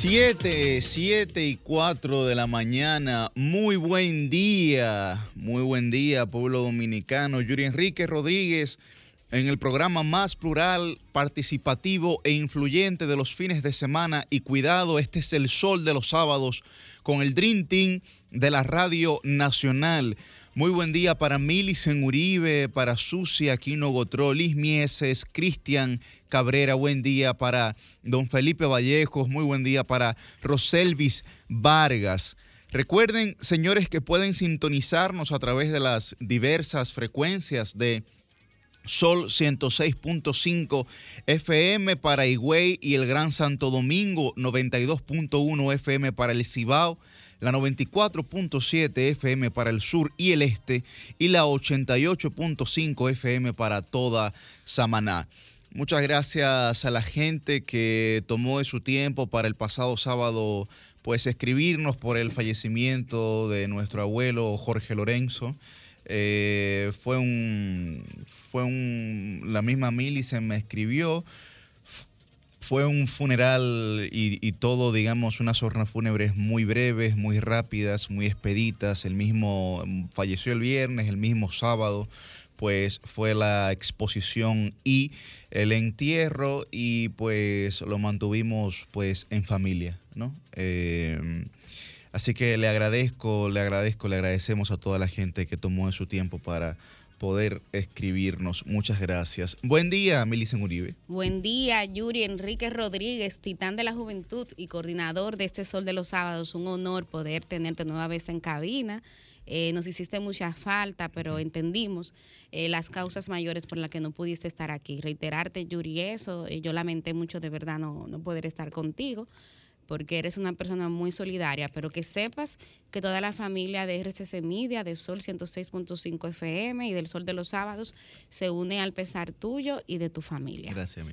7, 7 y 4 de la mañana. Muy buen día, muy buen día, pueblo dominicano. Yuri Enrique Rodríguez en el programa más plural, participativo e influyente de los fines de semana. Y cuidado, este es el sol de los sábados con el Dream Team de la Radio Nacional. Muy buen día para Milicen Uribe, para Susi Aquino Gotró, Liz Mieses, Cristian Cabrera, buen día para don Felipe Vallejos, muy buen día para Roselvis Vargas. Recuerden, señores, que pueden sintonizarnos a través de las diversas frecuencias de Sol 106.5 FM para Higüey y el Gran Santo Domingo, 92.1 FM para el Cibao la 94.7 FM para el sur y el este y la 88.5 FM para toda Samaná. Muchas gracias a la gente que tomó de su tiempo para el pasado sábado pues escribirnos por el fallecimiento de nuestro abuelo Jorge Lorenzo. Eh, fue un, fue un, la misma se me escribió, fue un funeral y, todo, digamos, unas hornas fúnebres muy breves, muy rápidas, muy expeditas. El mismo falleció el viernes, el mismo sábado, pues fue la exposición y el entierro y pues lo mantuvimos pues en familia, ¿no? Eh, así que le agradezco, le agradezco, le agradecemos a toda la gente que tomó su tiempo para poder escribirnos. Muchas gracias. Buen día, Milicen Uribe. Buen día, Yuri Enrique Rodríguez, titán de la juventud y coordinador de este Sol de los Sábados. Un honor poder tenerte nueva vez en cabina. Eh, nos hiciste mucha falta, pero entendimos eh, las causas mayores por las que no pudiste estar aquí. Reiterarte, Yuri, eso. Eh, yo lamenté mucho de verdad no, no poder estar contigo porque eres una persona muy solidaria, pero que sepas que toda la familia de RCC Media, de Sol 106.5 FM y del Sol de los Sábados se une al pesar tuyo y de tu familia. Gracias,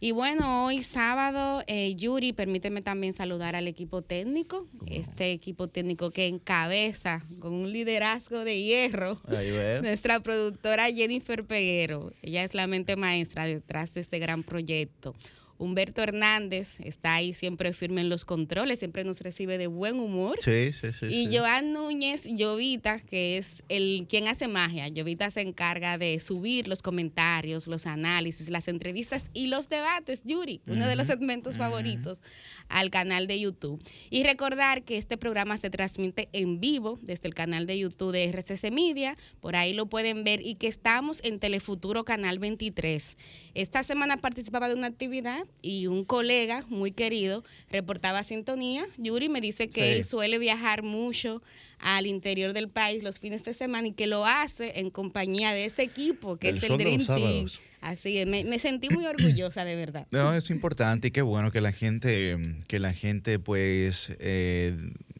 Y bueno, hoy sábado, eh, Yuri, permíteme también saludar al equipo técnico, este equipo técnico que encabeza con un liderazgo de hierro, nuestra productora Jennifer Peguero. Ella es la mente maestra detrás de este gran proyecto. Humberto Hernández está ahí siempre firme en los controles, siempre nos recibe de buen humor. Sí, sí, sí. Y Joan Núñez, Llovita, que es el quien hace magia. Llovita se encarga de subir los comentarios, los análisis, las entrevistas y los debates, Yuri, uno de los segmentos favoritos al canal de YouTube. Y recordar que este programa se transmite en vivo desde el canal de YouTube de RCC Media, por ahí lo pueden ver y que estamos en Telefuturo Canal 23. Esta semana participaba de una actividad y un colega muy querido reportaba sintonía. Yuri me dice que él suele viajar mucho al interior del país los fines de semana y que lo hace en compañía de ese equipo que es el Dream Team. Así me, me, sentí muy orgullosa de verdad. No, es importante y qué bueno que la gente, que la gente pues eh,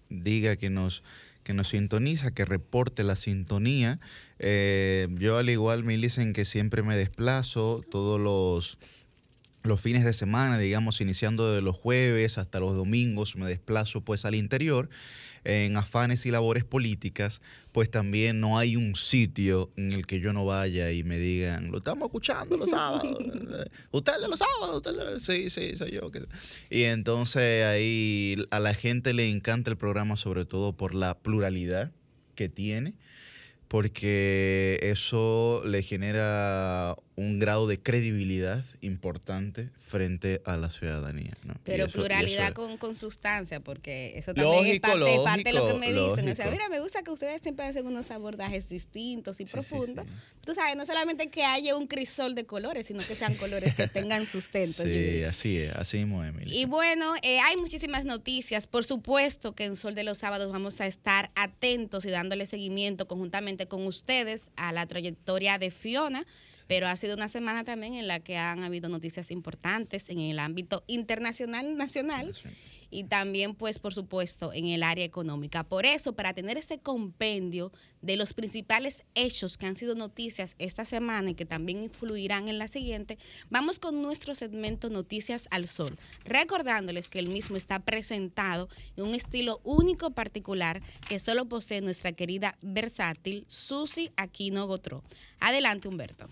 diga que nos que nos sintoniza, que reporte la sintonía. Eh, yo al igual me dicen que siempre me desplazo todos los los fines de semana, digamos, iniciando de los jueves hasta los domingos, me desplazo pues al interior en afanes y labores políticas, pues también no hay un sitio en el que yo no vaya y me digan, lo estamos escuchando los sábados. usted de los sábados, usted sí, sí, soy yo. Y entonces ahí a la gente le encanta el programa sobre todo por la pluralidad que tiene porque eso le genera un grado de credibilidad importante frente a la ciudadanía. ¿no? Pero pluralidad con, con, sustancia, porque eso también es parte, de lo que me dicen. O sea, mira, me gusta que ustedes siempre hacen unos abordajes distintos y profundos. Tú sabes, no solamente que haya un crisol de colores, sino que sean colores que tengan sustento. Sí, así es, así mismo, Emilia. Y bueno, eh, hay muchísimas noticias. Por supuesto que en Sol de los Sábados vamos a estar atentos y dándole seguimiento conjuntamente con ustedes a la trayectoria de Fiona pero ha sido una semana también en la que han habido noticias importantes en el ámbito internacional, nacional y también, pues, por supuesto, en el área económica. Por eso, para tener ese compendio de los principales hechos que han sido noticias esta semana y que también influirán en la siguiente, vamos con nuestro segmento Noticias al Sol, recordándoles que el mismo está presentado en un estilo único particular que solo posee nuestra querida versátil Susi Aquino Gotró. Adelante, Humberto.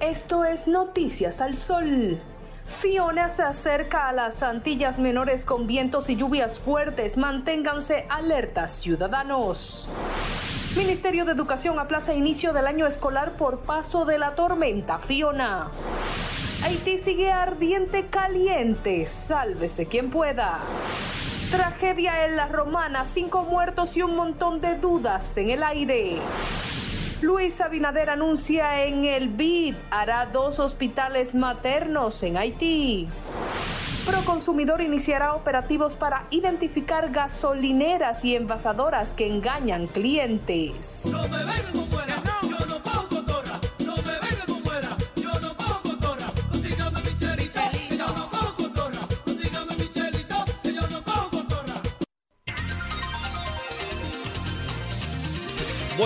Esto es Noticias al Sol. Fiona se acerca a las Antillas Menores con vientos y lluvias fuertes. Manténganse alertas, ciudadanos. Ministerio de Educación aplaza inicio del año escolar por paso de la tormenta Fiona. Haití sigue ardiente caliente. Sálvese quien pueda. Tragedia en la romana, cinco muertos y un montón de dudas en el aire. Luis Abinader anuncia en el BID hará dos hospitales maternos en Haití. Proconsumidor iniciará operativos para identificar gasolineras y envasadoras que engañan clientes.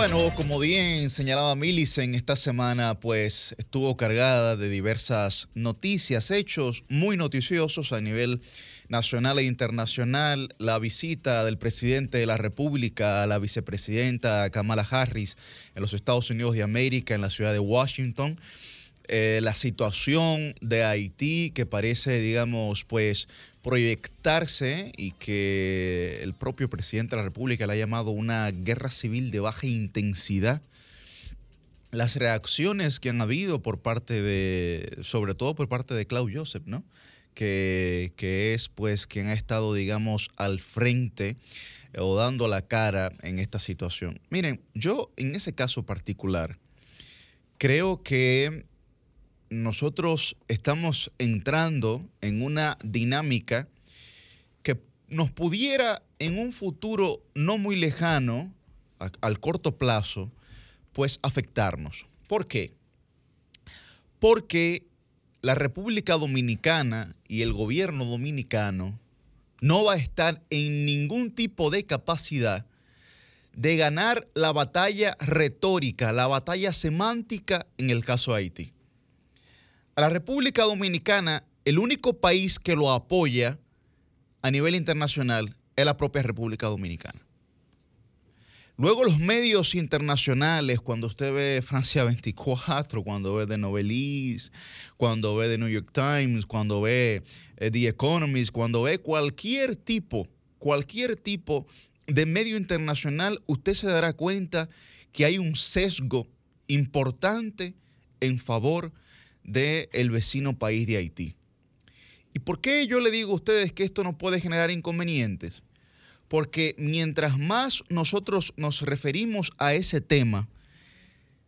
Bueno, como bien señalaba Milicen, esta semana pues estuvo cargada de diversas noticias, hechos muy noticiosos a nivel nacional e internacional. La visita del presidente de la República a la vicepresidenta Kamala Harris en los Estados Unidos de América, en la ciudad de Washington. Eh, la situación de Haití que parece, digamos, pues proyectarse y que el propio presidente de la República le ha llamado una guerra civil de baja intensidad. Las reacciones que han habido por parte de, sobre todo por parte de Klaus Joseph, ¿no? Que, que es pues quien ha estado, digamos, al frente o dando la cara en esta situación. Miren, yo en ese caso particular creo que nosotros estamos entrando en una dinámica que nos pudiera en un futuro no muy lejano, al corto plazo, pues afectarnos. ¿Por qué? Porque la República Dominicana y el gobierno dominicano no va a estar en ningún tipo de capacidad de ganar la batalla retórica, la batalla semántica en el caso de Haití. A la República Dominicana, el único país que lo apoya a nivel internacional es la propia República Dominicana. Luego los medios internacionales, cuando usted ve Francia 24, cuando ve The Novelist, cuando ve The New York Times, cuando ve eh, The Economist, cuando ve cualquier tipo, cualquier tipo de medio internacional, usted se dará cuenta que hay un sesgo importante en favor del vecino país de Haití. ¿Y por qué yo le digo a ustedes que esto no puede generar inconvenientes? Porque mientras más nosotros nos referimos a ese tema,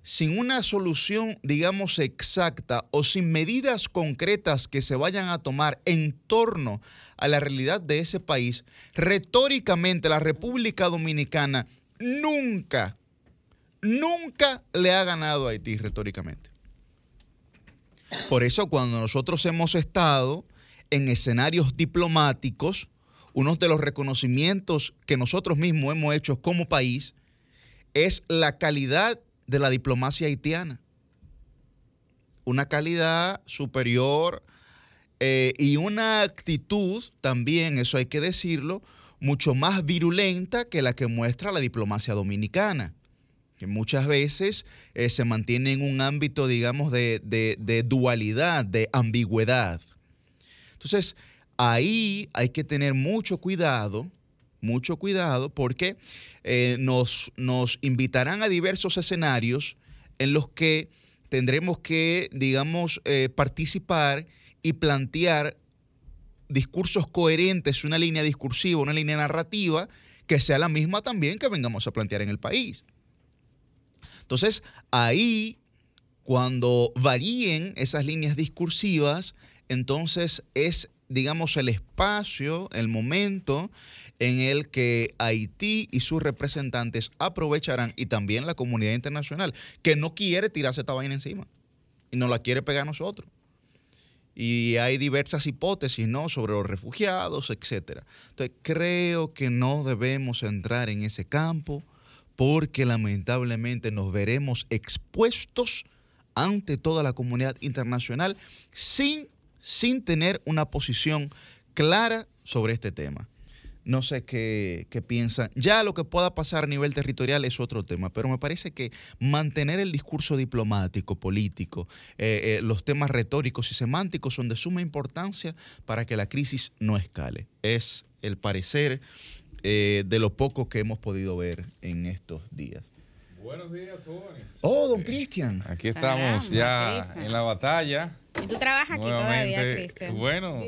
sin una solución, digamos, exacta o sin medidas concretas que se vayan a tomar en torno a la realidad de ese país, retóricamente la República Dominicana nunca, nunca le ha ganado a Haití retóricamente. Por eso cuando nosotros hemos estado en escenarios diplomáticos, uno de los reconocimientos que nosotros mismos hemos hecho como país es la calidad de la diplomacia haitiana. Una calidad superior eh, y una actitud también, eso hay que decirlo, mucho más virulenta que la que muestra la diplomacia dominicana muchas veces eh, se mantiene en un ámbito, digamos, de, dualidad, de ambigüedad. Entonces, ahí hay que tener mucho cuidado, mucho cuidado, porque eh, nos, nos invitarán a diversos escenarios en los que tendremos que, digamos, eh, participar y plantear discursos coherentes, una línea discursiva, una línea narrativa que sea la misma también que vengamos a plantear en el país. Entonces, ahí, cuando varíen esas líneas discursivas, entonces es, digamos, el espacio, el momento en el que Haití y sus representantes aprovecharán, y también la comunidad internacional, que no quiere tirarse esta vaina encima y no la quiere pegar a nosotros. Y hay diversas hipótesis, ¿no? Sobre los refugiados, etcétera. Entonces, creo que no debemos entrar en ese campo porque lamentablemente nos veremos expuestos ante toda la comunidad internacional sin, sin tener una posición clara sobre este tema. no sé qué, piensan. Ya lo que pueda pasar a nivel territorial es otro tema, pero me parece que mantener el discurso diplomático, político, eh, eh, los temas retóricos y semánticos son de suma importancia para que la crisis no escale. Es el parecer eh, de lo poco que hemos podido ver en estos días. Buenos días, jóvenes. Oh, don Cristian. Aquí estamos ya en la batalla ¿Y tú trabajas aquí todavía, Cristian? Bueno,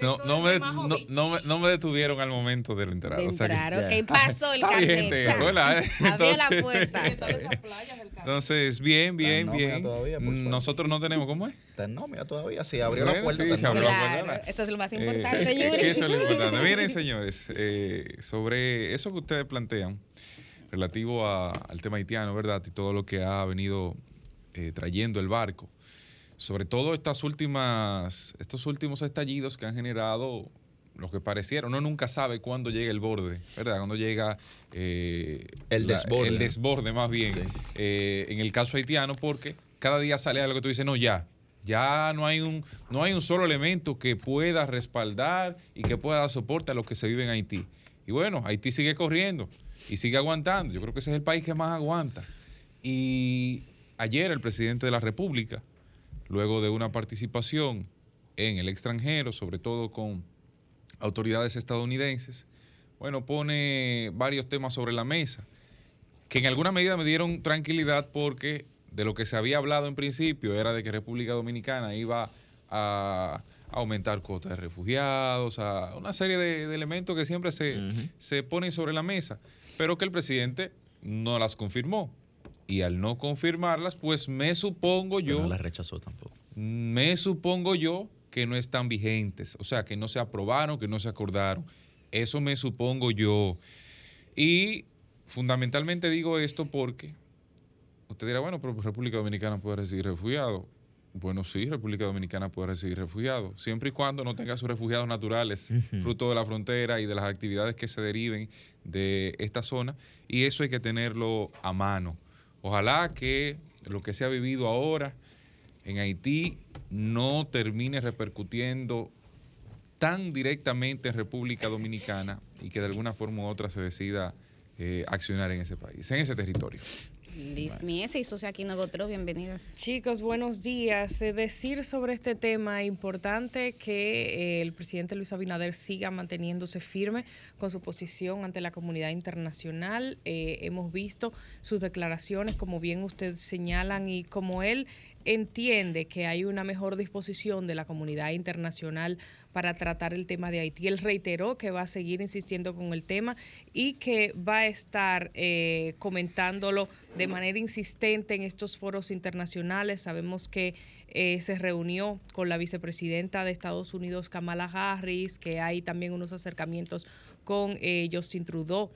no, no, me, no, me, no, me, detuvieron al momento de la entrada. De entrar, o sea pasó el carnet. ¿eh? Abrió la puerta. Entonces, bien, bien, bien. Nosotros no tenemos, ¿cómo es? En nómina todavía, sí, abrió la puerta. Sí, se abrió la puerta. Eso es lo más eh, importante, Yuri. Eso es lo importante. Miren, señores, eh, sobre eso que ustedes plantean, relativo a, al tema haitiano, ¿verdad? Y todo lo que ha venido eh, trayendo el barco sobre todo estas últimas, estos últimos estallidos que han generado lo que pareciera, uno nunca sabe cuándo llega el borde, ¿verdad? Cuando llega eh, el desborde. El desborde más bien. Eh, en el caso haitiano, porque cada día sale algo que tú dices, no, ya, ya no hay un, no hay un solo elemento que pueda respaldar y que pueda dar soporte a lo que se vive en Haití. Y bueno, Haití sigue corriendo y sigue aguantando. Yo creo que ese es el país que más aguanta. Y ayer el presidente de la República luego de una participación en el extranjero, sobre todo con autoridades estadounidenses, bueno, pone varios temas sobre la mesa, que en alguna medida me dieron tranquilidad porque de lo que se había hablado en principio era de que República Dominicana iba a aumentar cuotas de refugiados, a una serie de, elementos que siempre se, se ponen sobre la mesa, pero que el presidente no las confirmó y al no confirmarlas, pues me supongo yo... no las rechazó tampoco. Me supongo yo que no están vigentes, o sea, que no se aprobaron, que no se acordaron. Eso me supongo yo. Y fundamentalmente digo esto porque usted dirá, bueno, pero República Dominicana puede recibir refugiados. Bueno, sí, República Dominicana puede recibir refugiados, siempre y cuando no tenga sus refugiados naturales, fruto de la frontera y de las actividades que se deriven de esta zona. Y eso hay que tenerlo a mano. Ojalá que lo que se ha vivido ahora en Haití no termine repercutiendo tan directamente en República Dominicana y que de alguna forma u otra se decida eh, accionar en ese país, en ese territorio. Liz Mies y Socia Aquino Gotro, bienvenidas. Chicos, buenos días. Eh, decir sobre este tema, importante que eh, el presidente Luis Abinader siga manteniéndose firme con su posición ante la comunidad internacional. Eh, hemos visto sus declaraciones, como bien ustedes señalan, y como él entiende que hay una mejor disposición de la comunidad internacional para tratar el tema de Haití. Él reiteró que va a seguir insistiendo con el tema y que va a estar eh, comentándolo de manera insistente en estos foros internacionales. Sabemos que eh, se reunió con la vicepresidenta de Estados Unidos, Kamala Harris, que hay también unos acercamientos con eh, Justin Trudeau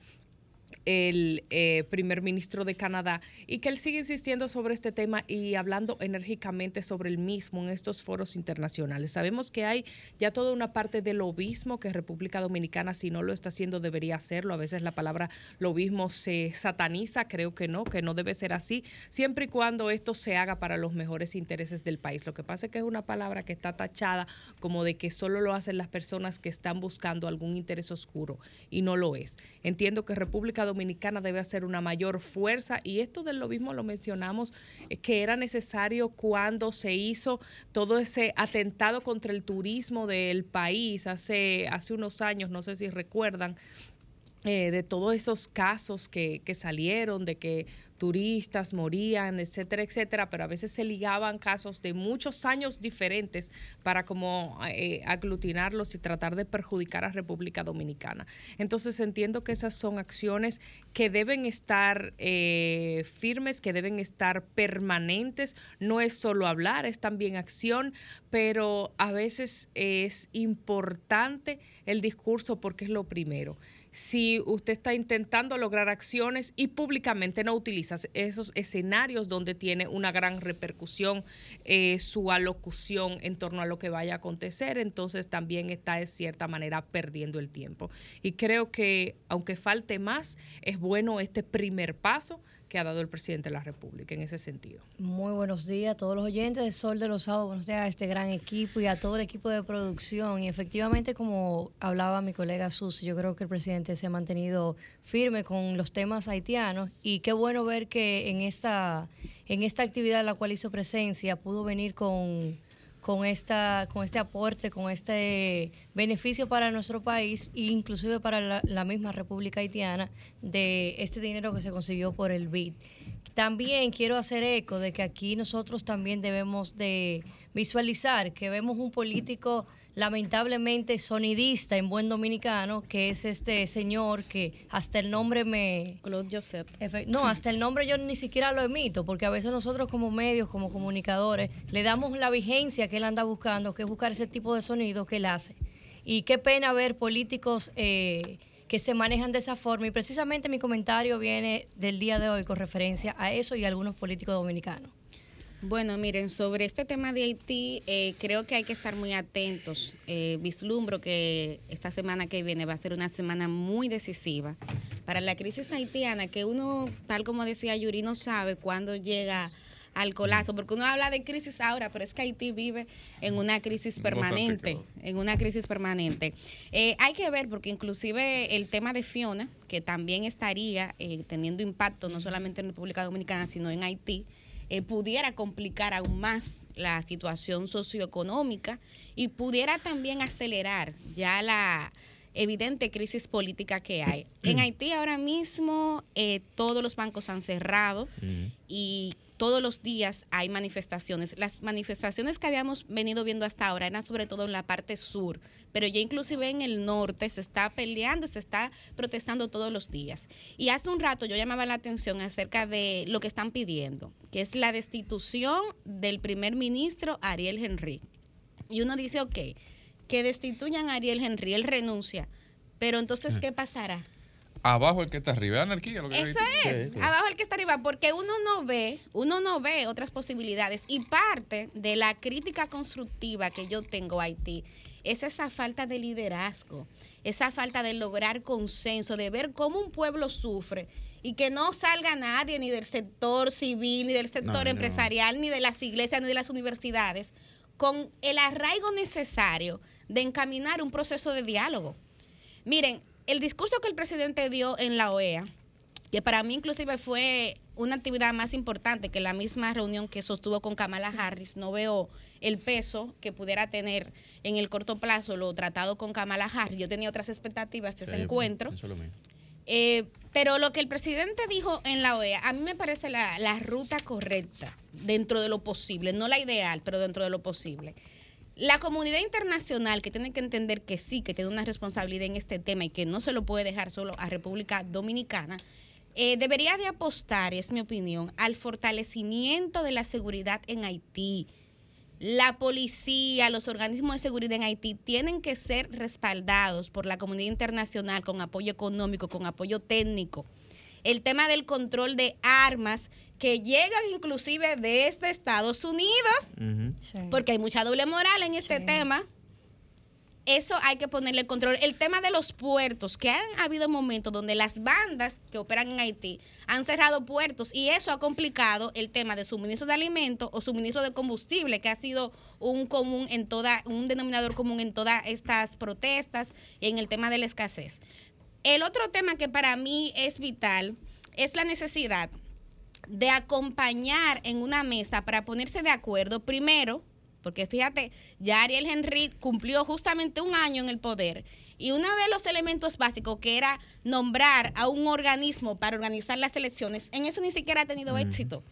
el eh, primer ministro de Canadá y que él sigue insistiendo sobre este tema y hablando enérgicamente sobre el mismo en estos foros internacionales. Sabemos que hay ya toda una parte del lobismo que República Dominicana, si no lo está haciendo, debería hacerlo. A veces la palabra lobismo se sataniza, creo que no, que no debe ser así, siempre y cuando esto se haga para los mejores intereses del país. Lo que pasa es que es una palabra que está tachada como de que solo lo hacen las personas que están buscando algún interés oscuro y no lo es. Entiendo que República Dominicana debe hacer una mayor fuerza. Y esto del lobismo lo mencionamos eh, que era necesario cuando se hizo todo ese atentado contra el turismo del país hace, hace unos años, no sé si recuerdan, eh, de todos esos casos que, que, salieron, de que turistas morían, etcétera, etcétera, pero a veces se ligaban casos de muchos años diferentes para como eh, aglutinarlos y tratar de perjudicar a República Dominicana. Entonces entiendo que esas son acciones que deben estar eh, firmes, que deben estar permanentes. No es solo hablar, es también acción, pero a veces es importante el discurso porque es lo primero si usted está intentando lograr acciones y públicamente no utiliza esos escenarios donde tiene una gran repercusión eh, su alocución en torno a lo que vaya a acontecer, entonces también está de cierta manera perdiendo el tiempo. Y creo que aunque falte más, es bueno este primer paso que ha dado el presidente de la República en ese sentido. Muy buenos días a todos los oyentes de Sol de los Sábados, buenos días a este gran equipo y a todo el equipo de producción. Y efectivamente, como hablaba mi colega Susi, yo creo que el presidente se ha mantenido firme con los temas haitianos y qué bueno ver que en esta, en esta actividad en la cual hizo presencia pudo venir con con, esta, con este aporte, con este beneficio para nuestro país e inclusive para la, misma República Haitiana de este dinero que se consiguió por el BID. También quiero hacer eco de que aquí nosotros también debemos de visualizar que vemos un político lamentablemente sonidista en buen dominicano, que es este señor que hasta el nombre me... Claude Joseph. No, hasta el nombre yo ni siquiera lo emito, porque a veces nosotros como medios, como comunicadores, le damos la vigencia que él anda buscando, que es buscar ese tipo de sonido que él hace. Y qué pena ver políticos... Eh, que se manejan de esa forma y precisamente mi comentario viene del día de hoy con referencia a eso y a algunos políticos dominicanos. Bueno, miren, sobre este tema de Haití, eh, creo que hay que estar muy atentos. Eh, vislumbro que esta semana que viene va a ser una semana muy decisiva para la crisis haitiana, que uno, tal como decía Yuri, no sabe cuándo llega al colapso, porque uno habla de crisis ahora, pero es que Haití vive en una crisis permanente, en una crisis permanente. Eh, hay que ver, porque inclusive el tema de Fiona, que también estaría teniendo impacto no solamente en República Dominicana, sino en Haití, eh, pudiera complicar aún más la situación socioeconómica y pudiera también acelerar ya la evidente crisis política que hay. En Haití ahora mismo eh, todos los bancos han cerrado y todos los días hay manifestaciones. Las manifestaciones que habíamos venido viendo hasta ahora eran sobre todo en la parte sur, pero ya inclusive en el norte se está peleando, se está protestando todos los días. Y hace un rato yo llamaba la atención acerca de lo que están pidiendo, que es la destitución del primer ministro Ariel Henry. Y uno dice, ok, que destituyan a Ariel Henry, él renuncia, pero entonces, ¿qué pasará? Abajo el que está arriba, anarquía. Lo que Eso es, abajo el que está arriba, porque uno no ve, uno no ve otras posibilidades. Y parte de la crítica constructiva que yo tengo a Haití es esa falta de liderazgo, esa falta de lograr consenso, de ver cómo un pueblo sufre y que no salga nadie ni del sector civil, ni del sector empresarial, ni de las iglesias, ni de las universidades, con el arraigo necesario de encaminar un proceso de diálogo. Miren, el discurso que el presidente dio en la OEA, que para mí inclusive fue una actividad más importante que la misma reunión que sostuvo con Kamala Harris, no veo el peso que pudiera tener en el corto plazo lo tratado con Kamala Harris. Yo tenía otras expectativas de ese encuentro. Eh, pero lo que el presidente dijo en la OEA, a mí me parece la, la ruta correcta dentro de lo posible, no la ideal, pero dentro de lo posible. La comunidad internacional que tiene que entender que sí, que tiene una responsabilidad en este tema y que no se lo puede dejar solo a República Dominicana, eh, debería de apostar, es mi opinión, al fortalecimiento de la seguridad en Haití. La policía, los organismos de seguridad en Haití tienen que ser respaldados por la comunidad internacional con apoyo económico, con apoyo técnico. El tema del control de armas que llegan inclusive de este Estados Unidos, porque hay mucha doble moral en este tema. Eso hay que ponerle control. El tema de los puertos, que han habido momentos donde las bandas que operan en Haití han cerrado puertos y eso ha complicado el tema de suministro de alimentos o suministro de combustible, que ha sido un común en toda, un denominador común en todas estas protestas y en el tema de la escasez. El otro tema que para mí es vital es la necesidad de acompañar en una mesa para ponerse de acuerdo, primero, porque fíjate, ya Ariel Henry cumplió justamente un año en el poder y uno de los elementos básicos que era nombrar a un organismo para organizar las elecciones, en eso ni siquiera ha tenido éxito.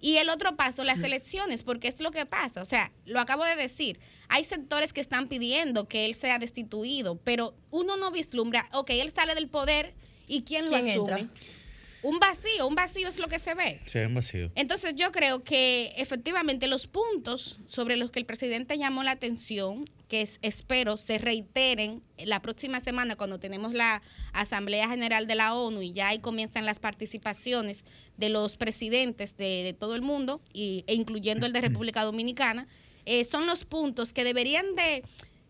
Y el otro paso, las elecciones, porque es lo que pasa. O sea, lo acabo de decir, hay sectores que están pidiendo que él sea destituido, pero uno no vislumbra, ok, él sale del poder y ¿quién, lo asume? Un vacío, un vacío es lo que se ve. Sí, un vacío. Entonces yo creo que efectivamente los puntos sobre los que el presidente llamó la atención, que espero se reiteren la próxima semana cuando tenemos la Asamblea General de la ONU y ya ahí comienzan las participaciones de los presidentes de, todo el mundo, y, e incluyendo el de República Dominicana, eh, son los puntos que deberían de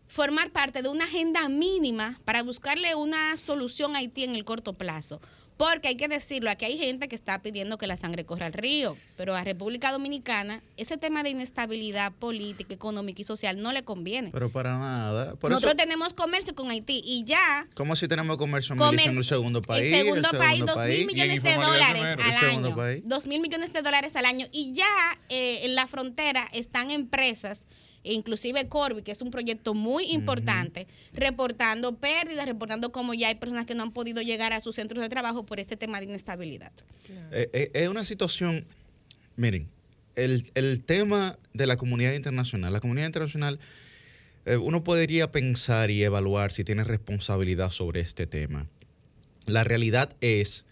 formar parte de una agenda mínima para buscarle una solución a Haití en el corto plazo Porque hay que decirlo, aquí hay gente que está pidiendo que la sangre corra al río, pero a República Dominicana ese tema de inestabilidad política, económica y social no le conviene. Pero para nada. Por Nosotros eso, tenemos comercio con Haití y ya ¿Cómo si tenemos comercio Comer- milicia en el segundo país? el segundo país, dos mil millones de dólares al El segundo año. país. Dos mil millones de dólares al año. Y ya eh, en la frontera están empresas, inclusive Corby, que es un proyecto muy importante, reportando pérdidas, reportando cómo ya hay personas que no han podido llegar a sus centros de trabajo por este tema de inestabilidad. Eh, eh, es una situación, miren, el, el tema de la comunidad internacional, la comunidad internacional, eh, uno podría pensar y evaluar si tiene responsabilidad sobre este tema. La realidad es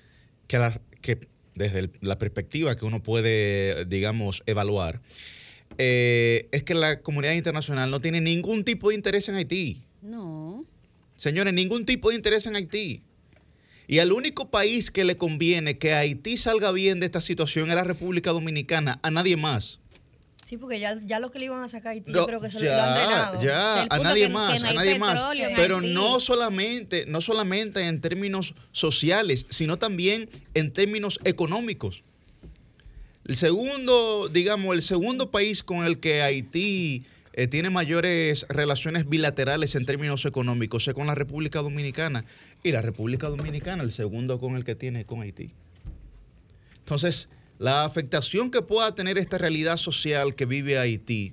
que, la- que desde el- la perspectiva que uno puede, digamos, evaluar, eh, es que la comunidad internacional no tiene ningún tipo de interés en Haití. No. Señores, ningún tipo de interés en Haití. Y al único país que le conviene que Haití salga bien de esta situación es la República Dominicana, a nadie más. Sí, porque ya, ya lo que le iban a sacar a Haití, yo creo que se lo, lo han drenado. ya, a nadie que- más, que no a nadie más. Pero no solamente, no solamente en términos sociales, sino también en términos económicos. El segundo, digamos, el segundo país con el que Haití eh, tiene mayores relaciones bilaterales en términos económicos es con la República Dominicana. Y la República Dominicana, el segundo con el que tiene con Haití. Entonces, la afectación que pueda tener esta realidad social que vive Haití,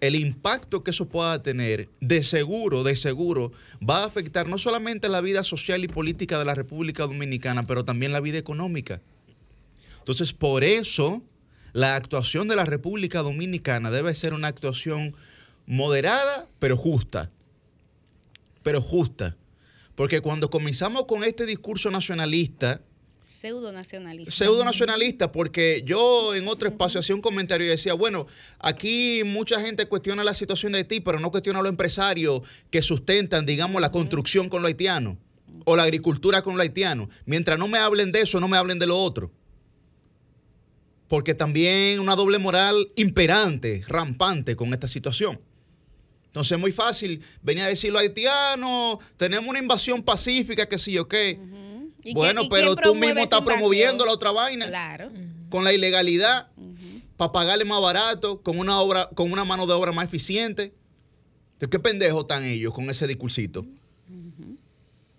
el impacto que eso pueda tener, de seguro, de seguro, va a afectar no solamente la vida social y política de la República Dominicana, pero también la vida económica. Entonces, por eso, la actuación de la República Dominicana debe ser una actuación moderada, pero justa. Pero justa. Porque cuando comenzamos con este discurso nacionalista, Pseudo nacionalista. pseudo nacionalista, porque yo en otro espacio hacía un comentario y decía, bueno, aquí mucha gente cuestiona la situación de Haití, pero no cuestiona a los empresarios que sustentan, digamos, la construcción con los haitianos o la agricultura con los haitianos. Mientras no me hablen de eso, no me hablen de lo otro. Porque también una doble moral imperante, rampante con esta situación. Entonces es muy fácil venir a decir los haitianos, tenemos una invasión pacífica, que sí yo qué. Ujú. ¿Y Bueno, y pero tú mismo estás invasión? promoviendo la otra vaina Claro. con la ilegalidad para pagarle más barato, con una obra, con una mano de obra más eficiente. Entonces, ¿qué pendejos están ellos con ese discursito?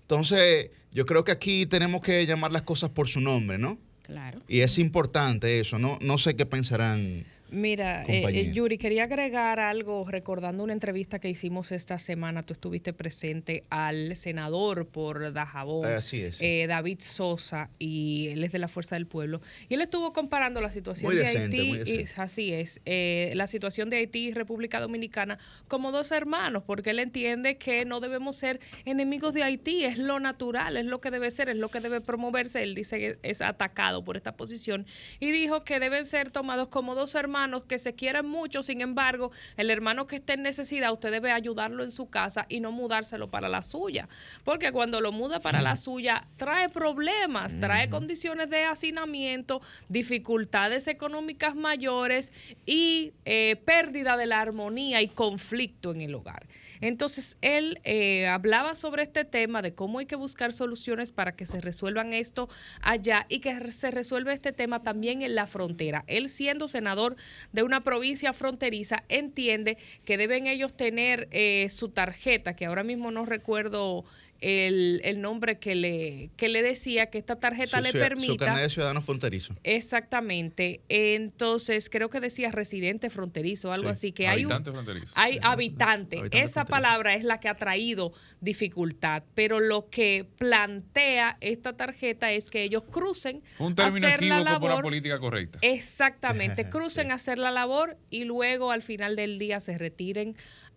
Entonces, yo creo que aquí tenemos que llamar las cosas por su nombre, ¿no? Claro. Y es importante eso, ¿no? No sé qué pensarán. Mira, eh, eh, Yuri, quería agregar algo recordando una entrevista que hicimos esta semana. Tú estuviste presente al senador por Dajabón, Así es. eh, David Sosa, y él es de la Fuerza del Pueblo. Y él estuvo comparando la situación Muy de decente, Haití, muy y, decente. así es, eh, la situación de Haití y República Dominicana como dos hermanos, porque él entiende que no debemos ser enemigos de Haití, es lo natural, es lo que debe ser, es lo que debe promoverse. Él dice que es atacado por esta posición y dijo que deben ser tomados como dos hermanos que se quieren mucho, sin embargo, el hermano que esté en necesidad, usted debe ayudarlo en su casa y no mudárselo para la suya, porque cuando lo muda para la suya trae problemas, trae condiciones de hacinamiento, dificultades económicas mayores y eh, pérdida de la armonía y conflicto en el hogar. Entonces, él eh, hablaba sobre este tema de cómo hay que buscar soluciones para que se resuelvan esto allá y que se resuelva este tema también en la frontera. Él siendo senador de una provincia fronteriza, entiende que deben ellos tener eh, su tarjeta, que ahora mismo no recuerdo el, el nombre que le, que le decía, que esta tarjeta Su, le ciudad- permita... su carnet de ciudadano fronterizo. Exactamente. Entonces, creo que decía residente fronterizo, algo Sí. así, que hay un, Habitante fronterizo. hay habitante. Habitante Esa fronterizo. palabra es la que ha traído dificultad, pero lo que plantea esta tarjeta es que ellos crucen Fue un término a hacer la equívoco por la labor. política correcta. Exactamente, crucen a hacer la labor y luego al final del día se retiren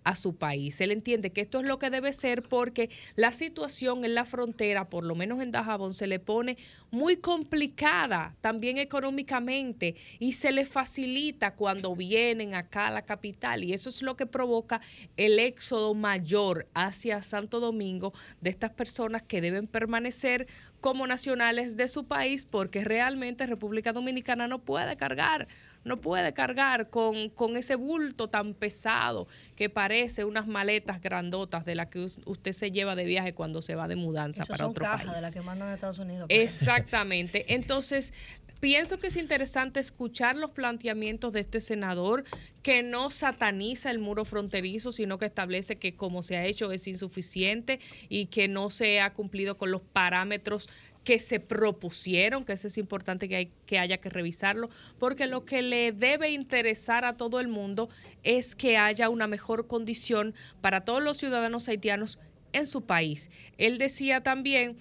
a su país. Él entiende que esto es lo que debe ser porque la situación en la frontera, por lo menos en Dajabón, se le pone muy complicada también económicamente y se le facilita cuando vienen acá a la capital y eso es lo que provoca el éxodo mayor hacia Santo Domingo de estas personas que deben permanecer como nacionales de su país porque realmente República Dominicana no puede cargar no puede cargar con, con ese bulto tan pesado que parece unas maletas grandotas de las que usted se lleva de viaje cuando se va de mudanza para son otro cajas país. de las que mandan a Estados Unidos. Exactamente. Entonces, pienso que es interesante escuchar los planteamientos de este senador que no sataniza el muro fronterizo, sino que establece que como se ha hecho es insuficiente y que no se ha cumplido con los parámetros que se propusieron, que eso es importante que, que haya que revisarlo, porque lo que le debe interesar a todo el mundo es que haya una mejor condición para todos los ciudadanos haitianos en su país. Él decía también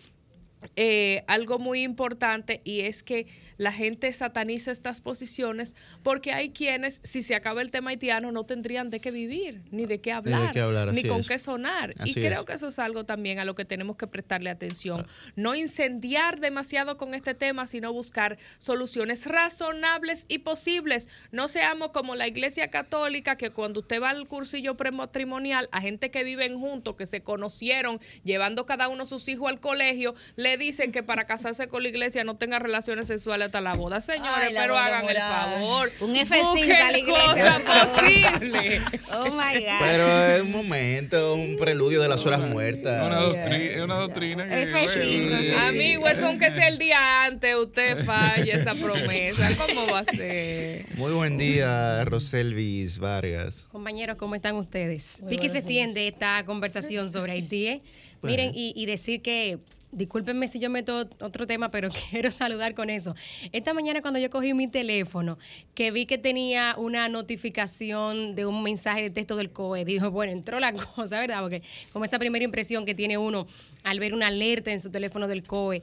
eh, algo muy importante y es que la gente sataniza estas posiciones porque hay quienes, si se acaba el tema haitiano, no tendrían de qué vivir, ni de qué hablar, ni con qué sonar. y creo que eso es algo también a lo que tenemos que prestarle atención. Ah. No incendiar demasiado con este tema, sino buscar soluciones razonables y posibles. No seamos como la Iglesia Católica, que cuando usted va al cursillo prematrimonial, a gente que viven juntos, que se conocieron, llevando cada uno sus hijos al colegio, le dicen que para casarse con la iglesia no tenga relaciones sexuales hasta la boda, señores, pero hagan el favor. Un F5 a la iglesia. posible. Oh my God. Pero es un momento, un preludio de las horas muertas. Una doctrina, es una doctrina que. F5. Amigo, eso aunque sea el día antes, usted falle esa promesa. ¿Cómo va a ser? Muy buen día, Roselvis Vargas. Compañeros, ¿cómo están ustedes? Vi que se extiende esta conversación sobre Haití. ¿eh? Miren, y, y decir que discúlpenme si yo meto otro tema, pero quiero saludar con eso. Esta mañana cuando yo cogí mi teléfono, que vi que tenía una notificación de un mensaje de texto del COE, dijo, bueno, entró la cosa, ¿verdad? Porque como esa primera impresión que tiene uno al ver una alerta en su teléfono del COE,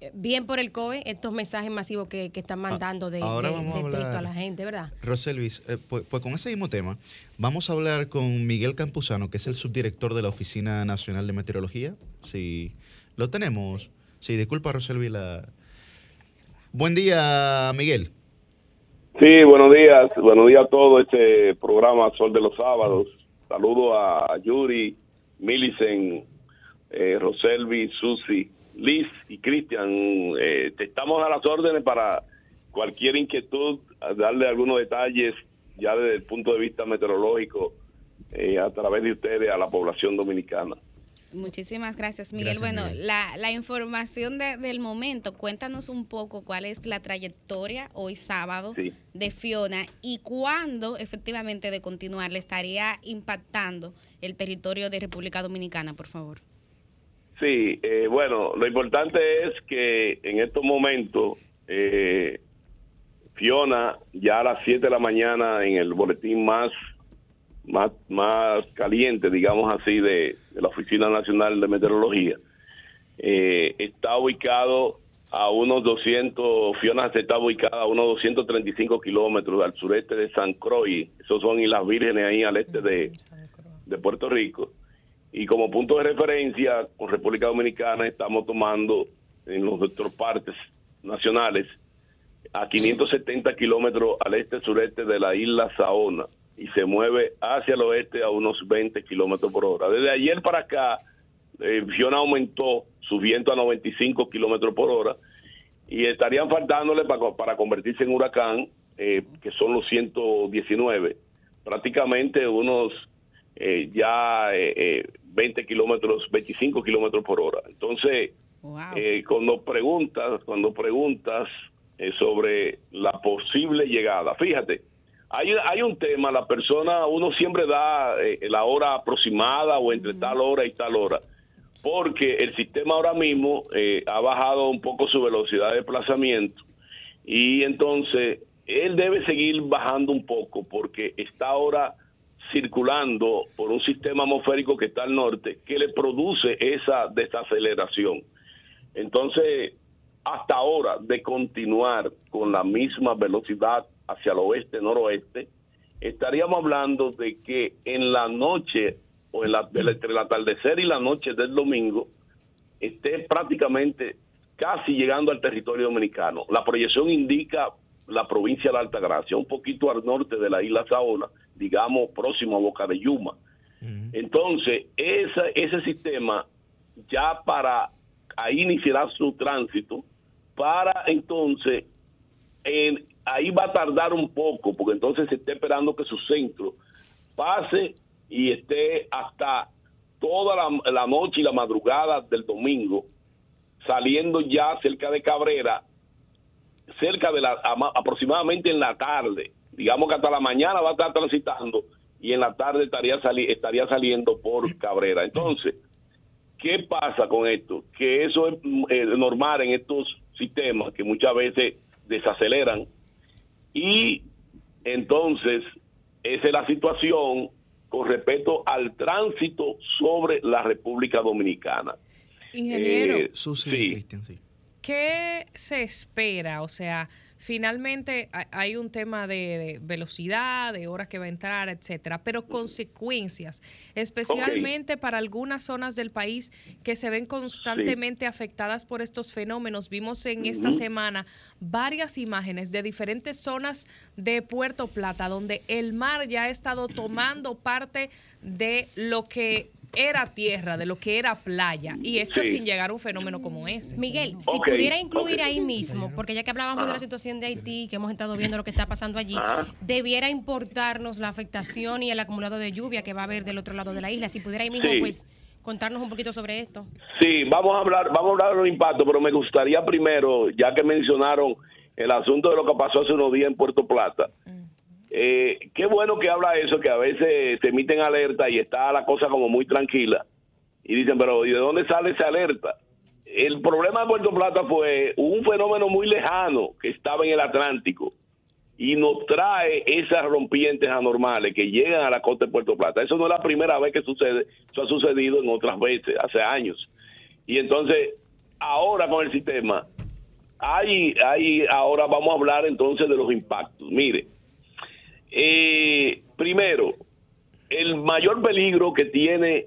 eh, bien por el COE, estos mensajes masivos que, están ah, mandando de, texto a la gente, ¿verdad? Roselvis, eh, pues, pues, con ese mismo tema, vamos a hablar con Miguel Campuzano, que es el subdirector de la Oficina Nacional de Meteorología. Sí. Lo tenemos. Sí, disculpa, Rosel Vila. Buen día, Miguel. Sí, buenos días. Buenos días a todo este programa Sol de los Sábados. Saludo a Yuri, Millicent, eh, Roselvi, Susi, Liz y Cristian. Eh, estamos a las órdenes para cualquier inquietud, darle algunos detalles ya desde el punto de vista meteorológico eh, a través de ustedes a la población dominicana. Muchísimas gracias, Miguel. bueno, La, la, información del momento, cuéntanos un poco cuál es la trayectoria hoy sábado de Fiona y cuándo efectivamente de continuar le estaría impactando el territorio de República Dominicana, por favor. Sí, eh, bueno, lo importante es que en estos momentos eh, Fiona ya a las 7 de la mañana en el boletín más más, más caliente, digamos así, de, la Oficina Nacional de Meteorología, eh, está ubicado a unos 200, Fiona se está ubicada a unos 235 kilómetros al sureste de San Croix, esos son Islas Vírgenes ahí al este de, de Puerto Rico. Y como punto de referencia con República Dominicana estamos tomando en los nuestros partes nacionales a 570 kilómetros al este-sureste de la isla Saona y se mueve hacia el oeste a unos 20 kilómetros por hora. Desde ayer para acá, eh, Fiona aumentó su viento a 95 kilómetros por hora y estarían faltándole para, para convertirse en huracán, eh, que son los 119, prácticamente unos eh, ya 20 kilómetros, 25 kilómetros por hora. Entonces, cuando preguntas, cuando preguntas sobre la posible llegada, fíjate, hay, hay un tema, la persona, uno siempre da eh, la hora aproximada o entre tal hora y tal hora, porque el sistema ahora mismo eh, ha bajado un poco su velocidad de desplazamiento y entonces él debe seguir bajando un poco porque está ahora circulando por un sistema atmosférico que está al norte que le produce esa desaceleración. Entonces, hasta ahora, de continuar con la misma velocidad hacia el oeste, noroeste, estaríamos hablando de que en la noche o en la, entre el atardecer y la noche del domingo esté prácticamente casi llegando al territorio dominicano. La proyección indica la provincia de Alta Gracia, un poquito al norte de la isla Saona, digamos próximo a Boca de Yuma. Entonces, ese, ese sistema ya para ahí iniciará su tránsito para entonces en ahí va a tardar un poco, porque entonces se está esperando que su centro pase y esté hasta toda la, noche y la madrugada del domingo, saliendo ya cerca de Cabrera, cerca de la, aproximadamente en la tarde. Digamos que hasta la mañana va a estar transitando y en la tarde estaría, estaría saliendo por Cabrera. Entonces, ¿qué pasa con esto? Que eso es eh, normal en estos sistemas que muchas veces desaceleran y entonces esa es la situación con respecto al tránsito sobre la República Dominicana. Ingeniero, eh, sí. ¿qué se espera? O sea, finalmente hay un tema de, velocidad, de horas que va a entrar, etcétera, pero consecuencias, especialmente para algunas zonas del país que se ven constantemente afectadas por estos fenómenos. Vimos en esta semana varias imágenes de diferentes zonas de Puerto Plata donde el mar ya ha estado tomando parte de lo que era tierra, de lo que era playa, y esto sin llegar a un fenómeno como ese. Miguel, si pudiera incluir ahí mismo, porque ya que hablábamos de la situación de Haití, que hemos estado viendo lo que está pasando allí, debiera importarnos la afectación y el acumulado de lluvia que va a haber del otro lado de la isla. Si pudiera ahí mismo, pues contarnos un poquito sobre esto. Sí, vamos a hablar, vamos a hablar de los impactos, pero me gustaría primero, ya que mencionaron el asunto de lo que pasó hace unos días en Puerto Plata. Eh, qué bueno que habla eso, que a veces se emiten alerta y está la cosa como muy tranquila. Y dicen, pero ¿y de dónde sale esa alerta? El problema de Puerto Plata fue un fenómeno muy lejano que estaba en el Atlántico y nos trae esas rompientes anormales que llegan a la costa de Puerto Plata. Eso no es la primera vez que sucede, eso ha sucedido en otras veces, hace años. Y entonces, ahora con el sistema, hay, hay, ahora vamos a hablar entonces de los impactos. Mire, eh, primero, el mayor peligro que tiene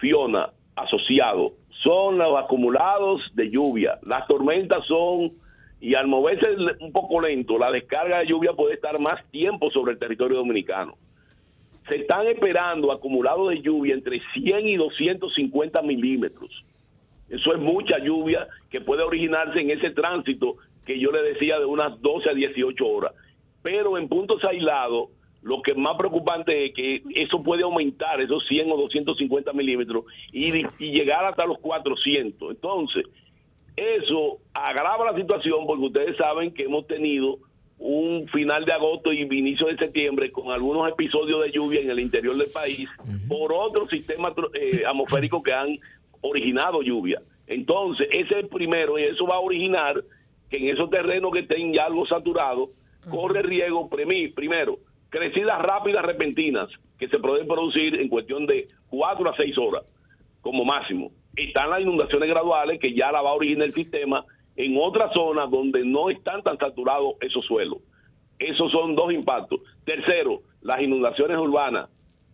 Fiona asociado son los acumulados de lluvia. Las tormentas son, y al moverse un poco lento, la descarga de lluvia puede estar más tiempo sobre el territorio dominicano. Se están esperando acumulados de lluvia entre 100 y 250 milímetros. Eso es mucha lluvia que puede originarse en ese tránsito que yo le decía de unas 12 a 18 horas pero en puntos aislados, lo que es más preocupante es que eso puede aumentar esos 100 o 250 milímetros y, llegar hasta los 400. Entonces, eso agrava la situación porque ustedes saben que hemos tenido un final de agosto y inicio de septiembre con algunos episodios de lluvia en el interior del país por otros sistemas eh, atmosféricos que han originado lluvia. Entonces, ese es el primero y eso va a originar que en esos terrenos que estén ya algo saturados, corre riesgo, primero, crecidas rápidas repentinas que se pueden producir en cuestión de cuatro a seis horas como máximo. Están las inundaciones graduales que ya la va a originar el sistema en otras zonas donde no están tan saturados esos suelos. Esos son dos impactos. Tercero, las inundaciones urbanas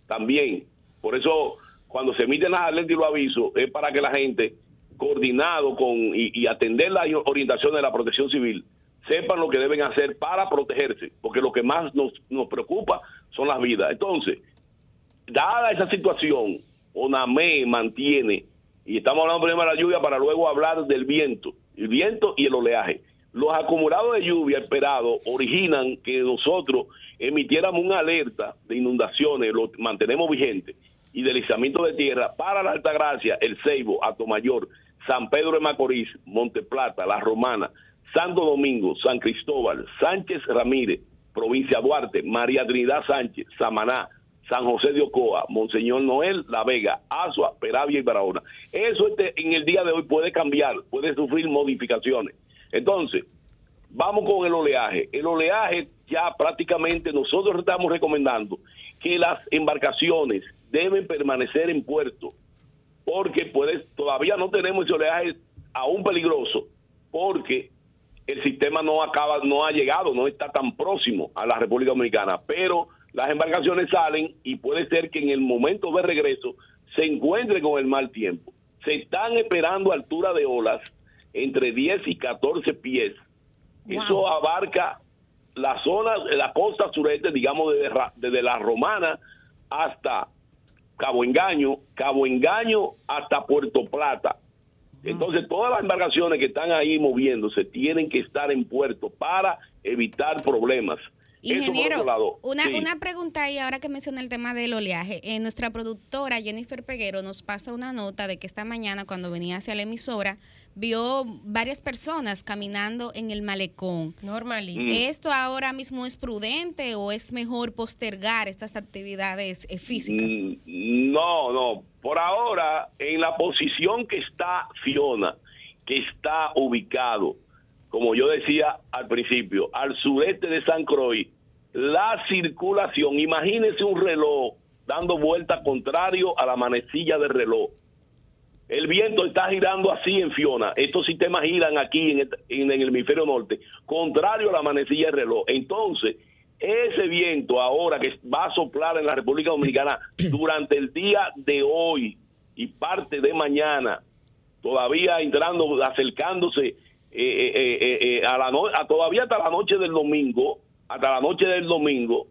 también. Por eso, cuando se emiten las alertas y los avisos, es para que la gente, coordinado con y, y atender las orientaciones de la protección civil, sepan lo que deben hacer para protegerse, porque lo que más nos, nos preocupa son las vidas. Entonces, dada esa situación, ONAME mantiene, y estamos hablando primero de la lluvia para luego hablar del viento, el viento y el oleaje. Los acumulados de lluvia esperados originan que nosotros emitiéramos una alerta de inundaciones, lo mantenemos vigente, y deslizamiento de tierra para la Altagracia, El Ceibo, Atomayor, San Pedro de Macorís, Monte Plata, La Romana, Santo Domingo, San Cristóbal, Sánchez Ramírez, Provincia Duarte, María Trinidad Sánchez, Samaná, San José de Ocoa, Monseñor Noel, La Vega, Azua, Peravia y Barahona. Eso este, en el día de hoy puede cambiar, puede sufrir modificaciones. Entonces, vamos con el oleaje. El oleaje ya prácticamente nosotros estamos recomendando que las embarcaciones deben permanecer en puerto, porque todavía no tenemos ese oleaje aún peligroso, porque el sistema no acaba, no ha llegado, no está tan próximo a la República Dominicana, pero las embarcaciones salen y puede ser que en el momento de regreso se encuentre con el mal tiempo. Se están esperando altura de olas entre 10 y 14 pies. Eso abarca la zona, la costa sureste, digamos, desde, desde la Romana hasta Cabo Engaño, Cabo Engaño hasta Puerto Plata Entonces, todas las embarcaciones que están ahí moviéndose tienen que estar en puerto para evitar problemas. Ingeniero, una, una pregunta ahí, ahora que menciona el tema del oleaje. Eh, nuestra productora Jennifer Peguero nos pasa una nota de que esta mañana, cuando venía hacia la emisora, vio varias personas caminando en el malecón. Normalito. Mm. ¿Esto ahora mismo es prudente o es mejor postergar estas actividades eh, físicas? Mm, no, no. Por ahora, en la posición que está Fiona, que está ubicado, como yo decía al principio, al sureste de San Croix, la circulación, imagínese un reloj dando vuelta contrario a la manecilla del reloj. El viento está girando así en Fiona. Estos sistemas giran aquí en el, hemisferio norte, contrario a la manecilla del reloj. Entonces, ese viento ahora que va a soplar en la República Dominicana durante el día de hoy y parte de mañana, todavía entrando, acercándose eh, eh, eh, a la a todavía hasta la noche del domingo, hasta la noche del domingo,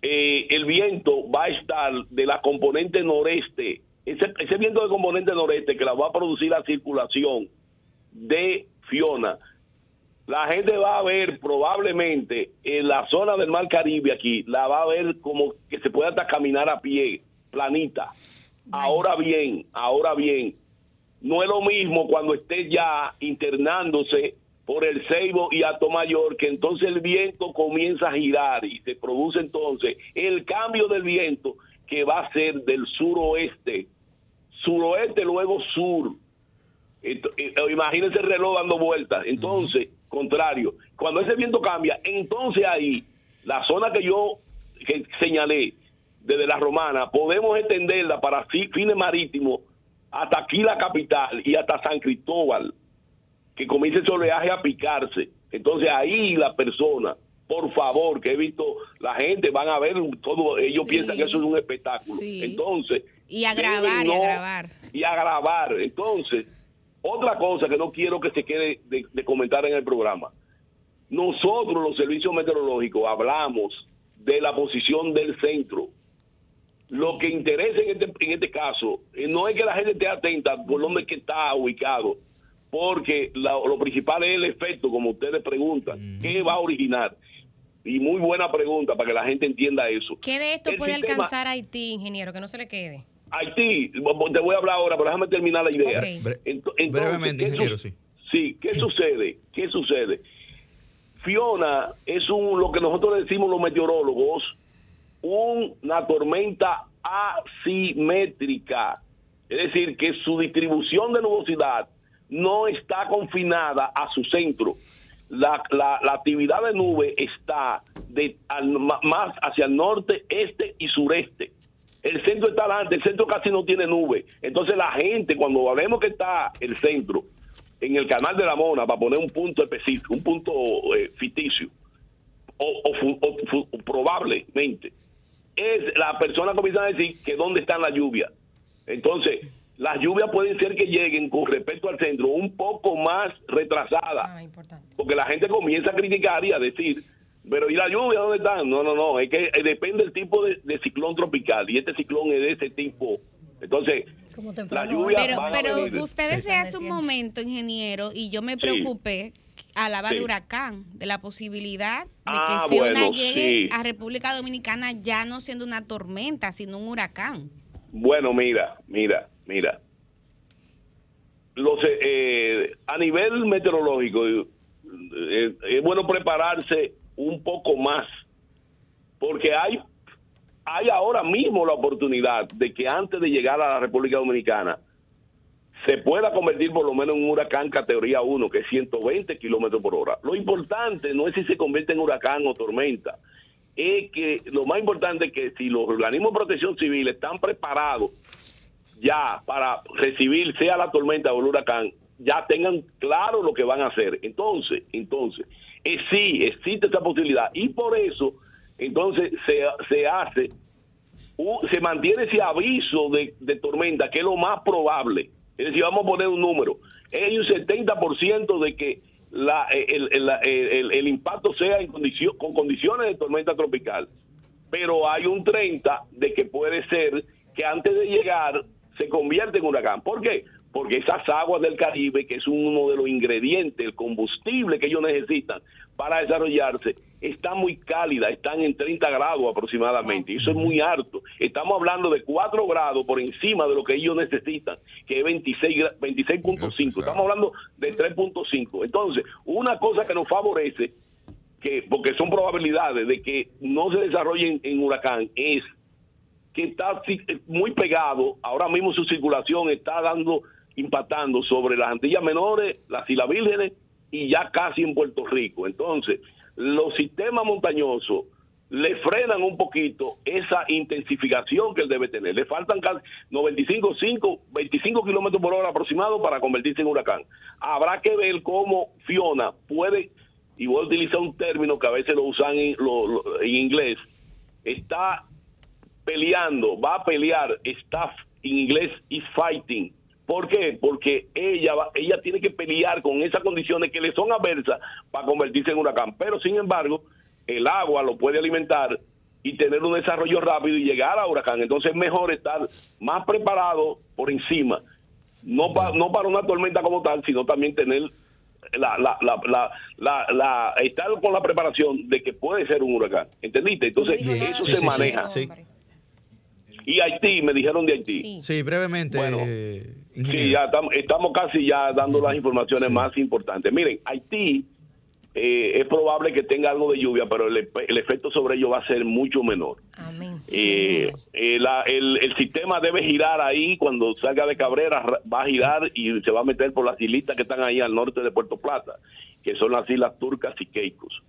el viento va a estar de la componente noreste, ese, ese viento de componente noreste que la va a producir la circulación de Fiona, la gente va a ver probablemente en la zona del Mar Caribe aquí, la va a ver como que se puede hasta caminar a pie, planita. Ahora bien, ahora bien, no es lo mismo cuando esté ya internándose por el Ceibo y Alto Mayor, que entonces el viento comienza a girar y se produce entonces el cambio del viento que va a ser del suroeste, suroeste luego sur. Eh, imagínense el reloj dando vueltas. Entonces, contrario, cuando ese viento cambia, entonces ahí, la zona que yo señalé desde la romana, podemos extenderla para fines marítimos hasta aquí la capital y hasta San Cristóbal, que comience ese oleaje a picarse. Entonces ahí la persona, por favor, que he visto la gente, van a ver todo, ellos piensan que eso es un espectáculo. Entonces... Y a grabar, y a grabar. Y a grabar. Entonces, otra cosa que no quiero que se quede de comentar en el programa. Nosotros, los servicios meteorológicos, hablamos de la posición del centro lo que interesa en este, en este caso eh, no es que la gente esté atenta por dónde que está ubicado, porque lo principal es el efecto, como ustedes preguntan, ¿qué va a originar? Y muy buena pregunta para que la gente entienda eso. ¿Qué de esto puede alcanzar a Haití, ingeniero? Que no se le quede. Haití, te voy a hablar ahora, pero déjame terminar la idea. Brevemente, ingeniero, sí. Sí, ¿qué sucede? ¿Qué sucede? Fiona es un, lo que nosotros decimos los meteorólogos, una tormenta asimétrica, es decir, que su distribución de nubosidad no está confinada a su centro. La, actividad de nube está de, más hacia el norte, este y sureste. El centro está adelante, el centro casi no tiene nube. Entonces la gente, cuando hablemos que está el centro en el canal de la Mona, para poner un punto específico, un punto eh, ficticio, o probablemente, es la persona comienza a decir que dónde están las lluvias. Entonces, las lluvias pueden ser que lleguen con respecto al centro un poco más retrasadas. Ah, porque la gente comienza a criticar y a decir, pero ¿y la lluvia dónde están? No, no, no, es que eh, depende del tipo de, ciclón tropical y este ciclón es de ese tipo. Entonces, la lluvia pero, pero usted decía hace un momento, ingeniero, y yo me preocupé hablaba de huracán, de la posibilidad de ah, que Fiona llegue a República Dominicana ya no siendo una tormenta, sino un huracán. Bueno, mira, mira, mira. Los, eh, a nivel meteorológico, eh, es bueno prepararse un poco más, porque hay, hay ahora mismo la oportunidad de que antes de llegar a la República Dominicana, se pueda convertir por lo menos en un huracán categoría 1, que es 120 kilómetros por hora. Lo importante no es si se convierte en huracán o tormenta, es que lo más importante es que si los organismos de protección civil están preparados ya para recibir sea la tormenta o el huracán, ya tengan claro lo que van a hacer. Entonces, entonces, eh, sí, existe esa posibilidad y por eso, entonces se, se hace, se mantiene ese aviso de, de tormenta, que es lo más probable es decir, vamos a poner un número. Hay un 70% de que la, el, el, impacto sea en con condiciones de tormenta tropical. Pero hay un 30% de que puede ser que antes de llegar se convierta en huracán. ¿Por qué? Porque esas aguas del Caribe, que es uno de los ingredientes, el combustible que ellos necesitan para desarrollarse, está muy cálida, están en 30 grados aproximadamente, y eso es muy alto. Estamos hablando de 4 grados por encima de lo que ellos necesitan, que es 26 26.5. Estamos hablando de 3.5. Entonces, una cosa que nos favorece que porque son probabilidades de que no se desarrolle en huracán es que está muy pegado, ahora mismo su circulación está dando impactando sobre las Antillas Menores, las Islas Vírgenes y ya casi en Puerto Rico. Entonces, los sistemas montañosos le frenan un poquito esa intensificación que él debe tener. Le faltan casi 95, 5, 25 kilómetros por hora aproximado para convertirse en huracán. Habrá que ver cómo Fiona puede, y voy a utilizar un término que a veces lo usan en, en inglés, está peleando, va a pelear, está en inglés is fighting ¿Por qué? Porque ella, ella tiene que pelear con esas condiciones que le son adversas para convertirse en huracán. Pero, sin embargo, el agua lo puede alimentar y tener un desarrollo rápido y llegar a huracán. Entonces es mejor estar más preparado por encima. No, no para una tormenta como tal, sino también tener la, la, la, la, estar con la preparación de que puede ser un huracán. ¿Entendiste? Entonces, eso se maneja. Y Haití, me dijeron de Haití. Sí, brevemente. Bueno, Sí, ya estamos, casi ya dando las informaciones más importantes. Miren, Haití eh, es probable que tenga algo de lluvia, pero el, efecto sobre ello va a ser mucho menor. Amén. Eh, eh, el, el, sistema debe girar ahí, cuando salga de Cabrera va a girar y se va a meter por las islitas que están ahí al norte de Puerto Plata, que son las islas turcas y Keikos.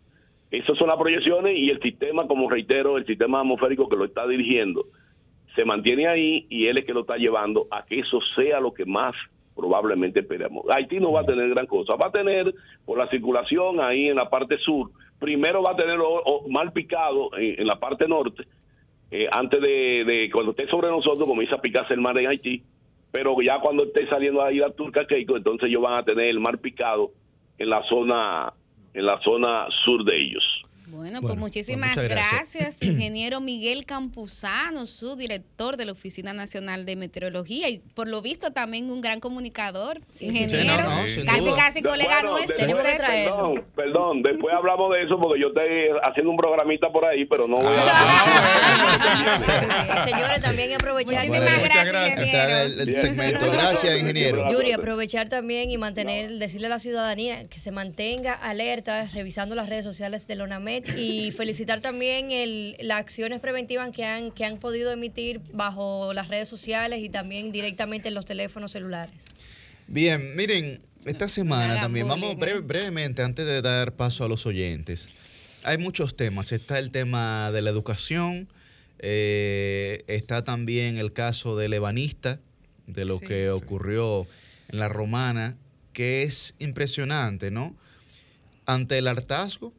Esas son las proyecciones y el sistema, como reitero, el sistema atmosférico que lo está dirigiendo, se mantiene ahí y él es que lo está llevando a que eso sea lo que más probablemente esperamos. Haití no va a tener gran cosa, va a tener por la circulación ahí en la parte sur, primero va a tener mal picado en, la parte norte, eh, antes de, cuando esté sobre nosotros comienza a picarse el mar en Haití, pero ya cuando esté saliendo ahí la Turca entonces ellos van a tener el mar picado en la zona en la zona sur de ellos. Bueno, pues, pues muchísimas gracias. ingeniero Miguel Campuzano, su director de la Oficina Nacional de Meteorología y por lo visto también un gran comunicador, ingeniero, casi casi colega nuestro. Perdón, perdón, después hablamos de eso porque yo estoy haciendo un programita por ahí, pero no voy a... Ah, Señores, también aprovechar... Muchísimas gracias, ingeniero. Gracias, ingeniero. Yuri, aprovechar también y mantener, decirle a la ciudadanía que se mantenga alerta, revisando las redes sociales de Y felicitar también el, las acciones preventivas que han, que han podido emitir bajo las redes sociales y también directamente en los teléfonos celulares. Bien, miren, esta semana también, vamos brevemente, antes de dar paso a los oyentes, hay muchos temas. Está el tema de la educación, eh, está también el caso del ebanista, de lo que ocurrió en la romana, que es impresionante, ¿no? Ante el hartazgo,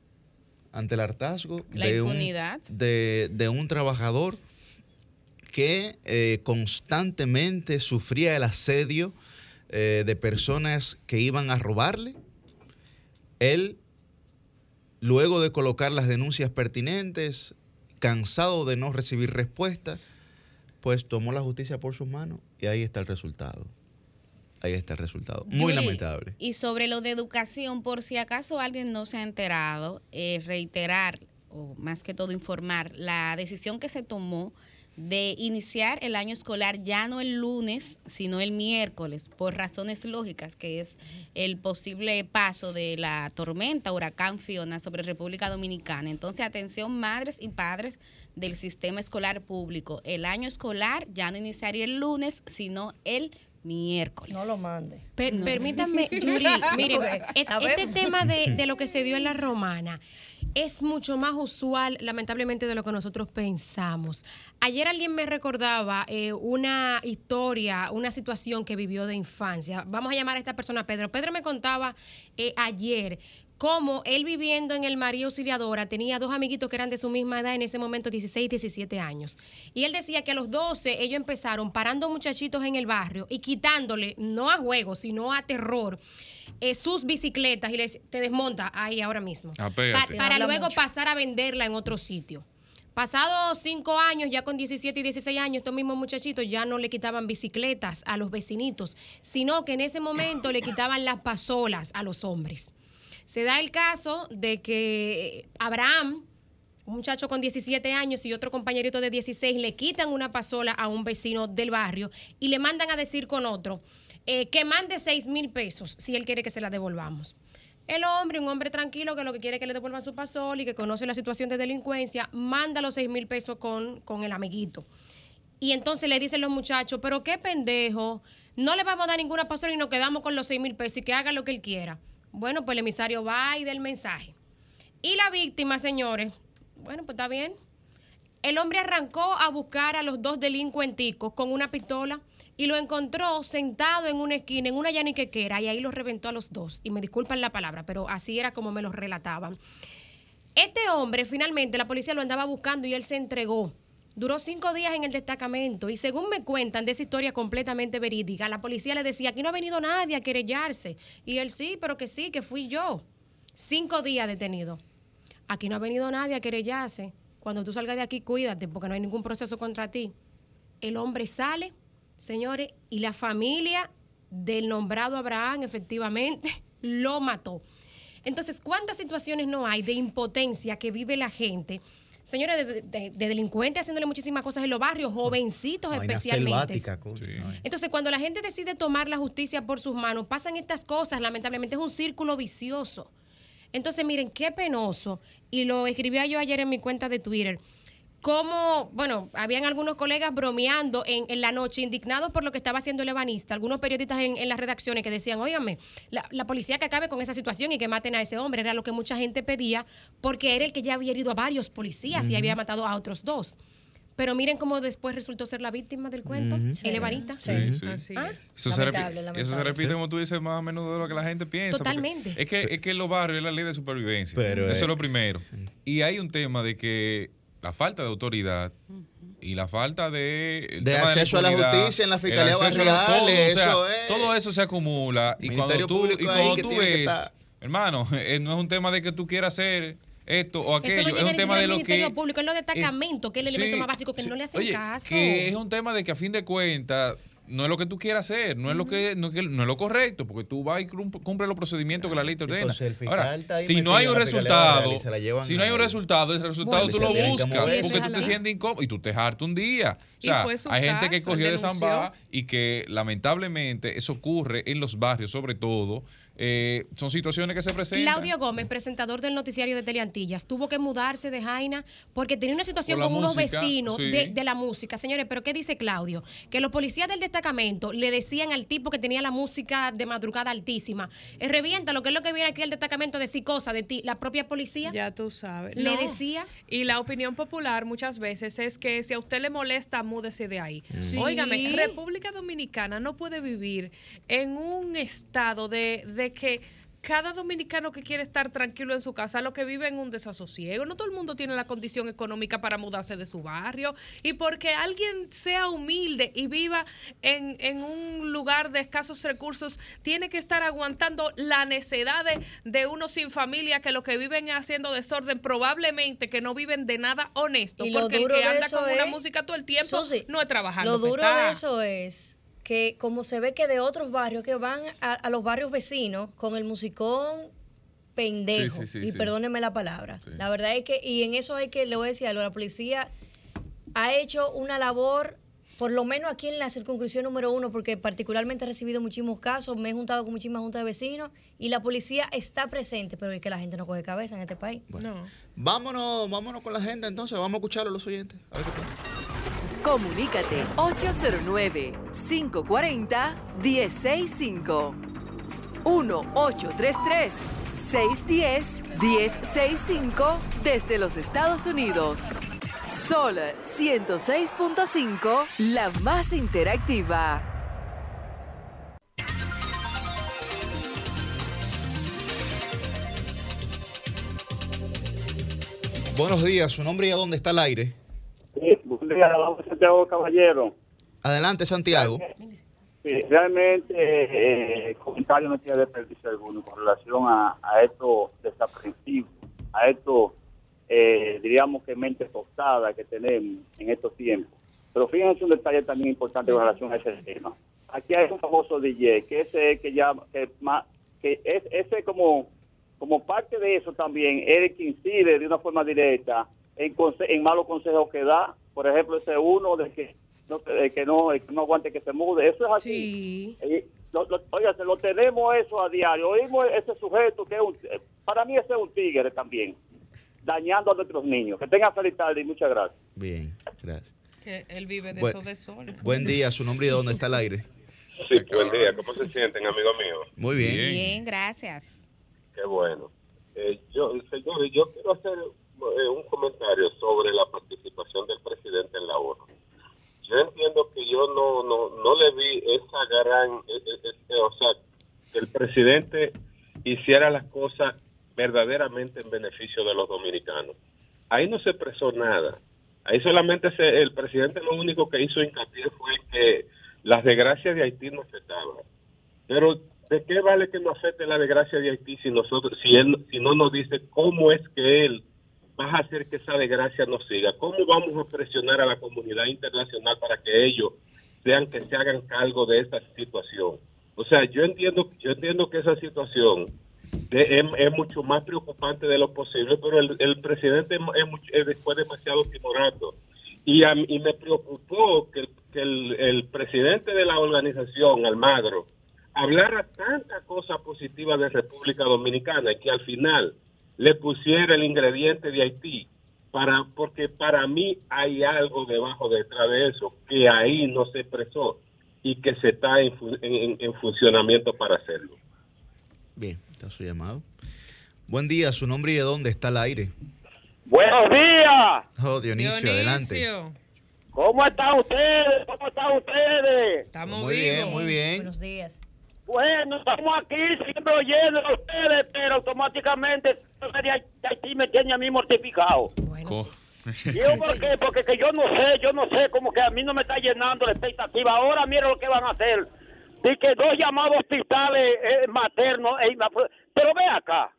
ante el hartazgo de, un, de, un trabajador que eh, constantemente sufría el asedio eh, de personas que iban a robarle. Él, luego de colocar las denuncias pertinentes, cansado de no recibir respuesta, pues tomó la justicia por sus manos y ahí está el resultado ahí está el resultado. Muy lamentable. Y sobre lo de educación, por si acaso alguien no se ha enterado, eh, reiterar, o más que todo informar, la decisión que se tomó de iniciar el año escolar ya no el lunes, sino el miércoles, por razones lógicas, que es el posible paso de la tormenta huracán Fiona sobre República Dominicana. Entonces, atención madres y padres del sistema escolar público. El año escolar ya no iniciaría el lunes, sino el miércoles. No lo mande. Permítanme, Yuri, mire, este tema de, de, lo que se dio en la romana es mucho más usual, lamentablemente, de lo que nosotros pensamos. Ayer alguien me recordaba eh, una historia, una situación que vivió de infancia. Vamos a llamar a esta persona Pedro. Pedro me contaba eh, ayer cómo él viviendo en el María Auxiliadora tenía dos amiguitos que eran de su misma edad en ese momento, 16, 17 años. Y él decía que a los 12 ellos empezaron parando muchachitos en el barrio y quitándole, no a juego, sino a terror, eh, sus bicicletas y les te desmonta ahí ahora mismo. para luego pasar a venderla en otro sitio Pasados cinco años, ya con 17 y 16 años, estos mismos muchachitos ya no le quitaban bicicletas a los vecinitos, sino que en ese momento le quitaban las pasolas a los hombres. Se da el caso de que Abraham, un muchacho con 17 años y otro compañerito de 16, le quitan una pasola a un vecino del barrio y le mandan a decir con otro eh, que mande 6 mil pesos si él quiere que se la devolvamos. El hombre, un hombre tranquilo que lo que quiere es que le devuelvan su pasola y que conoce la situación de delincuencia, manda los 6 mil pesos con, con el amiguito. Y entonces le dicen los muchachos, pero qué pendejo, no le vamos a dar ninguna pasola y nos quedamos con los 6 mil pesos y que haga lo que él quiera. Bueno, pues el emisario va y da el mensaje. Y la víctima, señores, bueno, pues está bien. El hombre arrancó a buscar a los dos delincuenticos con una pistola y lo encontró sentado en una esquina, en una yaniquequera, y ahí los reventó a los dos. Y me disculpan la palabra, pero así era como me lo relataban. Este hombre, finalmente, la policía lo andaba buscando y él se entregó. Duró cinco días en el destacamento y según me cuentan de esa historia completamente verídica, la policía le decía, aquí no ha venido nadie a querellarse. Y él sí, pero que sí, que fui yo. Cinco días detenido. Aquí no ha venido nadie a querellarse. Cuando tú salgas de aquí, cuídate porque no hay ningún proceso contra ti. El hombre sale, señores, y la familia del nombrado Abraham efectivamente lo mató. Entonces, ¿cuántas situaciones no hay de impotencia que vive la gente? Señores, de, de- de delincuentes haciéndole muchísimas cosas en los barrios, jovencitos Vaina especialmente. Entonces, cuando la gente decide tomar la justicia por sus manos, pasan estas cosas, lamentablemente es un círculo vicioso. Entonces, miren, qué penoso, y lo escribía yo ayer en mi cuenta de Twitter, cómo, bueno, habían algunos colegas bromeando en, en la noche, indignados por lo que estaba haciendo el ebanista, algunos periodistas en, en las redacciones que decían, óigame, la, la policía que acabe con esa situación y que maten a ese hombre, era lo que mucha gente pedía, porque era el que ya había herido a varios policías y había matado a otros dos. Pero miren cómo después resultó ser la víctima del cuento, el ebanista. Sí, sí. Así ¿Ah? es. Eso se, repi- Lamentable, eso lamentable. se repite, como tú dices, más a menudo de lo que la gente piensa. Totalmente. Es que, es que en los barrios es la ley de supervivencia. Pero, eso eh, es lo primero. Y hay un tema de que la falta de autoridad y la falta de... el De acceso a la impunidad, justicia en la fiscalía a la- barrial, todo, o sea, eso es. todo eso se acumula. Y cuando tú, y cuando tú ves, estar- hermano, eh, no es un tema de que tú quieras hacer esto o no aquello, es un tema de lo Ministerio que... Público, es lo de destacamento, que es el elemento Sí, más básico que sí. no le hacen Oye, caso. Que es un tema de que a fin de cuentas no es lo que tú quieras hacer, no es lo que no, no es lo correcto, porque tú vas y cum- cumple los procedimientos que la ley te ordena. El Ahora, si no hay un resultado, si no hay un resultado, ese resultado tú lo buscas porque tú te sientes incómodo y tú te hartas un día. O sea, hay gente que cogió de zamba y que lamentablemente eso ocurre en los barrios, sobre todo. Eh, son situaciones que se presentan. Claudio Gómez, presentador del noticiario de Teleantillas, tuvo que mudarse de Jaina porque tenía una situación con unos música, vecinos sí. de, de la música. Señores, pero ¿qué dice Claudio? Que los policías del destacamento le decían al tipo que tenía la música de madrugada altísima, "Eh, revienta lo que es lo que viene aquí el destacamento, decir cosas de ti. La propia policía Ya tú sabes. le No. decía... Y la opinión popular muchas veces es que si a usted le molesta, múdese de ahí. Sí. Óigame, República Dominicana no puede vivir en un estado de, de que cada dominicano que quiere estar tranquilo en su casa, lo que vive en un desasosiego. No todo el mundo tiene la condición económica para mudarse de su barrio. Y porque alguien sea humilde y viva en, en un lugar de escasos recursos, tiene que estar aguantando la necedad de, de unos sin familia que lo que viven es haciendo desorden, probablemente que no viven de nada honesto. Porque el que anda con una música todo el tiempo Susi, no es trabajando. Lo que duro de eso es que como se ve que de otros barrios que van a, a los barrios vecinos con el musicón pendejo, Sí, sí, sí, y sí. perdónenme la palabra, la verdad es que, y en eso hay que, le voy a decir algo, la policía ha hecho una labor, por lo menos aquí en la circunscripción número uno, porque particularmente he recibido muchísimos casos, me he juntado con muchísimas juntas de vecinos, y la policía está presente, pero es que la gente no coge cabeza en este país. No. Vámonos, vámonos con la agenda entonces, vamos a escuchar a los oyentes. A ver qué pasa. Comunícate 809-540-1065. 1-833-610-1065 desde los Estados Unidos. Sol 106.5, la más interactiva. Buenos días, su nombre y a dónde está el aire. Sí, buen día, Santiago Caballero. Adelante, Santiago. Sí, realmente eh, el comentario no tiene desperdicio alguno con relación a, a estos desaprensivos, a estos eh, diríamos que mente tostada que tenemos en estos tiempos. Pero fíjense un detalle también importante con relación a ese tema. Aquí hay un famoso DJ, que ese que ya, que, que es, ese como, como parte de eso también, es el que incide de una forma directa en, conse- en malos consejos que da. Por ejemplo, ese uno de que no, de que no, de que no aguante que se mude. Eso es así. Eh, lo, lo- oiga, se lo tenemos eso a diario. Oímos ese sujeto que es un, eh, para mí ese es un tigre también, dañando a nuestros niños. Que tengan feliz tarde y muchas gracias. Bien, gracias. Que él vive de Buen- eso de sol. Buen día, su nombre y de dónde está el aire. Sí, buen día. ¿Cómo se sienten, amigo mío? Muy bien. Bien, gracias. Qué bueno. Eh, yo, señores, yo quiero hacer eh, un comentario sobre la participación del presidente en la ONU. Yo entiendo que yo no, no, no le vi esa gran, eh, eh, eh, o sea, que el presidente hiciera las cosas verdaderamente en beneficio de los dominicanos. Ahí no se expresó nada. Ahí solamente se, el presidente lo único que hizo hincapié fue que las desgracias de Haití no afectaban. Pero ¿de qué vale que nos afecte la desgracia de Haití si nosotros, si él, si no nos dice cómo es que él va a hacer que esa desgracia no siga? ¿Cómo vamos a presionar a la comunidad internacional para que ellos sean que se hagan cargo de esta situación? O sea, yo entiendo, yo entiendo que esa situación es, mucho más preocupante de lo posible, pero el, presidente es, es- fue demasiado timorando. Y, a y me preocupó que, que el, el presidente de la organización, Almagro, hablara tanta cosa positiva de República Dominicana y que al final le pusiera el ingrediente de Haití, para porque para mí hay algo debajo detrás de eso que ahí no se expresó y que se está en, en- en- en funcionamiento para hacerlo. Bien, está su llamado. Buen día, su nombre y de dónde está el aire. Buenos días. Oh, Dionisio, adelante. ¿Cómo están ustedes? ¿Cómo están ustedes? Estamos Muy bien, muy bien. Buenos días. Bueno, estamos aquí siempre oyendo a ustedes, pero automáticamente de Haití me tiene a mí mortificado. ¿Yo por qué? Porque que yo no sé, yo no sé, como que a mí no me está llenando la expectativa. Ahora mira lo que van a hacer. De que dos llamados hospitales eh, maternos, eh, pero ve acá.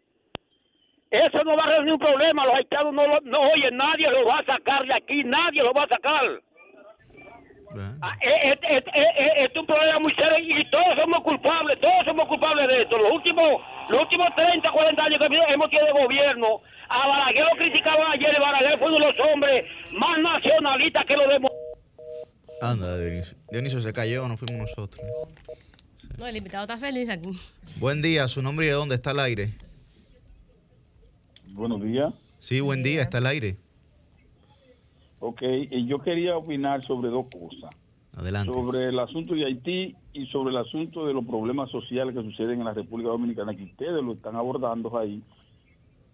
Eso no va a resolver un problema, los haitianos no, lo- no oye, nadie lo va a sacar de aquí, nadie lo va a sacar. Ah, eh, eh, eh, eh, eh, Este es un problema muy serio y todos somos culpables, todos somos culpables de esto. Los últimos, los últimos 30, 40 años que hemos tenido de gobierno, a Balaguer lo criticaban ayer y Balaguer fue uno de los hombres más nacionalistas que lo demás. Anda, Dionisio. Dionisio se cayó, no fuimos nosotros. No, el invitado está feliz aquí. Buen día, su nombre y de dónde está el aire. Buenos días. Sí, buen día, está el aire. Ok, y yo quería opinar sobre dos cosas. Adelante. Sobre el asunto de Haití y sobre el asunto de los problemas sociales que suceden en la República Dominicana, que ustedes lo están abordando ahí,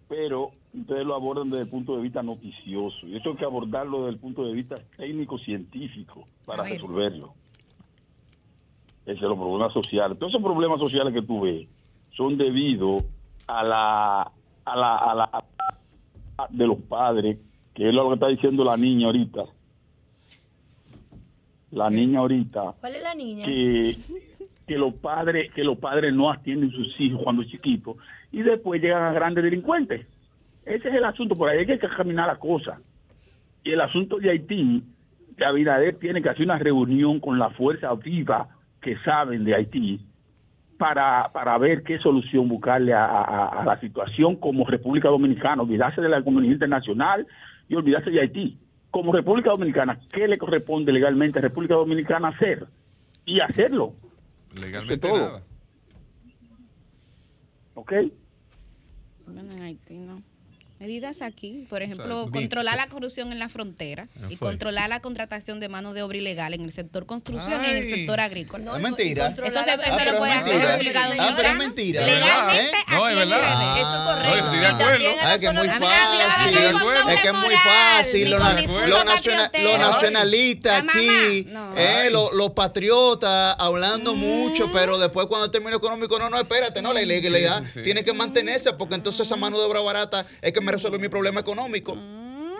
pero ustedes lo abordan desde el punto de vista noticioso. Y eso hay que abordarlo desde el punto de vista técnico-científico para resolverlo. Ese es los problemas sociales. Todos esos problemas sociales que tú ves son debido a la, a la, a la a- de los padres, que es lo que está diciendo la niña ahorita. La niña ahorita ¿Cuál es la niña? que, que los padres que los padres no atienden sus hijos cuando chiquitos y después llegan a grandes delincuentes. Ese es el asunto, por ahí hay que caminar la cosa. Y el asunto de Haití, que Abinader tiene que hacer una reunión con la fuerza viva que saben de Haití para, para ver qué solución buscarle a, a- a la situación como República Dominicana, olvidarse de la comunidad internacional y olvidarse de Haití. Como República Dominicana, ¿qué le corresponde legalmente a República Dominicana hacer? Y hacerlo. Legalmente todo. nada. ¿Ok? Bueno, en Haití no. Medidas aquí, por ejemplo, controlar la corrupción en la frontera Ah, y fue. controlar la contratación de mano de obra ilegal en el sector construcción y en el sector agrícola. No, es mentira. Eso, se, Ah, eso lo puede es hacer mentira. República Ah, pero es mentira. Legalmente, ¿Eh? No, es verdad. RD. Eso es No, correcto. estoy de acuerdo. Ah, la que es muy fácil. De acuerdo. Es que es muy fácil. Los, los nacionalistas aquí, eh, los, patriotas hablando mucho, pero después cuando termina económico, no, no, espérate, no, la ilegalidad sí, sí. tiene que mantenerse porque entonces esa mano de obra barata es que me resuelve mi problema económico.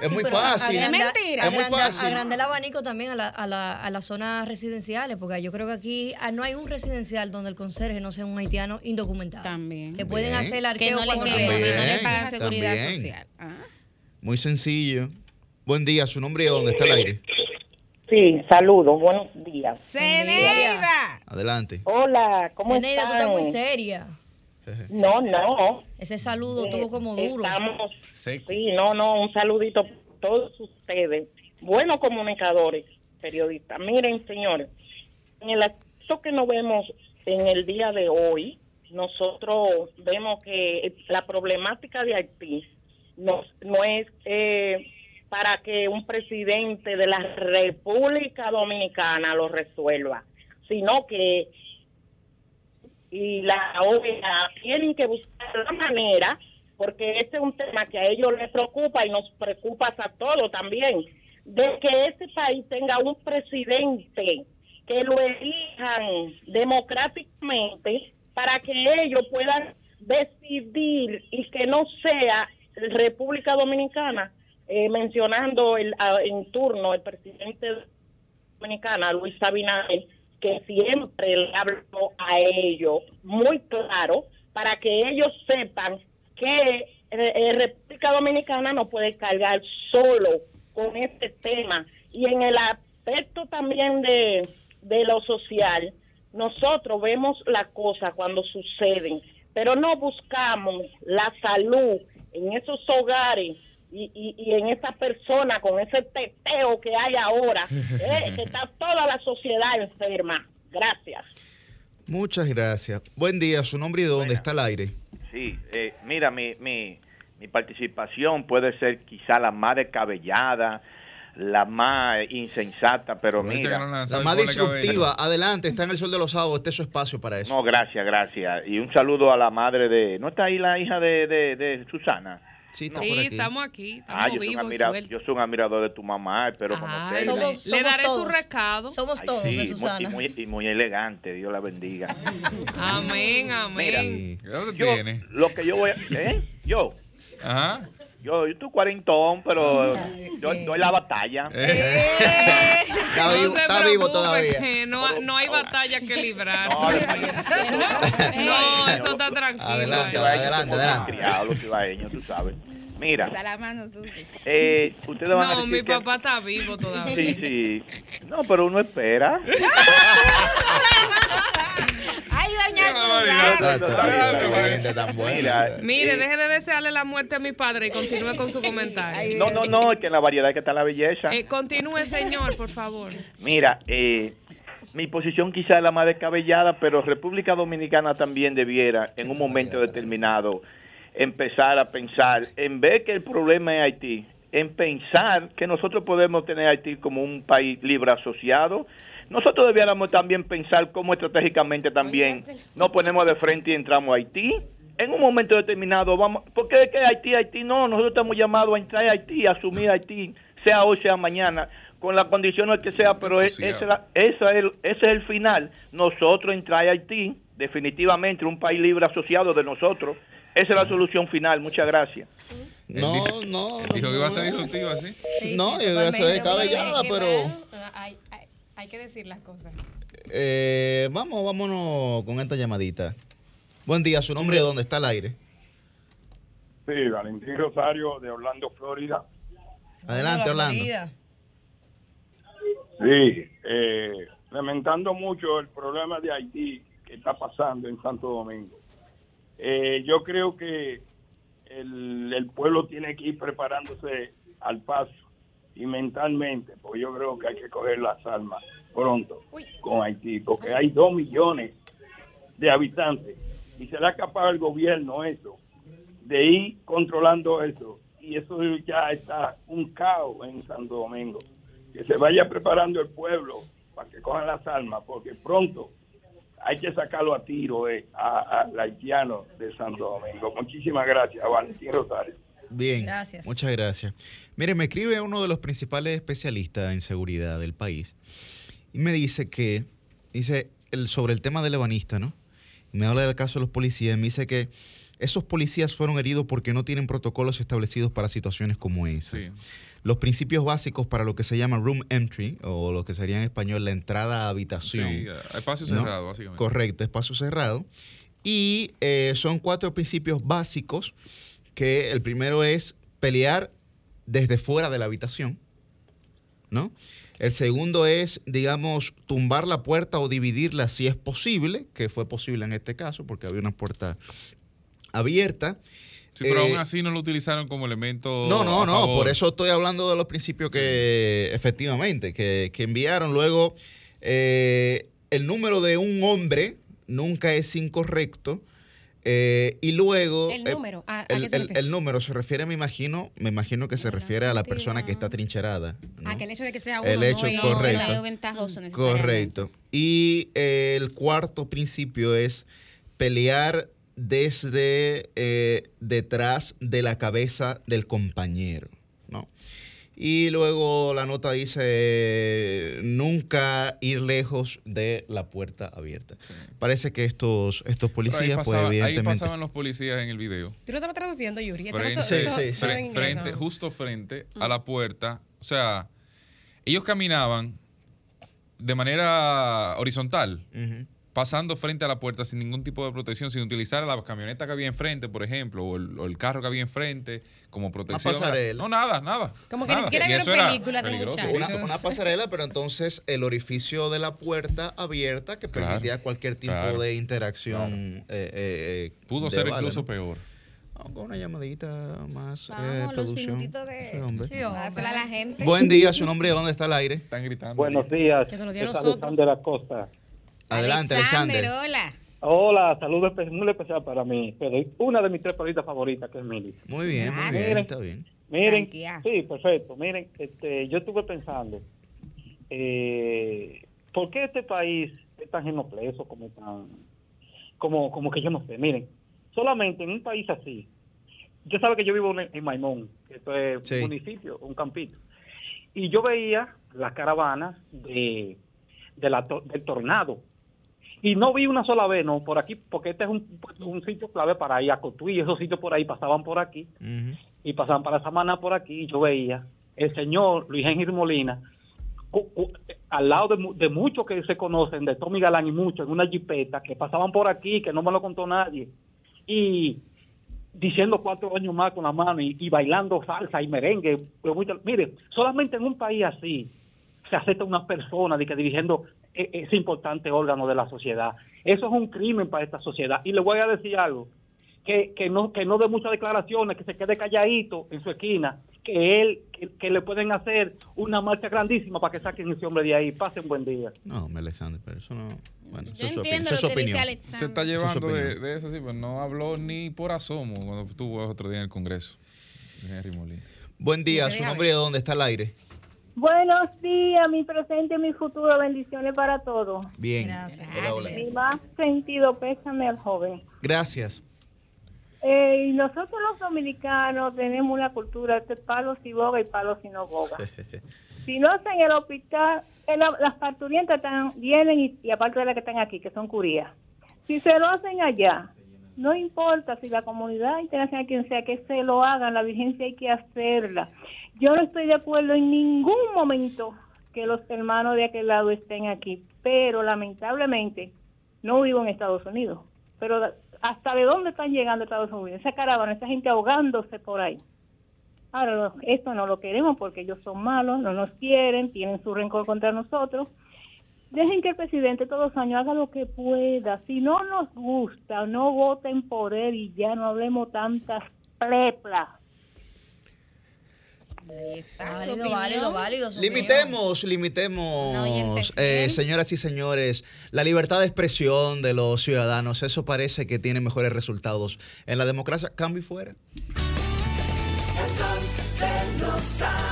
Es muy fácil. agranda- Es muy agranda- fácil. agranda el abanico también a, la- a, la- a las zonas residenciales, porque yo creo que aquí ah, no hay un residencial donde el conserje no sea un haitiano indocumentado. También. Que pueden Bien. hacer el Que arqueo no le no le pagan seguridad también. social. Ah. Muy sencillo. Buen día, su nombre y dónde está el aire. Sí, saludos, buenos días. Ceneida. Adelante. Hola, ¿cómo Ceneida, tú estás muy seria. No, no. Ese saludo estuvo como duro. Estamos, sí, no, no, un saludito a todos ustedes. Buenos comunicadores, periodistas. Miren, señores, en el aspecto que nos vemos en el día de hoy, nosotros vemos que la problemática de Haití no, no es eh, para que un presidente de la República Dominicana lo resuelva, sino que y la OEA tienen que buscar la manera, porque este es un tema que a ellos les preocupa y nos preocupa a todos también, de que este país tenga un presidente que lo elijan democráticamente para que ellos puedan decidir y que no sea República Dominicana eh, mencionando el, en turno el presidente dominicana Luis Abinader que siempre le habló a ellos muy claro para que ellos sepan que eh, eh, República Dominicana no puede cargar solo con este tema. Y en el aspecto también de lo social nosotros vemos las cosas cuando suceden pero no buscamos la salud en esos hogares y, y, y en esa persona con ese teteo que hay ahora, eh, que está toda la sociedad enferma. Gracias. Muchas gracias. Buen día, su nombre y de dónde está el aire. Sí, eh, mira, mi, mi, mi participación puede ser quizá la más descabellada, la más insensata, pero mira. La más disruptiva. Adelante, está en el sol de los sábados. Este es su espacio para eso. No, gracias, gracias. Y un saludo a la madre de... ¿No está ahí la hija de, de, de Susana? Sí, Sí, estamos aquí, Ah, yo soy, un vivos y admira- sueltos. yo soy un admirador de tu mamá, pero como Ay, usted. le- le daré su recado. Somos Ay, todos sí, de muy- Susana. Y muy, y muy elegante, Dios la bendiga. Amén, Mira, amén. yo, lo que yo voy a... ¿Eh? Yo. Ajá. Yo, yo estoy cuarentón, pero yo doy la batalla. Está no vivo, está preocupe, vivo todavía. no, no hay batalla que librar. No, No, eso está tranquilo. Adelante, adelante, adelante. criados, los cibaeños, tú sabes. Mira, Está la mano, Susi. eh, ustedes van a No, decir mi que- papá está vivo todavía. Sí, sí. No, pero uno espera. Doña Mire, deje de desearle la muerte a mi padre y continúe con su comentario. No, no, no, es que en la variedad que está la belleza. Eh, continúe, señor, por favor. Mira, eh, mi posición quizá es la más descabellada, pero República Dominicana también debiera, en un momento determinado, empezar a pensar, en vez que el problema es Haití, en pensar que nosotros podemos tener Haití como un país libre asociado. Nosotros debiéramos también pensar cómo estratégicamente también nos ponemos de frente y entramos a Haití. En un momento determinado vamos, porque es que Haití, Haití no, nosotros estamos llamados a entrar a Haití, a asumir Haití, sea hoy, sea mañana, con las condiciones que sea, pero es- esa, esa es el, ese es el final. Nosotros entrar a Haití, definitivamente un país libre asociado de nosotros, esa es la solución final. Muchas gracias. No, no. Dijo que iba a ser disruptivo así. No, yo voy a ser descabellada, pero Hay, que decir las cosas. eh, vamos, vámonos con esta llamadita. Buen día, su nombre dónde está el aire. Sí, Valentín Rosario de Orlando, Florida. Adelante, Orlando. Sí, eh, lamentando mucho el problema de Haití que está pasando en Santo Domingo. Eh, yo creo que el, el pueblo tiene que ir preparándose al paso y mentalmente, porque yo creo que hay que coger las armas pronto con Haití, porque hay dos millones de habitantes y se le ha escapado al gobierno eso, de ir controlando eso. Y eso ya está un caos en Santo Domingo. Que se vaya preparando el pueblo para que cojan las armas, porque pronto hay que sacarlo a tiro eh, a- al haitiano de Santo Domingo. Muchísimas gracias, Valentín Rosario. Bien, Gracias. muchas gracias. Mire, me escribe uno de los principales especialistas en seguridad del país y me dice que, dice, el, sobre el tema del ebanista, ¿no? Y me habla del caso de los policías, me dice que esos policías fueron heridos porque no tienen protocolos establecidos para situaciones como esas. Los principios básicos para lo que se llama room entry, o lo que sería en español la entrada a habitación. Sí, espacio ¿no? cerrado, básicamente. Correcto, espacio cerrado. Y eh, son cuatro principios básicos que el primero es pelear desde fuera de la habitación, ¿no? El segundo es, digamos, tumbar la puerta o dividirla si es posible, que fue posible en este caso porque había una puerta abierta. Sí, pero Eh, aún así no lo utilizaron como elemento. no, no, a no, por eso estoy hablando de los principios que efectivamente, que, que enviaron. Luego, eh, el número de un hombre nunca es incorrecto. Eh, y luego... El eh, número, ¿a- a el, qué se el- refiere? el número se refiere, me imagino, me imagino que se refiere a la persona que está trincherada. Ah, que el hecho de que sea uno El hecho no correcto. No es ventajoso. Correcto. Y eh, el cuarto principio es pelear desde eh, detrás de la cabeza del compañero, ¿no? Y luego la nota dice nunca ir lejos de la puerta abierta. Parece que estos, estos ahí, policías, pues pasaba- ahí evidentemente. pasaban los policías en el video. Tú lo estabas traduciendo, Yuri. Frente, sí, sí. justo frente a la puerta. O sea, ellos caminaban de manera horizontal. Pasando frente a la puerta sin ningún tipo de protección, sin utilizar la camioneta que había enfrente, por ejemplo, o el, o el carro que había enfrente como protección. pasarela. No, nada, nada. Como que ni nada. siquiera Y vieron eso era películas de muchachos. Una, una pasarela, pero entonces el orificio de la puerta abierta que Claro, permitía cualquier tipo claro, de interacción. eh, eh, eh, Pudo de ser incluso ¿no? peor. Con una llamadita más eh, Vamos, los producción. minutitos de... Sí, hombre. Sí, a la gente. Buen día, su nombre, ¿dónde está el aire? Están gritando. Buenos días, Que te lo di a es Alexander. Adelante, Alexander. hola. Hola, saludos muy especial para mí. Pero una de mis tres perritas favoritas, que es Mili. Muy bien, muy bien, Miren, está bien. Miren, sí, perfecto. Miren, este, yo estuve pensando, eh, ¿por qué este país es tan genopleso, como tan, como, como que yo no sé? Miren, solamente en un país así, yo sabe que yo vivo en, Maimón, que esto es Sí. un municipio, un campito, y yo veía las caravanas de, de la, del tornado. Y no vi una sola vez, no, por aquí, porque este es un, un sitio clave para ir a Cotuí, esos sitios por ahí pasaban por aquí y pasaban para Samaná por aquí y yo veía el señor Luis Ángel Molina cu- cu- al lado de, mu- de muchos que se conocen, de Tommy Galán y muchos, en una jipeta que pasaban por aquí, que no me lo contó nadie, y diciendo cuatro años más con la mano y, y bailando salsa y merengue. pero mucho- mire, solamente en un país así se acepta una persona de que dirigiendo ese importante órgano de la sociedad. Eso es un crimen para esta sociedad. Y le voy a decir algo, que, que no que no dé muchas declaraciones, que se quede calladito en su esquina, que él, que, que le pueden hacer una marcha grandísima para que saquen ese hombre de ahí. Pasen buen día. No, me Alexander, pero eso no. Bueno, eso Yo es su opinión. entiendo Eso es lo su que dice opinión. Alexander. Se está es su llevando de, opinión. de eso, sí, pero no habló ni por asomo cuando estuvo otro día en el Congreso. Henry Molina. Buen día, su nombre y de dónde está el aire. Buenos días, mi presente y mi futuro. Bendiciones para todos. Bien. Gracias. Hola, hola. Mi más sentido pésame al joven. Gracias. Eh, y nosotros los dominicanos tenemos una cultura de palos y boga y palos y no boga. Si no hacen el hospital, la- las parturientas están, vienen y, y aparte de las que están aquí, que son curías. Si se lo hacen allá, no importa si la comunidad internacional, quien sea, que se lo hagan, la vigencia hay que hacerla. Yo no estoy de acuerdo en ningún momento que los hermanos de aquel lado estén aquí, pero lamentablemente no vivo en Estados Unidos. Pero hasta de dónde están llegando Estados Unidos, esa caravana, esa gente ahogándose por ahí. Ahora, esto no lo queremos porque ellos son malos, no nos quieren, tienen su rencor contra nosotros. Dejen que el presidente todos los años haga lo que pueda. Si no nos gusta, no voten por él y ya no hablemos tantas pleplas. Válido, válido, válido. su Limitemos, limitemos, eh, señoras y señores, la libertad de expresión de los ciudadanos. Eso parece que tiene mejores resultados. En la democracia, cambio y fuera. El sol de los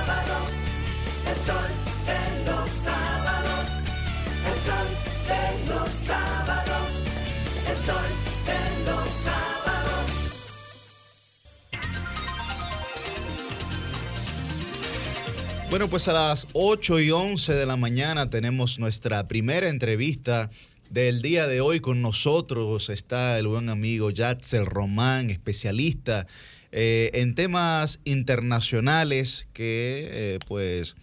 Bueno, pues a las 8 y 11 de la mañana tenemos nuestra primera entrevista del día de hoy. Con nosotros está el buen amigo Yatzel Román, especialista eh, en temas internacionales que, eh, pues,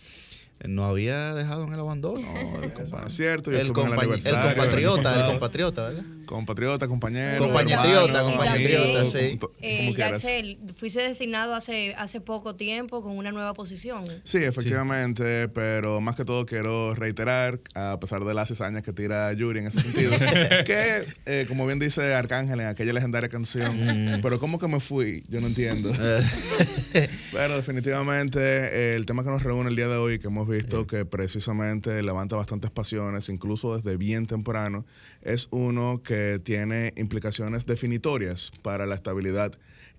nos había dejado en el abandono. El, compa- es cierto, yo el, en compatriota, el compatriota, ¿verdad? Compatriota, compañero. Compañetriota, amigo, sí. Eh. Yaxel, fuiste designado hace, hace poco tiempo con una nueva posición. Sí, efectivamente, pero más que todo quiero reiterar, a pesar de las cizañas que tira Yuri en ese sentido, que, eh, como bien dice Arcángel en aquella legendaria canción, Mm. pero ¿cómo que me fui? Yo no entiendo. pero definitivamente eh, el tema que nos reúne el día de hoy, que hemos visto que precisamente levanta bastantes pasiones, incluso desde bien temprano, es uno que tiene implicaciones definitorias para la estabilidad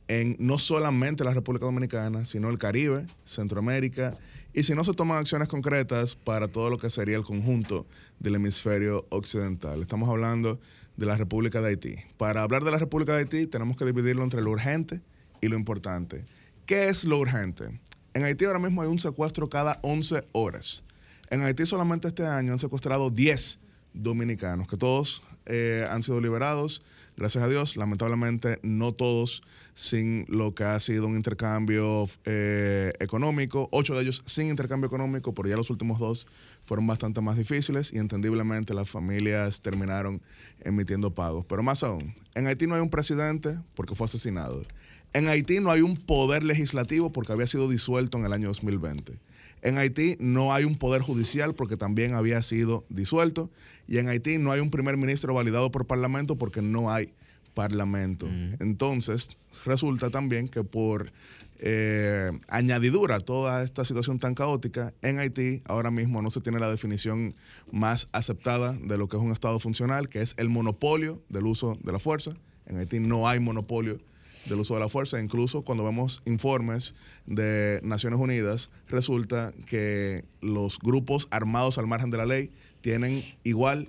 en no solamente la República Dominicana, sino el Caribe, Centroamérica, y si no se toman acciones concretas para todo lo que sería el conjunto del hemisferio occidental. Estamos hablando de la República de Haití. Para hablar de la República de Haití tenemos que dividirlo entre lo urgente y lo importante. ¿Qué es lo urgente? En Haití ahora mismo hay un secuestro cada 11 horas. En Haití solamente este año han secuestrado 10 dominicanos, que todos eh, han sido liberados, gracias a Dios. Lamentablemente no todos sin lo que ha sido un intercambio eh, económico, ocho de ellos sin intercambio económico, pero ya los últimos dos fueron bastante más difíciles y entendiblemente las familias terminaron emitiendo pagos. Pero más aún, en Haití no hay un presidente porque fue asesinado. En Haití no hay un poder legislativo porque había sido disuelto en el año 2020. En Haití no hay un poder judicial porque también había sido disuelto. Y en Haití no hay un primer ministro validado por parlamento porque no hay parlamento. Entonces, resulta también que por eh, añadidura a toda esta situación tan caótica, en Haití ahora mismo no se tiene la definición más aceptada de lo que es un Estado funcional, que es el monopolio del uso de la fuerza. En Haití no hay monopolio del uso de la fuerza. Incluso cuando vemos informes de Naciones Unidas, resulta que los grupos armados al margen de la ley tienen igual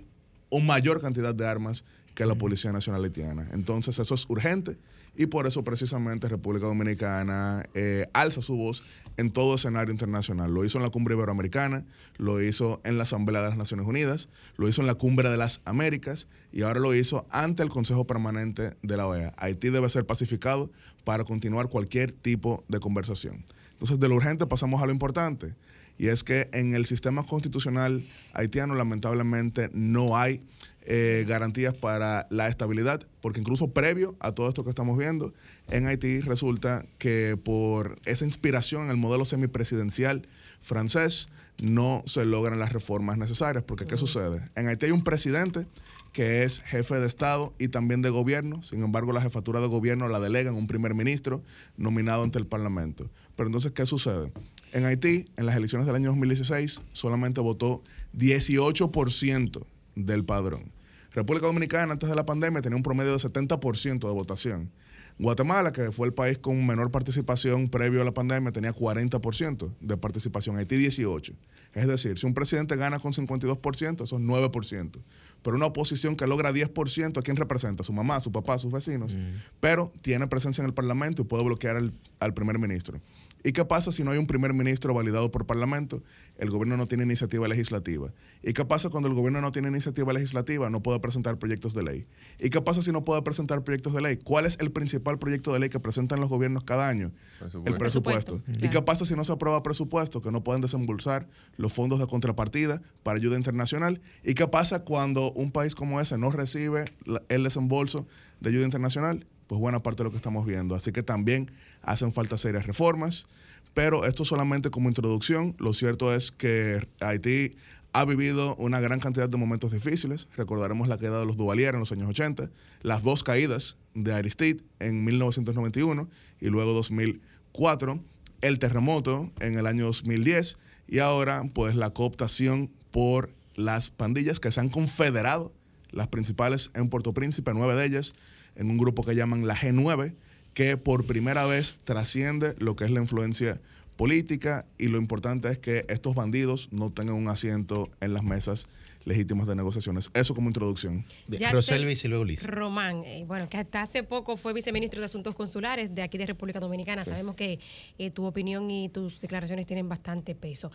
o mayor cantidad de armas que la Policía Nacional haitiana. Entonces eso es urgente y por eso precisamente República Dominicana eh, alza su voz en todo escenario internacional. Lo hizo en la cumbre iberoamericana, lo hizo en la Asamblea de las Naciones Unidas, lo hizo en la cumbre de las Américas y ahora lo hizo ante el Consejo Permanente de la OEA. Haití debe ser pacificado para continuar cualquier tipo de conversación. Entonces de lo urgente pasamos a lo importante y es que en el sistema constitucional haitiano lamentablemente no hay eh, garantías para la estabilidad, porque incluso previo a todo esto que estamos viendo, en Haití resulta que por esa inspiración en el modelo semipresidencial francés no se logran las reformas necesarias, porque ¿qué sucede? En Haití hay un presidente que es jefe de Estado y también de gobierno, sin embargo la jefatura de gobierno la delegan un primer ministro nominado ante el Parlamento. Pero entonces, ¿qué sucede? En Haití, en las elecciones del año 2016, solamente votó 18% del padrón. República Dominicana antes de la pandemia tenía un promedio de 70% de votación. Guatemala, que fue el país con menor participación previo a la pandemia, tenía 40% de participación. Haití 18%. Es decir, si un presidente gana con 52%, eso es 9%. Pero una oposición que logra 10%, ¿a quién representa? Su mamá, su papá, sus vecinos. Pero tiene presencia en el Parlamento y puede bloquear al, al primer ministro. ¿Y qué pasa si no hay un primer ministro validado por Parlamento? El gobierno no tiene iniciativa legislativa. ¿Y qué pasa cuando el gobierno no tiene iniciativa legislativa? No puede presentar proyectos de ley. ¿Y qué pasa si no puede presentar proyectos de ley? ¿Cuál es el principal proyecto de ley que presentan los gobiernos cada año? El presupuesto. ¿Y qué pasa si no se aprueba presupuesto? Que no pueden desembolsar los fondos de contrapartida para ayuda internacional. ¿Y qué pasa cuando un país como ese no recibe el desembolso de ayuda internacional? Pues buena parte de lo que estamos viendo. Así que también hacen falta serias reformas. Pero esto solamente como introducción. Lo cierto es que Haití ha vivido una gran cantidad de momentos difíciles. Recordaremos la caída de los Duvalier en los años 80, las dos caídas de Aristide en 1991 y luego 2004, el terremoto en el año 2010 y ahora pues la cooptación por las pandillas que se han confederado, las principales en Puerto Príncipe, nueve de ellas, en un grupo que llaman la G9, que por primera vez trasciende lo que es la influencia política y lo importante es que estos bandidos no tengan un asiento en las mesas legítimas de negociaciones. Eso como introducción. Jackson y luego Liz. Román, eh, bueno, que hasta hace poco fue viceministro de Asuntos Consulares de aquí de República Dominicana. Sabemos que eh, tu opinión y tus declaraciones tienen bastante peso.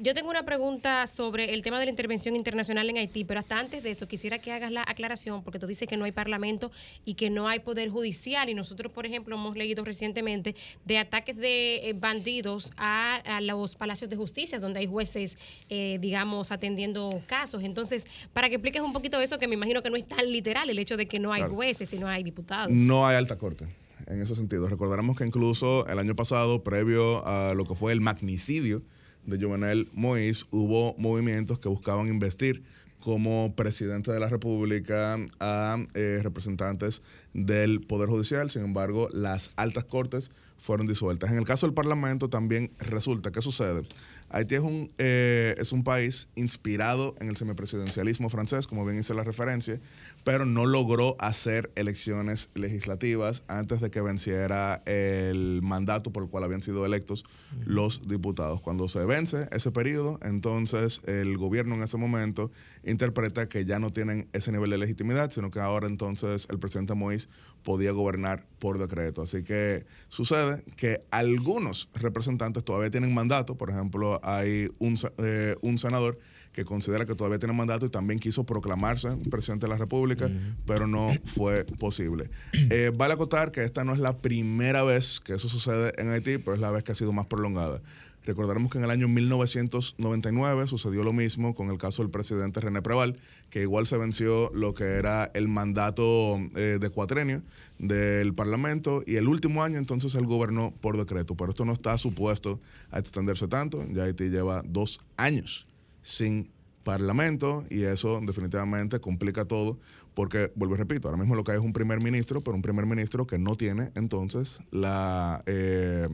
Yo tengo una pregunta sobre el tema de la intervención internacional en Haití, pero hasta antes de eso quisiera que hagas la aclaración, porque tú dices que no hay parlamento y que no hay poder judicial. Y nosotros, por ejemplo, hemos leído recientemente de ataques de eh, bandidos a, a los palacios de justicia, donde hay jueces, eh, digamos, atendiendo casos. Entonces, para que expliques un poquito eso, que me imagino que no es tan literal el hecho de que no hay Claro. jueces y no hay diputados. No hay alta corte en ese sentido. Recordaremos que incluso el año pasado, previo a lo que fue el magnicidio de Jovenel Moïse, hubo movimientos que buscaban investir como presidente de la República a eh, representantes del Poder Judicial. Sin embargo, las altas cortes fueron disueltas. En el caso del Parlamento también resulta, ¿qué sucede? Haití es un, eh, es un país inspirado en el semipresidencialismo francés, como bien hice la referencia, pero no logró hacer elecciones legislativas antes de que venciera el mandato por el cual habían sido electos los diputados. Cuando se vence ese periodo, entonces el gobierno en ese momento interpreta que ya no tienen ese nivel de legitimidad, sino que ahora entonces el presidente Moïse podía gobernar por decreto. Así que sucede que algunos representantes todavía tienen mandato, por ejemplo, hay un, eh, un senador que considera que todavía tiene mandato y también quiso proclamarse presidente de la República, pero no fue posible. Eh, vale acotar que esta no es la primera vez que eso sucede en Haití, pero es la vez que ha sido más prolongada. Recordaremos que en el año 1999 sucedió lo mismo con el caso del presidente René Preval, que igual se venció lo que era el mandato eh, de cuatrenio del Parlamento y el último año entonces él gobernó por decreto, pero esto no está supuesto a extenderse tanto, ya Haití lleva dos años sin Parlamento y eso definitivamente complica todo porque, vuelvo y repito, ahora mismo lo que hay es un primer ministro, pero un primer ministro que no tiene entonces la... eh,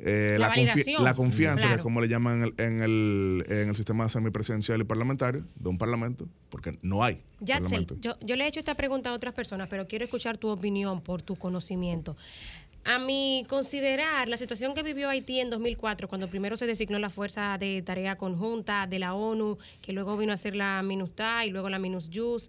eh, La la, confi- la confianza, que es como le llaman en el, en, el, en el sistema semipresidencial y parlamentario, de un parlamento, porque no hay Yatzel, yo, yo le he hecho esta pregunta a otras personas, pero quiero escuchar tu opinión por tu conocimiento. A mi considerar la situación que vivió Haití en 2004, cuando primero se designó la Fuerza de Tarea Conjunta de la ONU, que luego vino a ser la MINUSTA y luego la MINUSJUS,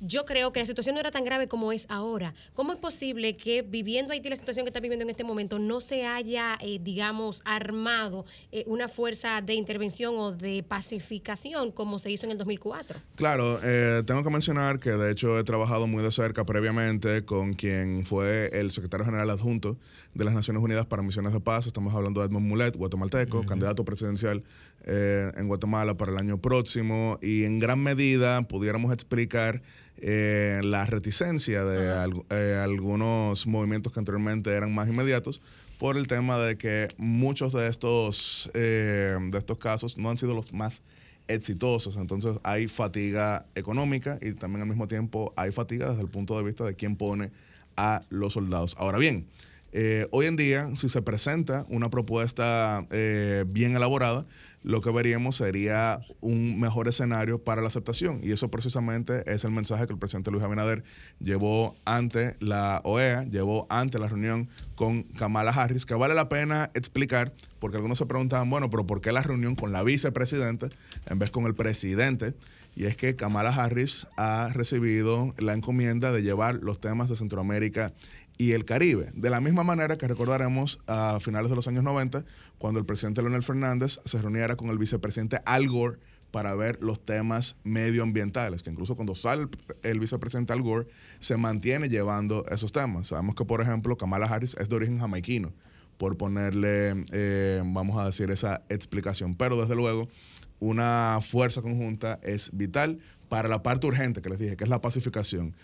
yo creo que la situación no era tan grave como es ahora. ¿Cómo es posible que viviendo Haití la situación que está viviendo en este momento no se haya, eh, digamos, armado eh, una fuerza de intervención o de pacificación como se hizo en el 2004? Claro, eh, tengo que mencionar que de hecho he trabajado muy de cerca previamente con quien fue el secretario general adjunto de las Naciones Unidas para Misiones de Paz. Estamos hablando de Edmond Mulet, guatemalteco, candidato presidencial eh, en Guatemala para el año próximo. Y en gran medida pudiéramos explicar eh, la reticencia de eh, algunos movimientos que anteriormente eran más inmediatos por el tema de que muchos de estos, eh, de estos casos no han sido los más exitosos. Entonces hay fatiga económica y también al mismo tiempo hay fatiga desde el punto de vista de quién pone a los soldados. Ahora bien, eh, hoy en día, si se presenta una propuesta eh, bien elaborada, lo que veríamos sería un mejor escenario para la aceptación. Y eso precisamente es el mensaje que el presidente Luis Abinader llevó ante la OEA, llevó ante la reunión con Kamala Harris, que vale la pena explicar, porque algunos se preguntaban, bueno, pero ¿por qué la reunión con la vicepresidenta en vez con el presidente? Y es que Kamala Harris ha recibido la encomienda de llevar los temas de Centroamérica y el Caribe. De la misma manera que recordaremos a finales de los años 90, cuando el presidente Leonel Fernández se reuniera con el vicepresidente Al Gore para ver los temas medioambientales, que incluso cuando sale el, vicepresidente Al Gore, se mantiene llevando esos temas. Sabemos que, por ejemplo, Kamala Harris es de origen jamaiquino, por ponerle, eh, vamos a decir, esa explicación. Pero desde luego, una fuerza conjunta es vital para la parte urgente que les dije, que es la pacificación.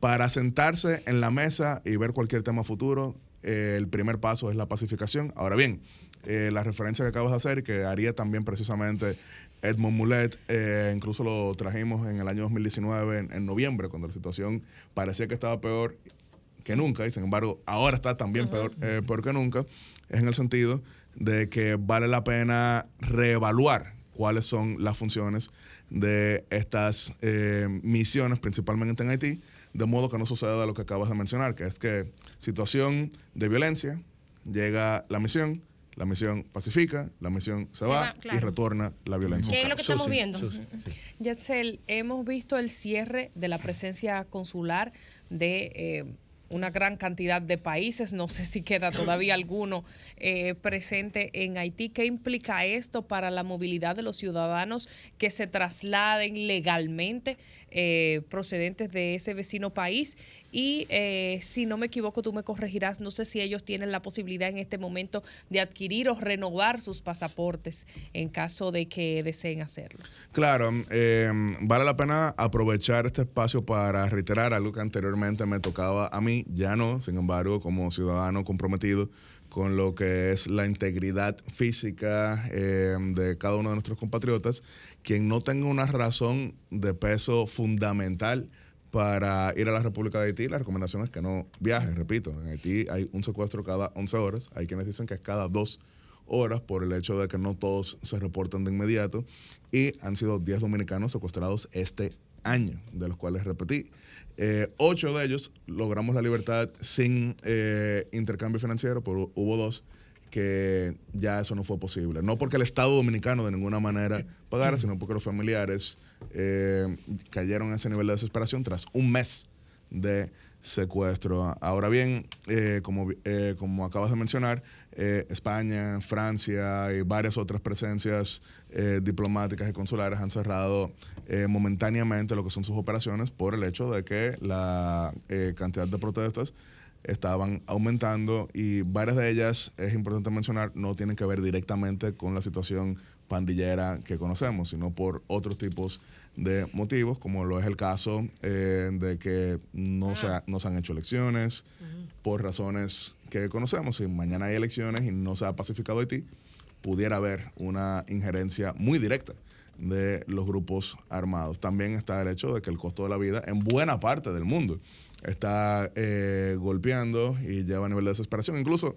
Para sentarse en la mesa y ver cualquier tema futuro, eh, el primer paso es la pacificación. Ahora bien, eh, la referencia que acabas de hacer, que haría también precisamente Edmond Mulet, eh, incluso lo trajimos en el año 2019, en, en noviembre, cuando la situación parecía que estaba peor que nunca, y sin embargo ahora está también peor, eh, peor que nunca, es en el sentido de que vale la pena reevaluar cuáles son las funciones de estas misiones, principalmente en Haití, de modo que no suceda lo que acabas de mencionar, que es que situación de violencia, llega la misión, la misión pacifica, la misión se, Se va, va, claro. y retorna la violencia. ¿Qué es lo que estamos viendo? Yatzel, hemos visto el cierre de la presencia consular de eh, una gran cantidad de países. No sé si queda todavía alguno eh, presente en Haití. ¿Qué implica esto para la movilidad de los ciudadanos que se trasladen legalmente eh, procedentes de ese vecino país? Y eh, si no me equivoco, tú me corregirás, no sé si ellos tienen la posibilidad en este momento de adquirir o renovar sus pasaportes en caso de que deseen hacerlo. Claro, eh, vale la pena aprovechar este espacio para reiterar algo que anteriormente me tocaba a mí, ya no, sin embargo, como ciudadano comprometido con lo que es la integridad física eh, de cada uno de nuestros compatriotas, quien no tenga una razón de peso fundamental para ir a la República de Haití, la recomendación es que no viaje, repito, en Haití hay un secuestro cada 11 horas, hay quienes dicen que es cada dos horas por el hecho de que no todos se reportan de inmediato. Y han sido 10 dominicanos secuestrados este año, de los cuales repetí. Eh, ocho de ellos logramos la libertad sin eh, intercambio financiero, pero hubo dos que ya eso no fue posible. No porque el Estado dominicano de ninguna manera pagara, sino porque los familiares eh, cayeron en ese nivel de desesperación tras un mes de secuestro. Ahora bien, como, como acabas de mencionar, España, Francia y varias otras presencias diplomáticas y consulares han cerrado eh, momentáneamente lo que son sus operaciones por el hecho de que la eh, cantidad de protestas estaban aumentando y varias de ellas, es importante mencionar, no tienen que ver directamente con la situación pandillera que conocemos, sino por otros tipos de motivos, como lo es el caso eh, de que no, se, ha- no se han hecho elecciones por razones que conocemos. Si mañana hay elecciones y no se ha pacificado Haití, pudiera haber una injerencia muy directa de los grupos armados. También está el hecho de que el costo de la vida en buena parte del mundo está eh, golpeando y lleva a nivel de desesperación. Incluso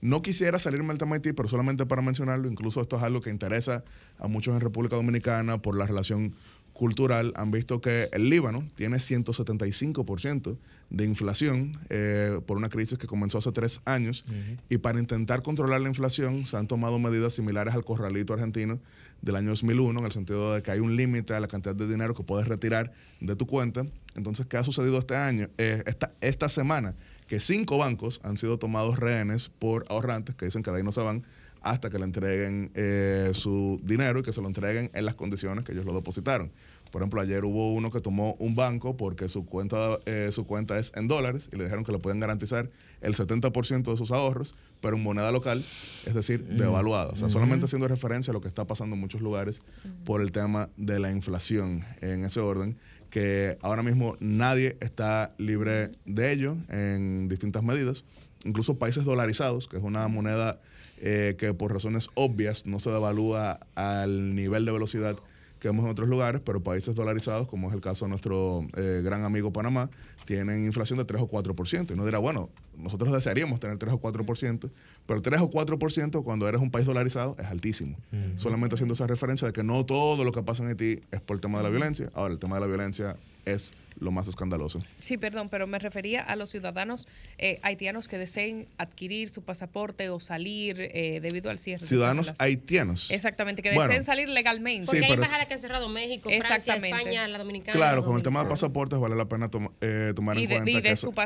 no quisiera salirme del tema Haití, pero solamente para mencionarlo, incluso esto es algo que interesa a muchos en República Dominicana por la relación cultural. Han visto que el Líbano tiene 175% de inflación eh, por una crisis que comenzó hace tres años y para intentar controlar la inflación se han tomado medidas similares al corralito argentino del año 2001 en el sentido de que hay un límite a la cantidad de dinero que puedes retirar de tu cuenta. Entonces, ¿qué ha sucedido este año? Eh, esta, esta semana, que cinco bancos han sido tomados rehenes por ahorrantes que dicen que de ahí no se van hasta que le entreguen eh, su dinero y que se lo entreguen en las condiciones que ellos lo depositaron. Por ejemplo, ayer hubo uno que tomó un banco porque su cuenta, eh, su cuenta es en dólares y le dijeron que le pueden garantizar el 70% de sus ahorros, pero en moneda local, es decir, devaluada. O sea, solamente haciendo referencia a lo que está pasando en muchos lugares por el tema de la inflación en ese orden, que ahora mismo nadie está libre de ello en distintas medidas. Incluso países dolarizados, que es una moneda eh, que por razones obvias no se devalúa al nivel de velocidad que vemos en otros lugares, pero países dolarizados, como es el caso de nuestro eh, gran amigo Panamá, tienen inflación de 3 o 4%. Y uno dirá, bueno, nosotros desearíamos tener 3 o 4%, pero 3 o 4% cuando eres un país dolarizado es altísimo. Solamente haciendo esa referencia de que no todo lo que pasa en Haití es por el tema de la violencia. Ahora, el tema de la violencia es lo más escandaloso. Sí, perdón, pero me refería a los ciudadanos eh, haitianos que deseen adquirir su pasaporte o salir eh, debido al cierre. Ciudadanos haitianos. Exactamente, que Bueno, deseen salir legalmente. Porque Sí, hay pero- Embajada que han cerrado México, Francia, Exactamente. España, la Dominicana. Claro, con el tema de pasaportes vale la pena toma- eh, tomar y en de, cuenta y que de eso- su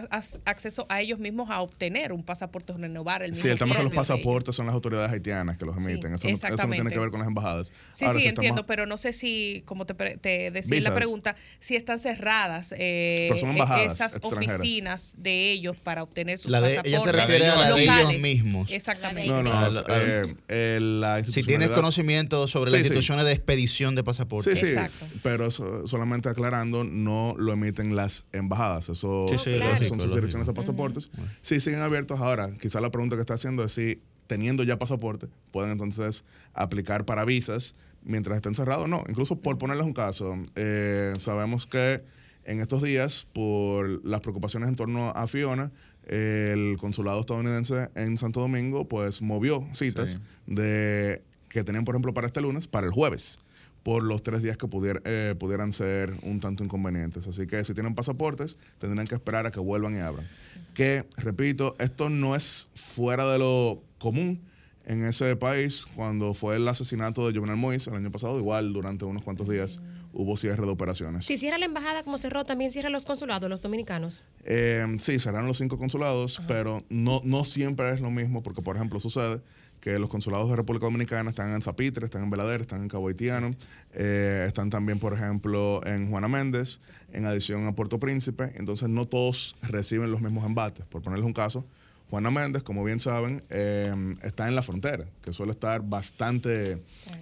acceso a ellos mismos a obtener un pasaporte o renovar el mismo. Sí, el tema es que los pasaportes son las autoridades haitianas que los emiten. eso, no, eso no tiene que ver con las embajadas. Sí, Ahora, sí, si estamos- entiendo, pero no sé si, como te, pre- te decía en la Visas. pregunta, si están cerradas eh, Pero son eh, embajadas esas oficinas de ellos para obtener sus La de- pasaportes. ella se refiere a la de ellos mismos. Exactamente. No, no, eh, eh, la Si tienes conocimiento sobre las Sí, sí. instituciones de expedición de Sí, pasaportes. sí, pero eso, solamente aclarando, no lo emiten las embajadas. Eso, Sí, sí, son sus direcciones de pasaportes. Sí, siguen abiertos. Ahora, quizá la pregunta que está haciendo es si, teniendo ya pasaporte, pueden entonces aplicar para visas mientras estén cerrados. No, incluso por ponerles un caso, eh, sabemos que en estos días, por las preocupaciones en torno a Fiona, el consulado estadounidense en Santo Domingo, pues movió citas Sí. de que tenían, por ejemplo, para este lunes, para el jueves por los tres días que pudier- eh, pudieran ser un tanto inconvenientes. Así que si tienen pasaportes, tendrán que esperar a que vuelvan y abran. Que, repito, esto no es fuera de lo común en ese país cuando fue el asesinato de Jovenel Moïse el año pasado. Igual durante unos cuantos días hubo cierre de operaciones. Si cierra la embajada como cerró, también cierra los consulados, los dominicanos. Eh, sí, serán los cinco consulados, pero no, no siempre es lo mismo porque, por ejemplo, sucede que los consulados de República Dominicana están en Zapitre, están en Belader, están en Cabo Haitiano, eh, están también, por ejemplo, en Juana Méndez, en adición a Puerto Príncipe. Entonces, no todos reciben los mismos embates. Por ponerles un caso, Juana Méndez, como bien saben, eh, está en la frontera, que suele estar bastante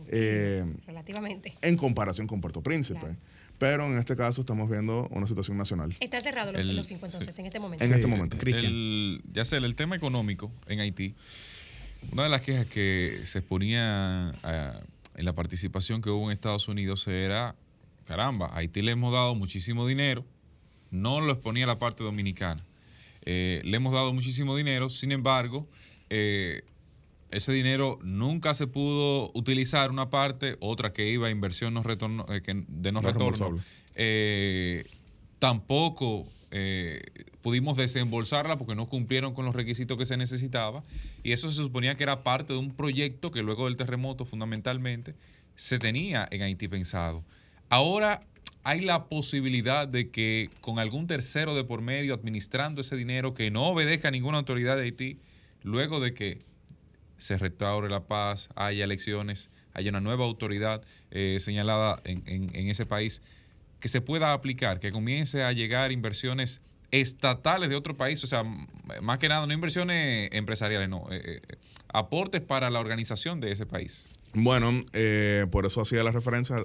eh, Relativamente. en comparación con Puerto Príncipe. Pero en este caso estamos viendo una situación nacional. Están cerrados los, El- los cinco entonces, en este momento. En este momento. El, ya sé, el tema económico en Haití, una de las quejas que se exponía ah, en la participación que hubo en Estados Unidos era, caramba, a Haití le hemos dado muchísimo dinero, no lo exponía la parte dominicana. Eh, le hemos dado muchísimo dinero, sin embargo, eh, ese dinero nunca se pudo utilizar una parte, otra que iba a inversión no retorno, eh, que- de no No retorno. Eh, tampoco pudimos desembolsarla porque no cumplieron con los requisitos que se necesitaba y eso se suponía que era parte de un proyecto que luego del terremoto fundamentalmente se tenía en Haití pensado. Ahora hay la posibilidad de que con algún tercero de por medio administrando ese dinero que no obedezca a ninguna autoridad de Haití, luego de que se restaure la paz, haya elecciones, haya una nueva autoridad eh, señalada en, ese país, que se pueda aplicar, que comience a llegar inversiones estatales de otro país, o sea, más que nada, no inversiones empresariales, no, eh, eh, aportes para la organización de ese país. Bueno, por eso hacía la referencia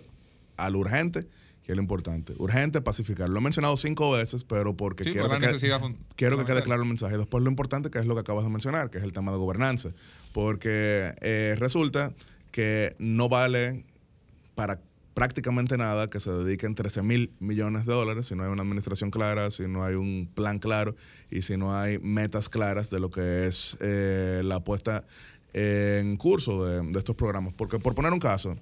a lo urgente que es lo importante. Urgente, pacificar. Lo he mencionado cinco veces, pero porque Sí, quiero, por que, quede- quiero que quede claro el mensaje. Después lo importante que es lo que acabas de mencionar, que es el tema de gobernanza. Porque eh, resulta que no vale para prácticamente nada que se dediquen 13 mil millones de dólares si no hay una administración clara, si no hay un plan claro y si no hay metas claras de lo que es eh, la puesta en curso de, de estos programas. Porque por poner un caso,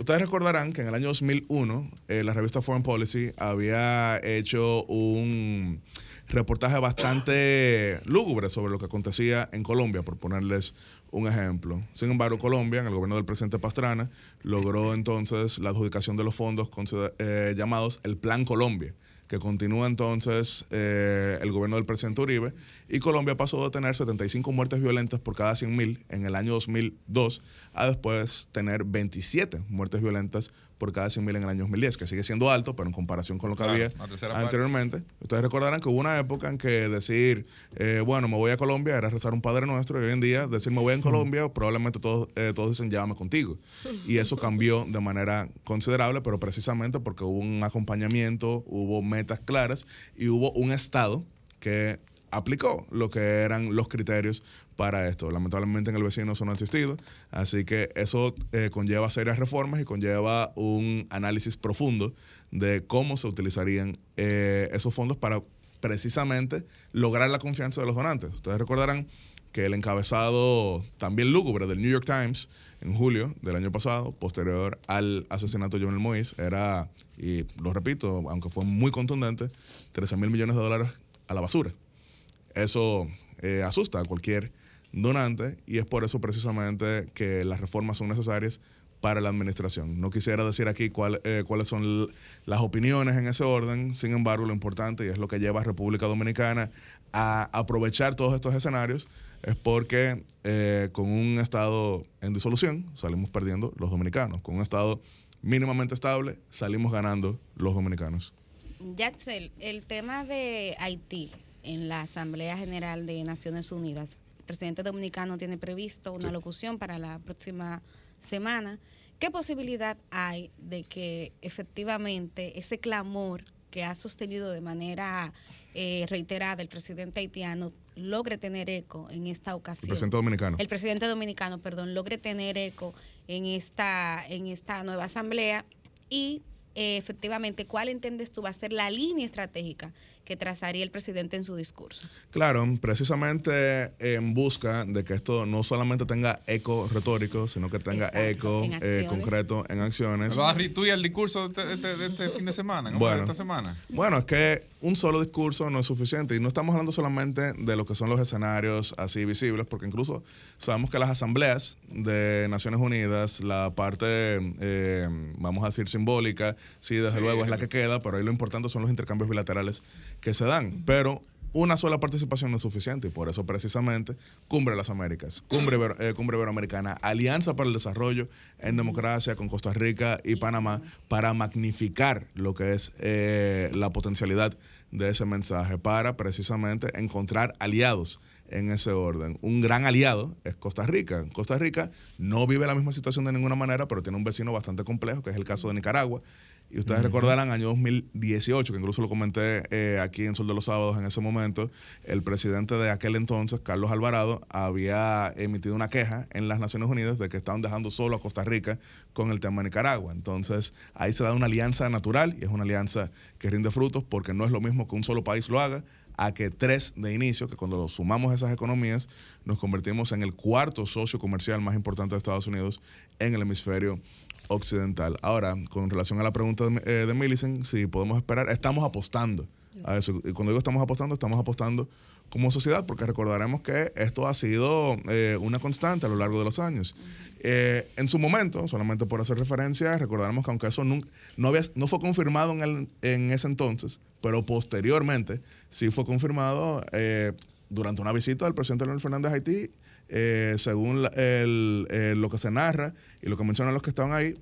ustedes recordarán que en el año 2001 eh, la revista Foreign Policy había hecho un reportaje bastante lúgubre sobre lo que acontecía en Colombia, por ponerles un ejemplo. Sin embargo, Colombia, en el gobierno del presidente Pastrana, logró entonces la adjudicación de los fondos eh, llamados el Plan Colombia, que continúa entonces eh, el gobierno del presidente Uribe, y Colombia pasó de tener 75 muertes violentas por cada 100.000 en el año 2002 a después tener 27 muertes violentas por cada 100.000 en el año 2010, que sigue siendo alto, pero en comparación con lo que Claro, había parte. anteriormente. Ustedes recordarán que hubo una época en que decir, eh, bueno, me voy a Colombia era rezar un Padre Nuestro, y hoy en día decir me voy a Colombia, probablemente todos, eh, todos dicen llámame contigo. Y eso cambió de manera considerable, pero precisamente porque hubo un acompañamiento, hubo metas claras y hubo un Estado que aplicó lo que eran los criterios para esto. Lamentablemente en el vecino eso no ha existido, así que eso eh, conlleva serias reformas y conlleva un análisis profundo de cómo se utilizarían eh, esos fondos para precisamente lograr la confianza de los donantes. Ustedes recordarán que el encabezado también lúgubre del New York Times en julio del año pasado, posterior al asesinato de Jovenel Moïse, era, y lo repito, aunque fue muy contundente, 13 mil millones de dólares a la basura. Eso eh, asusta a cualquier donante y es por eso precisamente que las reformas son necesarias para la administración. No quisiera decir aquí cuál, eh, cuáles son las opiniones en ese orden, sin embargo lo importante y es lo que lleva a República Dominicana a aprovechar todos estos escenarios es porque eh, con un Estado en disolución salimos perdiendo los dominicanos, con un Estado mínimamente estable salimos ganando los dominicanos. Yatzel, el tema de Haití en la Asamblea General de Naciones Unidas, el presidente dominicano tiene previsto una locución para la próxima semana. ¿Qué posibilidad hay de que efectivamente ese clamor que ha sostenido de manera eh, reiterada el presidente haitiano logre tener eco en esta ocasión? El presidente dominicano. El presidente dominicano, perdón, logre tener eco en esta, en esta nueva asamblea y eh, efectivamente, ¿cuál entiendes tú va a ser la línea estratégica que trazaría el presidente en su discurso? Claro, precisamente en busca de que esto no solamente tenga eco retórico, sino que tenga Exacto, eco en eh, concreto en acciones. ¿Vas a retuitear el discurso de este, de este- de este fin de semana? ¿Cómo Bueno. de esta semana? Bueno, es que un solo discurso no es suficiente y no estamos hablando solamente de lo que son los escenarios así visibles, porque incluso sabemos que las asambleas de Naciones Unidas, la parte, eh, vamos a decir, simbólica, sí, desde Sí. luego es la que queda, pero ahí lo importante son los intercambios bilaterales que se dan. Pero una sola participación no es suficiente y por eso precisamente Cumbre de las Américas, Cumbre, eh, Cumbre Iberoamericana, Alianza para el Desarrollo en Democracia con Costa Rica y Panamá para magnificar lo que es eh, la potencialidad de ese mensaje, para precisamente encontrar aliados en ese orden. Un gran aliado es Costa Rica. Costa Rica no vive la misma situación de ninguna manera, pero tiene un vecino bastante complejo, que es el caso de Nicaragua. Y ustedes recordarán año 2018, que incluso lo comenté eh, aquí en Sol de los Sábados en ese momento, el presidente de aquel entonces, Carlos Alvarado, había emitido una queja en las Naciones Unidas de que estaban dejando solo a Costa Rica con el tema de Nicaragua. Entonces ahí se da una alianza natural y es una alianza que rinde frutos porque no es lo mismo que un solo país lo haga a que tres de inicio, que cuando sumamos esas economías nos convertimos en el cuarto socio comercial más importante de Estados Unidos en el hemisferio occidental. Ahora, con relación a la pregunta de, eh, de Millicent, si podemos esperar, estamos apostando a eso. Y cuando digo estamos apostando, estamos apostando como sociedad, porque recordaremos que esto ha sido eh, una constante a lo largo de los años. Eh, en su momento, solamente por hacer referencia, recordaremos que aunque eso nun- no, había, no fue confirmado en, en ese entonces, pero posteriormente sí fue confirmado durante una visita del presidente Leonel Fernández a Haití, eh, según la- el- eh, lo que se narra y lo que mencionan los que estaban ahí,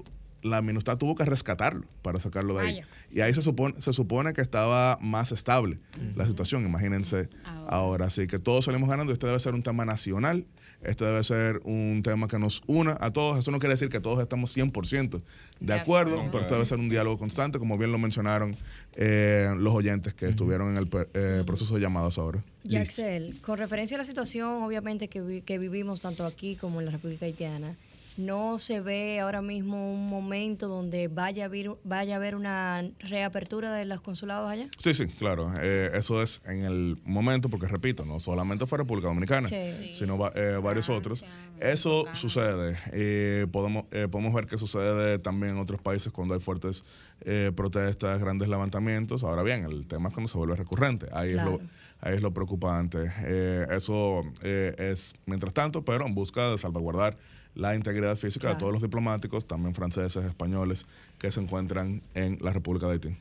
la MINUSTAH tuvo que rescatarlo para sacarlo de ahí. Y ahí se supone, se supone que estaba más estable la situación, imagínense ahora. Así que todos salimos ganando. Este debe ser un tema nacional, este debe ser un tema que nos una a todos. Eso no quiere decir que todos estamos 100% de acuerdo, pero este debe ser un diálogo constante, como bien lo mencionaron eh, los oyentes que estuvieron en el pe- eh, proceso de llamadas ahora. Yaxel, con referencia a la situación, obviamente, que, vi- que vivimos tanto aquí como en la República Haitiana, no se ve ahora mismo un momento donde vaya a haber, vaya a haber una reapertura de los consulados allá. Sí, sí, claro. Eh, eso es en el momento, porque repito, no solamente fue República Dominicana, Sí. sino va- eh, varios otros. Eso sucede. Eh, podemos, eh, podemos ver que sucede también en otros países cuando hay fuertes eh, protestas, grandes levantamientos. Ahora bien, el tema es cuando se vuelve recurrente. Ahí, es, lo, ahí es lo preocupante. Eh, eso eh, es mientras tanto, pero en busca de salvaguardar la integridad física de todos los diplomáticos, también franceses, españoles, que se encuentran en la República de Haití.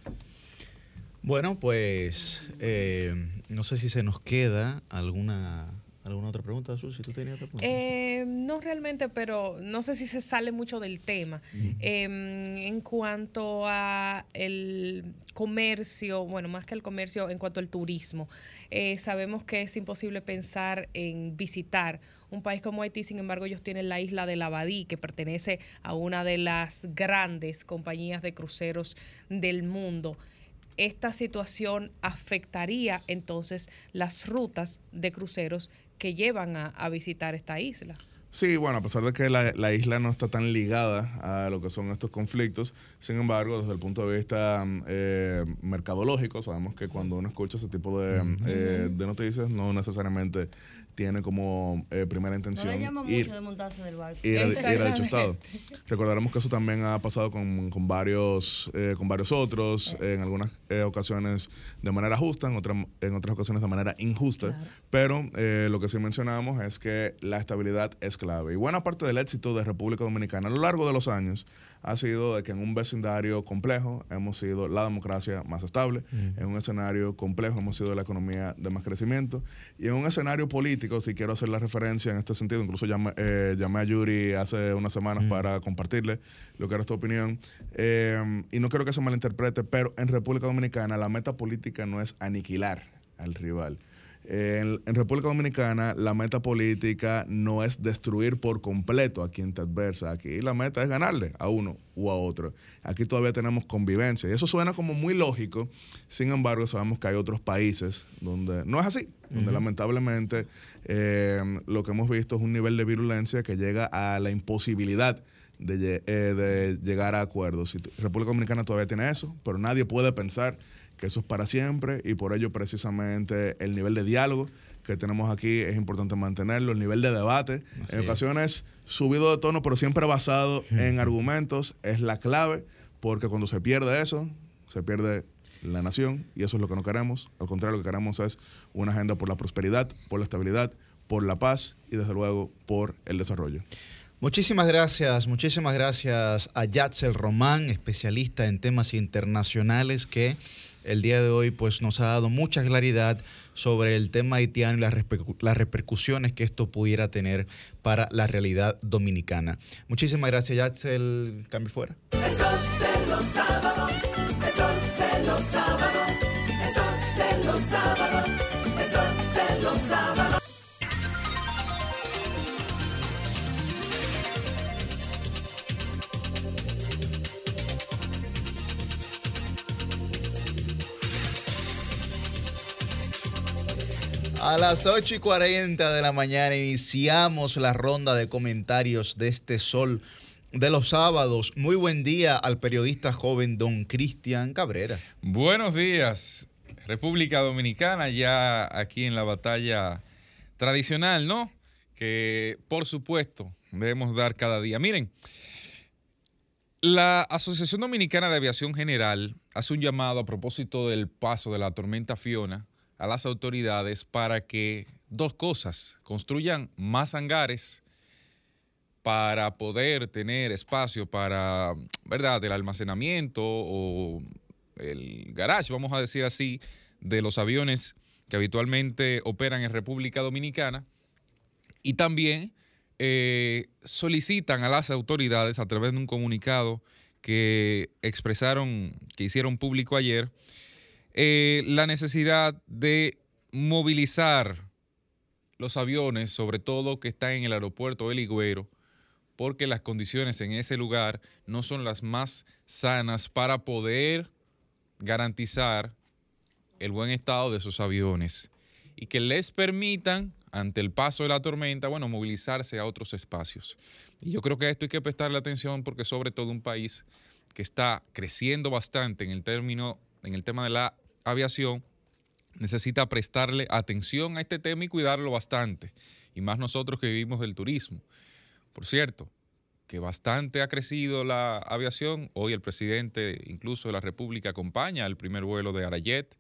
Bueno, pues eh, no sé si se nos queda alguna alguna otra pregunta, Susi. ¿Tú tenías otra pregunta? Eh, no realmente, pero no sé si se sale mucho del tema. Eh, en cuanto a el comercio, bueno, más que el comercio, en cuanto al turismo, eh, sabemos que es imposible pensar en visitar un país como Haití, sin embargo, ellos tienen la isla de Labadí, que pertenece a una de las grandes compañías de cruceros del mundo esta situación afectaría entonces las rutas de cruceros que llevan a, a visitar esta isla. Sí, bueno, a pesar de que la, la isla no está tan ligada a lo que son estos conflictos, sin embargo, desde el punto de vista mm, eh, mercadológico, sabemos que cuando uno escucha ese tipo de, eh, de noticias, no necesariamente tiene como eh, primera No intención le llama ir, mucho de montarse del barco. ir, a, ir a dicho estado. Recordaremos que eso también ha pasado con, con varios, eh, con varios otros, en algunas eh, ocasiones de manera justa, en, otras en otras ocasiones de manera injusta. Pero eh, lo que sí mencionamos es que la estabilidad es clave. Y buena parte del éxito de República Dominicana a lo largo de los años ha sido de que en un vecindario complejo hemos sido la democracia más estable, Mm. en un escenario complejo hemos sido la economía de más crecimiento y en un escenario político, si quiero hacer la referencia en este sentido, incluso llamé, eh, llamé a Yuri hace unas semanas para compartirle lo que era esta opinión eh, y no quiero que se malinterprete, pero en República Dominicana la meta política no es aniquilar al rival. En, en República Dominicana la meta política no es destruir por completo a quien te adversa. Aquí la meta es ganarle a uno u a otro. Aquí todavía tenemos convivencia. Y eso suena como muy lógico. Sin embargo, sabemos que hay otros países donde no es así. Donde lamentablemente eh, lo que hemos visto es un nivel de virulencia que llega a la imposibilidad de, eh, de llegar a acuerdos. Y República Dominicana todavía tiene eso, pero nadie puede pensar que eso es para siempre y por ello precisamente el nivel de diálogo que tenemos aquí es importante mantenerlo, el nivel de debate, en es. ocasiones subido de tono, pero siempre basado en argumentos, es la clave, porque cuando se pierde eso, se pierde la nación y eso es lo que no queremos. Al contrario, lo que queremos es una agenda por la prosperidad, por la estabilidad, por la paz y desde luego por el desarrollo. Muchísimas gracias, muchísimas gracias a Yatzel Román, especialista en temas internacionales, que el día de hoy pues, nos ha dado mucha claridad sobre el tema haitiano y las, las repercusiones que esto pudiera tener para la realidad dominicana. Muchísimas gracias, Yatzel. Cambio fuera. A las 8 y 40 de la mañana iniciamos la ronda de comentarios de este sol de los sábados. Muy buen día al periodista joven don Cristian Cabrera. Buenos días, República Dominicana, ya aquí en la batalla tradicional, ¿no? Que por supuesto debemos dar cada día. Miren, la Asociación Dominicana de Aviación General hace un llamado a propósito del paso de la tormenta Fiona a las autoridades para que dos cosas, construyan más hangares para poder tener espacio para, ¿verdad?, el almacenamiento o el garage, vamos a decir así, de los aviones que habitualmente operan en República Dominicana. Y también eh, solicitan a las autoridades a través de un comunicado que expresaron, que hicieron público ayer, eh, la necesidad de movilizar los aviones, sobre todo que están en el aeropuerto El Higüero, porque las condiciones en ese lugar no son las más sanas para poder garantizar el buen estado de esos aviones y que les permitan, ante el paso de la tormenta, bueno, movilizarse a otros espacios. Y yo creo que a esto hay que prestarle atención porque sobre todo un país que está creciendo bastante en el término, en el tema de la aviación, necesita prestarle atención a este tema y cuidarlo bastante. Y más nosotros que vivimos del turismo. Por cierto, que bastante ha crecido la aviación. Hoy el presidente incluso de la República acompaña el primer vuelo de Arayet,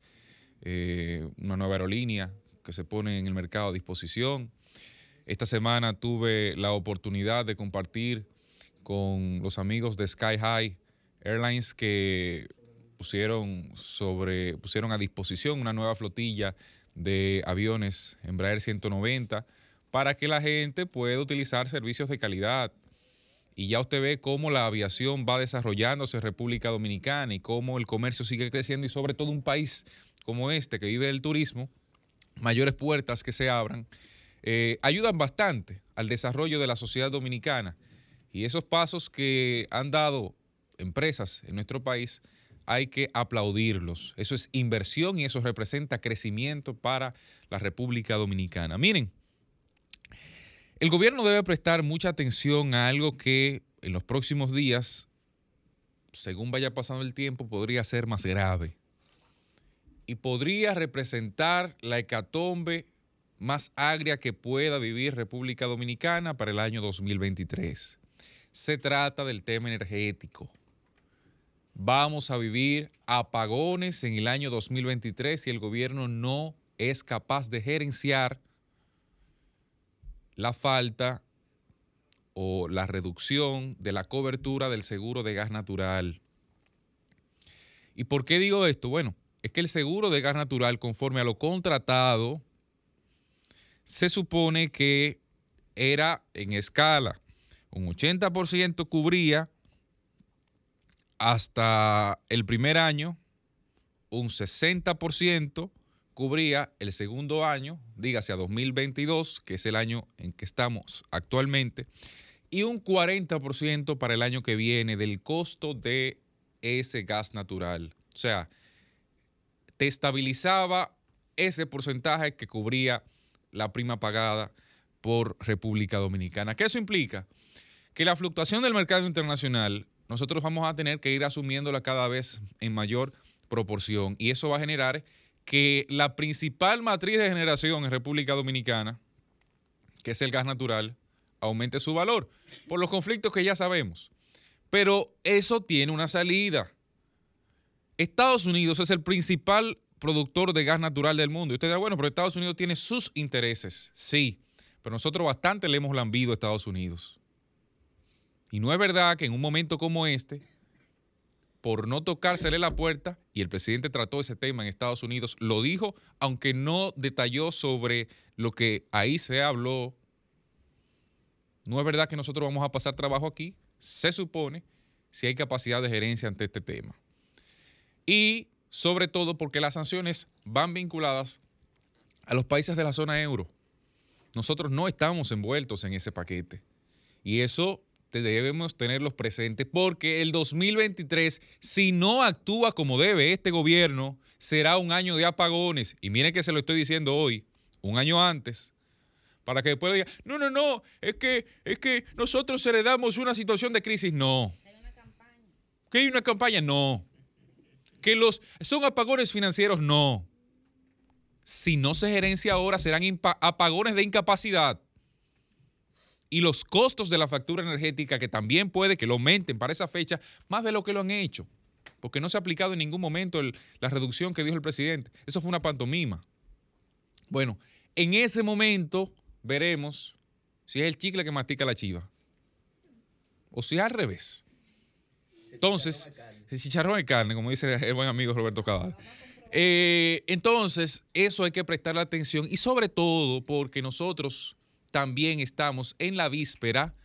eh, una nueva aerolínea que se pone en el mercado a disposición. Esta semana tuve la oportunidad de compartir con los amigos de Sky High Airlines que pusieron, sobre, pusieron a disposición una nueva flotilla de aviones Embraer 190 para que la gente pueda utilizar servicios de calidad. Y ya usted ve cómo la aviación va desarrollándose en República Dominicana y cómo el comercio sigue creciendo y sobre todo un país como este que vive del turismo, mayores puertas que se abran, eh, ayudan bastante al desarrollo de la sociedad dominicana. Y esos pasos que han dado empresas en nuestro país hay que aplaudirlos. Eso es inversión y eso representa crecimiento para la República Dominicana. Miren, el gobierno debe prestar mucha atención a algo que en los próximos días, según vaya pasando el tiempo, podría ser más grave y podría representar la hecatombe más agria que pueda vivir República Dominicana para el año 2023. Se trata del tema energético. Vamos a vivir apagones en el año 2023 si el gobierno no es capaz de gerenciar la falta o la reducción de la cobertura del seguro de gas natural. ¿Y por qué digo esto? Bueno, es que el seguro de gas natural, conforme a lo contratado, se supone que era en escala. Un 80% cubría hasta el primer año, un 60% cubría el segundo año, dígase a 2022, que es el año en que estamos actualmente, y un 40% para el año que viene del costo de ese gas natural. O sea, te estabilizaba ese porcentaje que cubría la prima pagada por República Dominicana. ¿Qué eso implica? que la fluctuación del mercado internacional, nosotros vamos a tener que ir asumiéndola cada vez en mayor proporción. Y eso va a generar que la principal matriz de generación en República Dominicana, que es el gas natural, aumente su valor por los conflictos que ya sabemos. Pero eso tiene una salida. Estados Unidos es el principal productor de gas natural del mundo. Y usted dirá, bueno, pero Estados Unidos tiene sus intereses. Sí, pero nosotros bastante le hemos lambido a Estados Unidos. Y no es verdad que en un momento como este, por no tocársele la puerta, y el presidente trató ese tema en Estados Unidos, lo dijo, aunque no detalló sobre lo que ahí se habló. No es verdad que nosotros vamos a pasar trabajo aquí, se supone, si hay capacidad de gerencia ante este tema. Y sobre todo porque las sanciones van vinculadas a los países de la zona euro. Nosotros no estamos envueltos en ese paquete. Y eso debemos tenerlos presentes porque el 2023, si no actúa como debe este gobierno, será un año de apagones. Y miren que se lo estoy diciendo hoy, un año antes, para que después digan, no, no, no, es que, es que nosotros heredamos una situación de crisis. No. ¿Que hay una campaña? No. ¿Que los son apagones financieros? No. Si no se gerencia ahora, serán apagones de incapacidad. Y los costos de la factura energética, que también puede que lo aumenten para esa fecha, más de lo que lo han hecho. Porque no se ha aplicado en ningún momento el- la reducción que dijo el presidente. Eso fue una pantomima. Bueno, en ese momento veremos si es el chicle que mastica la chiva. O si es al revés. Entonces, el chicharrón de carne, como dice el buen amigo Roberto Cabal. Eh, entonces, eso hay que prestarle atención y sobre todo porque nosotros también estamos en la víspera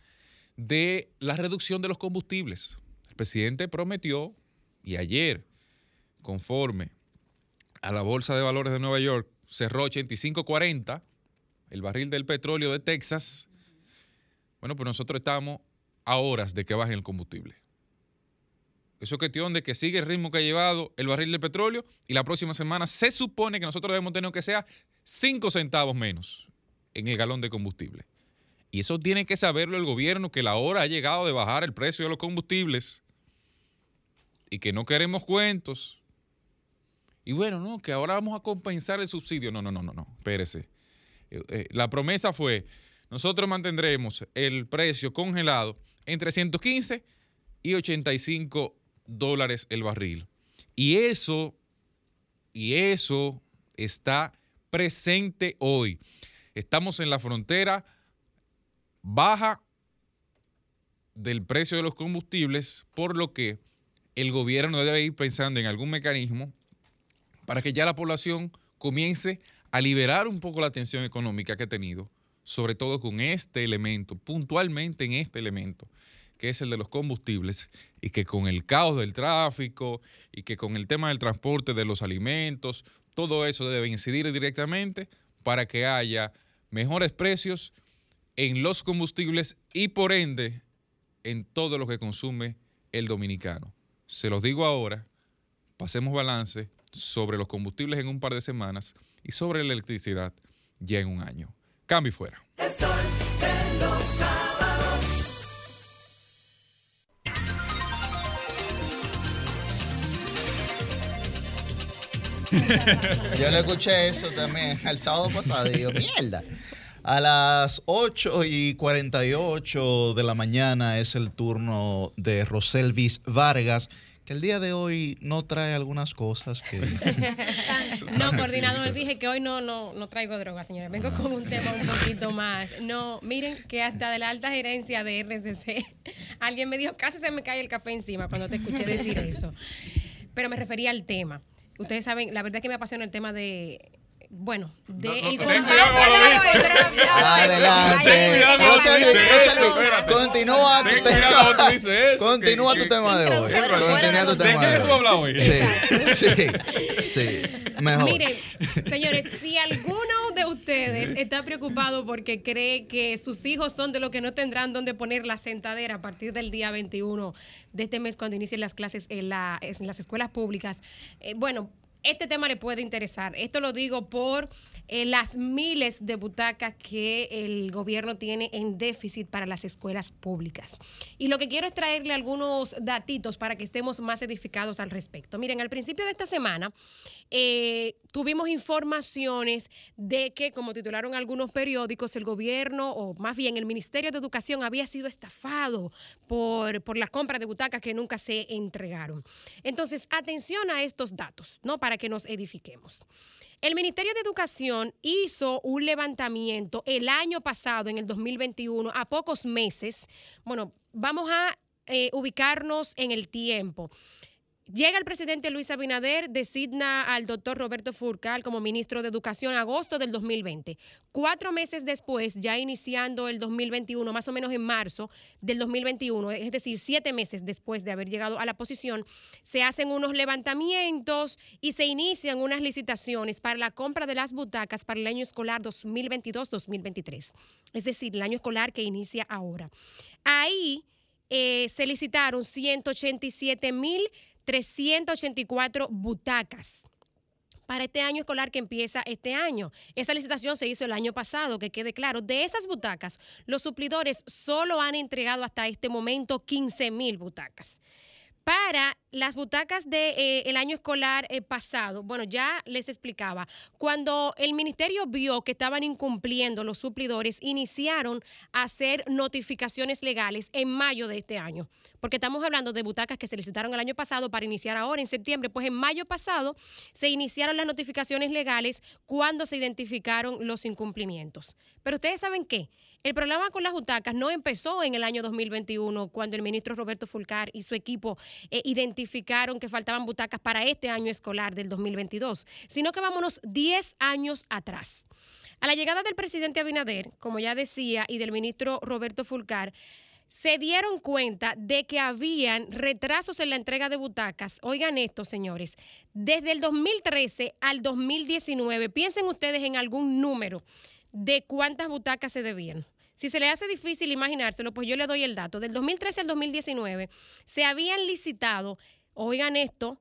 de la reducción de los combustibles. El presidente prometió y ayer, conforme a la Bolsa de Valores de Nueva York, cerró 85.40 el barril del petróleo de Texas. Bueno, pues nosotros estamos a horas de que baje el combustible. Eso es cuestión de que sigue el ritmo que ha llevado el barril de petróleo y la próxima semana se supone que nosotros debemos tener que sea 5 centavos menos en el galón de combustible. Y eso tiene que saberlo el gobierno, que la hora ha llegado de bajar el precio de los combustibles y que no queremos cuentos. Y bueno, no, que ahora vamos a compensar el subsidio. No, no, no, no, no, espérese. Eh, eh, la promesa fue, nosotros mantendremos el precio congelado entre 115 y 85 dólares el barril. Y eso, y eso está presente hoy. Estamos en la frontera baja del precio de los combustibles, por lo que el gobierno debe ir pensando en algún mecanismo para que ya la población comience a liberar un poco la tensión económica que ha tenido, sobre todo con este elemento, puntualmente en este elemento, que es el de los combustibles, y que con el caos del tráfico y que con el tema del transporte de los alimentos, todo eso debe incidir directamente para que haya mejores precios en los combustibles y por ende en todo lo que consume el dominicano. Se los digo ahora, pasemos balance sobre los combustibles en un par de semanas y sobre la electricidad ya en un año. Cambio y fuera. Yo le escuché eso también el sábado pasado y digo, mierda. A las 8 y 48 de la mañana es el turno de Roselvis Vargas, que el día de hoy no trae algunas cosas que... No, coordinador, dije que hoy no, no, no traigo droga, señores. Vengo con un tema un poquito más. No, miren que hasta de la alta gerencia de RCC, alguien me dijo, casi se me cae el café encima cuando te escuché decir eso. Pero me refería al tema. Ustedes saben, la verdad es que me apasiona el tema de, bueno, de No, no, el combate. Adelante. Continúa tu tema. Continúa tu tema de hoy. Continúa tu tema ¿De hoy. hablas hoy? Sí, sí, sí. Mejor. Miren, señores, si alguno de ustedes está preocupado porque cree que sus hijos son de los que no tendrán donde poner la sentadera a partir del día 21 de este mes cuando inicien las clases en, la- las escuelas públicas, eh, bueno, este tema le puede interesar. Esto lo digo por eh, las miles de butacas que el gobierno tiene en déficit para las escuelas públicas. Y lo que quiero es traerle algunos datitos para que estemos más edificados al respecto. Miren, al principio de esta semana eh, tuvimos informaciones de que, como titularon algunos periódicos, el gobierno, o más bien el Ministerio de Educación, había sido estafado por, por la compra de butacas que nunca se entregaron. Entonces, atención a estos datos, ¿no? Para que nos edifiquemos. El Ministerio de Educación hizo un levantamiento el año pasado, en el 2021, a pocos meses. Bueno, vamos a eh, ubicarnos en el tiempo. Llega el presidente Luis Abinader, designa al doctor Roberto Furcal como ministro de Educación en agosto del 2020. Cuatro meses después, ya iniciando el 2021, más o menos en marzo del 2021, es decir, siete meses después de haber llegado a la posición, se hacen unos levantamientos y se inician unas licitaciones para la compra de las butacas para el año escolar 2022-2023. Es decir, el año escolar que inicia ahora. Ahí eh, se licitaron 187 mil 384 butacas para este año escolar que empieza este año. Esa licitación se hizo el año pasado, que quede claro. De esas butacas, los suplidores solo han entregado hasta este momento 15 mil butacas. Para las butacas del de, eh, año escolar eh, pasado, bueno, ya les explicaba, cuando el ministerio vio que estaban incumpliendo los suplidores, iniciaron a hacer notificaciones legales en mayo de este año, porque estamos hablando de butacas que se licitaron el año pasado para iniciar ahora en septiembre, pues en mayo pasado se iniciaron las notificaciones legales cuando se identificaron los incumplimientos. Pero ustedes saben qué, el problema con las butacas no empezó en el año 2021 cuando el ministro Roberto Fulcar y su equipo eh, identificaron que faltaban butacas para este año escolar del 2022, sino que vámonos 10 años atrás. A la llegada del presidente Abinader, como ya decía, y del ministro Roberto Fulcar, se dieron cuenta de que habían retrasos en la entrega de butacas. Oigan esto, señores. Desde el 2013 al 2019, piensen ustedes en algún número de cuántas butacas se debían. Si se le hace difícil imaginárselo, pues yo le doy el dato. Del 2013 al 2019 se habían licitado, oigan esto,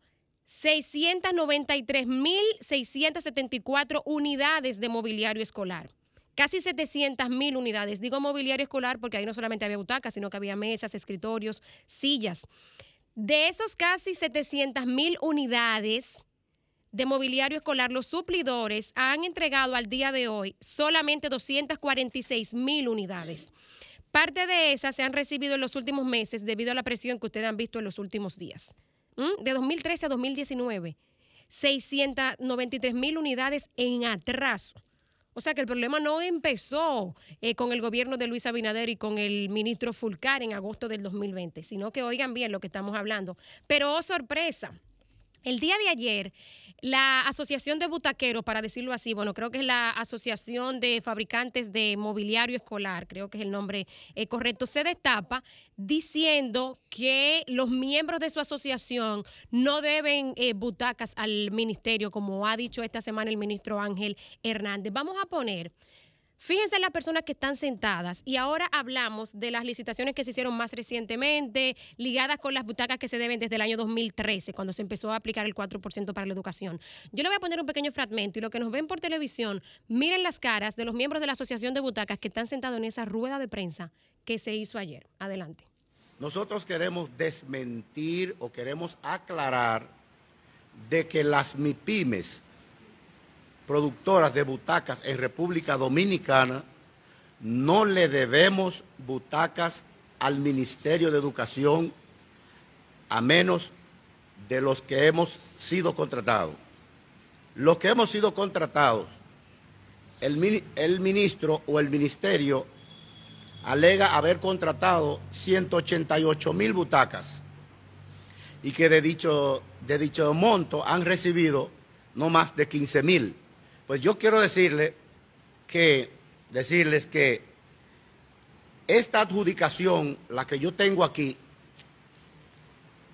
693.674 unidades de mobiliario escolar. Casi 700.000 unidades. Digo mobiliario escolar porque ahí no solamente había butacas, sino que había mesas, escritorios, sillas. De esos casi 700.000 unidades, de mobiliario escolar, los suplidores han entregado al día de hoy solamente 246 mil unidades. Parte de esas se han recibido en los últimos meses debido a la presión que ustedes han visto en los últimos días. De 2013 a 2019, 693 mil unidades en atraso. O sea que el problema no empezó eh, con el gobierno de Luis Abinader y con el ministro Fulcar en agosto del 2020, sino que oigan bien lo que estamos hablando. Pero, oh sorpresa, el día de ayer, la Asociación de Butaqueros, para decirlo así, bueno, creo que es la Asociación de Fabricantes de Mobiliario Escolar, creo que es el nombre eh, correcto, se destapa diciendo que los miembros de su asociación no deben eh, butacas al ministerio, como ha dicho esta semana el ministro Ángel Hernández. Vamos a poner Fíjense las personas que están sentadas y ahora hablamos de las licitaciones que se hicieron más recientemente, ligadas con las butacas que se deben desde el año 2013, cuando se empezó a aplicar el 4% para la educación. Yo le voy a poner un pequeño fragmento y lo que nos ven por televisión, miren las caras de los miembros de la Asociación de Butacas que están sentados en esa rueda de prensa que se hizo ayer. Adelante. Nosotros queremos desmentir o queremos aclarar de que las MIPIMES productoras de butacas en República Dominicana, no le debemos butacas al Ministerio de Educación a menos de los que hemos sido contratados. Los que hemos sido contratados, el, el ministro o el ministerio alega haber contratado 188 mil butacas y que de dicho, de dicho monto han recibido no más de 15 mil. Pues yo quiero decirle que, decirles que esta adjudicación, la que yo tengo aquí,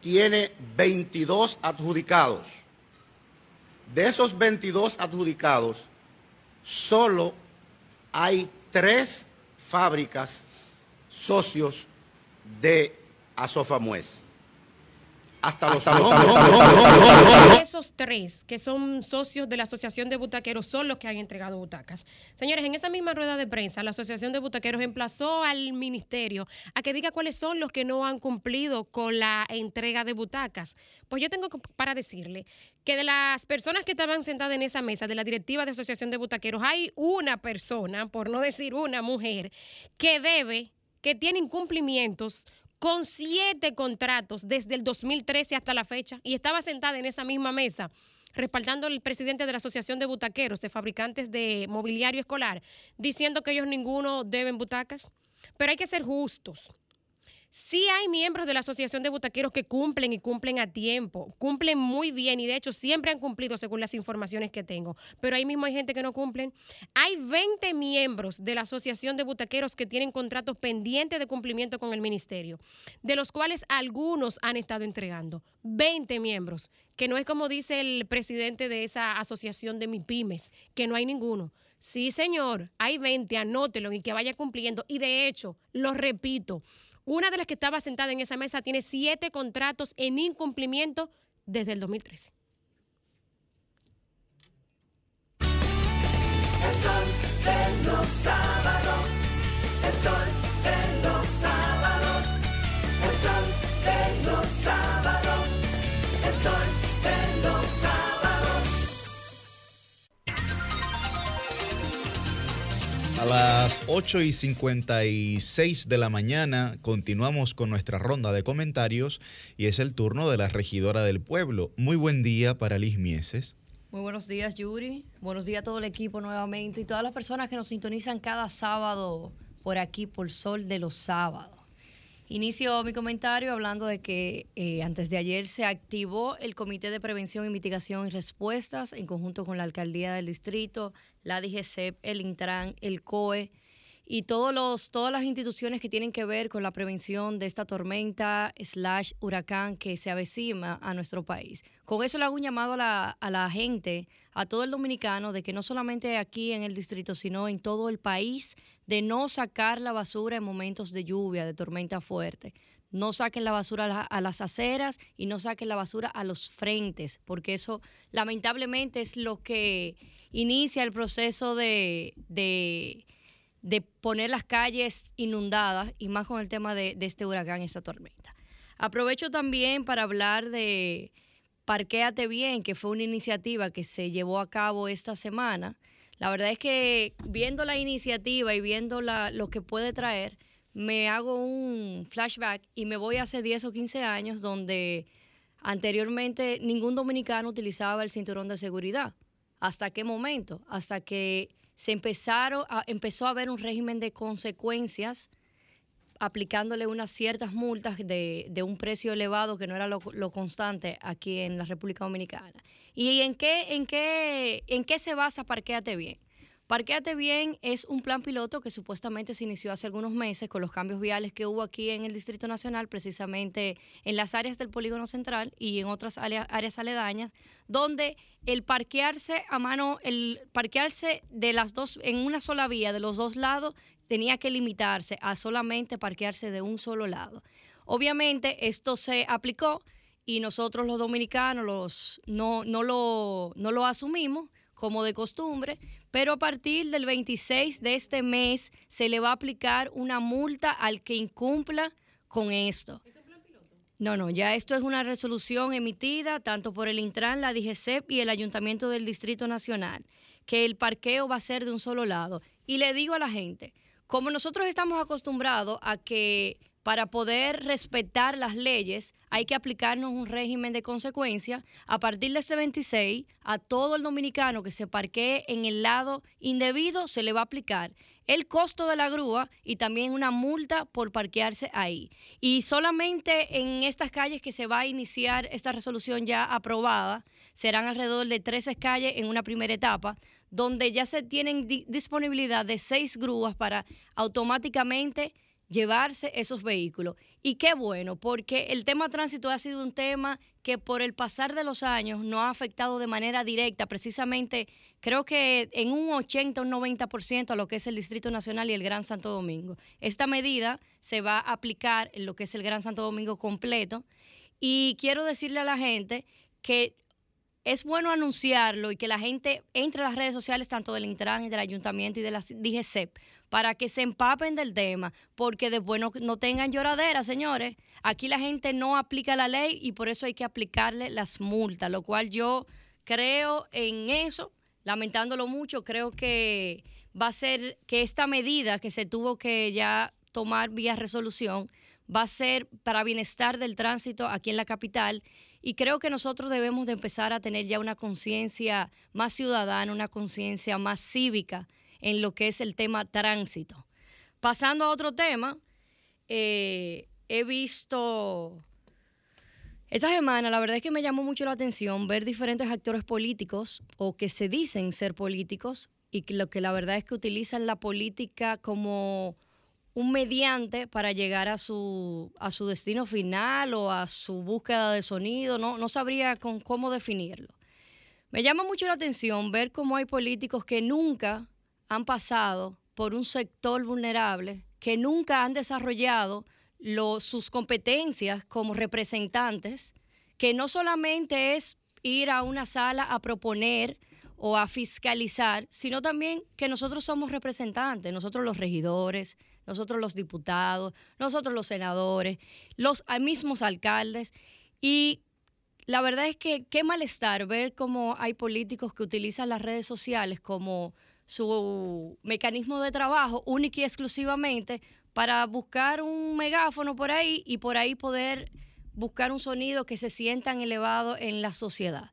tiene 22 adjudicados. De esos 22 adjudicados, solo hay tres fábricas socios de Asofamuez. Hasta los Esos tres que son socios de la Asociación de Butaqueros son los que han entregado butacas. Señores, en esa misma rueda de prensa, la Asociación de Butaqueros emplazó al ministerio a que diga cuáles son los que no han cumplido con la entrega de butacas. Pues yo tengo para decirle que de las personas que estaban sentadas en esa mesa de la directiva de Asociación de Butaqueros, hay una persona, por no decir una mujer, que debe, que tiene incumplimientos con siete contratos desde el 2013 hasta la fecha y estaba sentada en esa misma mesa respaldando al presidente de la Asociación de Butaqueros, de fabricantes de mobiliario escolar, diciendo que ellos ninguno deben butacas. Pero hay que ser justos. Sí hay miembros de la Asociación de Butaqueros que cumplen y cumplen a tiempo, cumplen muy bien y de hecho siempre han cumplido según las informaciones que tengo, pero ahí mismo hay gente que no cumplen. Hay 20 miembros de la Asociación de Butaqueros que tienen contratos pendientes de cumplimiento con el ministerio, de los cuales algunos han estado entregando. 20 miembros, que no es como dice el presidente de esa asociación de MIPIMES, que no hay ninguno. Sí, señor, hay 20, anótelo y que vaya cumpliendo. Y de hecho, lo repito, una de las que estaba sentada en esa mesa tiene siete contratos en incumplimiento desde el 2013. El sol de los sábados, el sol A las 8 y 56 de la mañana continuamos con nuestra ronda de comentarios y es el turno de la regidora del pueblo. Muy buen día para Liz Mieses. Muy buenos días, Yuri. Buenos días a todo el equipo nuevamente y todas las personas que nos sintonizan cada sábado por aquí, por Sol de los Sábados. Inicio mi comentario hablando de que eh, antes de ayer se activó el Comité de Prevención y Mitigación y Respuestas en conjunto con la Alcaldía del Distrito, la DGCEP, el Intran, el COE y todos los, todas las instituciones que tienen que ver con la prevención de esta tormenta slash huracán que se avecina a nuestro país. Con eso le hago un llamado a la, a la gente, a todo el dominicano, de que no solamente aquí en el distrito, sino en todo el país, de no sacar la basura en momentos de lluvia, de tormenta fuerte. No saquen la basura a, la- a las aceras y no saquen la basura a los frentes, porque eso lamentablemente es lo que inicia el proceso de, de, de poner las calles inundadas y más con el tema de, de este huracán, esta tormenta. Aprovecho también para hablar de Parquéate Bien, que fue una iniciativa que se llevó a cabo esta semana. La verdad es que viendo la iniciativa y viendo la- lo que puede traer, me hago un flashback y me voy hace 10 o 15 años donde anteriormente ningún dominicano utilizaba el cinturón de seguridad. ¿Hasta qué momento? Hasta que se empezaron empezó a haber un régimen de consecuencias aplicándole unas ciertas multas de, de un precio elevado que no era lo, lo constante aquí en la República Dominicana. ¿Y en qué, en qué, en qué se basa Parquéate Bien? Parquéate Bien es un plan piloto que supuestamente se inició hace algunos meses con los cambios viales que hubo aquí en el Distrito Nacional, precisamente en las áreas del Polígono Central y en otras áreas, áreas aledañas, donde el parquearse a mano, el parquearse de las dos, en una sola vía, de los dos lados, tenía que limitarse a solamente parquearse de un solo lado. Obviamente esto se aplicó y nosotros los dominicanos los, no, no, lo, no lo asumimos como de costumbre, pero a partir del 26 de este mes se le va a aplicar una multa al que incumpla con esto. No, no, ya esto es una resolución emitida tanto por el Intran, la DGCEP y el Ayuntamiento del Distrito Nacional, que el parqueo va a ser de un solo lado. Y le digo a la gente, como nosotros estamos acostumbrados a que para poder respetar las leyes hay que aplicarnos un régimen de consecuencia, a partir de este 26, a todo el dominicano que se parquee en el lado indebido se le va a aplicar el costo de la grúa y también una multa por parquearse ahí. Y solamente en estas calles que se va a iniciar esta resolución ya aprobada, serán alrededor de 13 calles en una primera etapa, donde ya se tienen di- disponibilidad de seis grúas para automáticamente llevarse esos vehículos. Y qué bueno, porque el tema tránsito ha sido un tema que por el pasar de los años no ha afectado de manera directa, precisamente creo que en un 80 o un 90% a lo que es el Distrito Nacional y el Gran Santo Domingo. Esta medida se va a aplicar en lo que es el Gran Santo Domingo completo Y quiero decirle a la gente que es bueno anunciarlo y que la gente entre a las redes sociales, tanto del Intran del Ayuntamiento y de la DGCEP, para que se empapen del tema, porque después no, no tengan lloradera, señores. Aquí la gente no aplica la ley y por eso hay que aplicarle las multas, lo cual yo creo en eso, lamentándolo mucho, creo que va a ser que esta medida que se tuvo que ya tomar vía resolución va a ser para bienestar del tránsito aquí en la capital y creo que nosotros debemos de empezar a tener ya una conciencia más ciudadana, una conciencia más cívica en lo que es el tema tránsito. Pasando a otro tema, eh, he visto esta semana, la verdad es que me llamó mucho la atención ver diferentes actores políticos o que se dicen ser políticos y que lo que la verdad es que utilizan la política como un mediante para llegar a su, a su destino final o a su búsqueda de sonido, no, no sabría con cómo definirlo. Me llama mucho la atención ver cómo hay políticos que nunca han pasado por un sector vulnerable, que nunca han desarrollado sus competencias como representantes, que no solamente es ir a una sala a proponer o a fiscalizar, sino también que nosotros somos representantes, nosotros los regidores, nosotros los diputados, nosotros los senadores, los mismos alcaldes. Y la verdad es que qué malestar ver cómo hay políticos que utilizan las redes sociales como su mecanismo de trabajo único y exclusivamente para buscar un megáfono por ahí y por ahí poder buscar un sonido que se sientan elevado en la sociedad.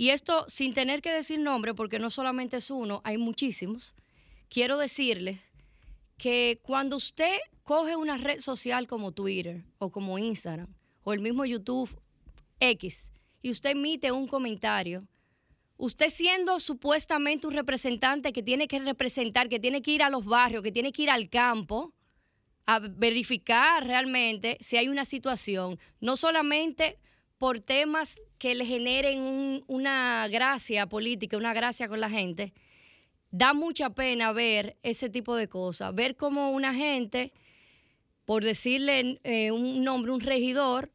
Y esto sin tener que decir nombre, porque no solamente es uno, hay muchísimos. Quiero decirles que cuando usted coge una red social como Twitter o como Instagram o el mismo YouTube X y usted emite un comentario, usted siendo supuestamente un representante que tiene que representar, que tiene que ir a los barrios, que tiene que ir al campo a verificar realmente si hay una situación, no solamente por temas que le generen un- una gracia política, una gracia con la gente, da mucha pena ver ese tipo de cosas, ver cómo una gente, por decirle eh, un nombre, un regidor,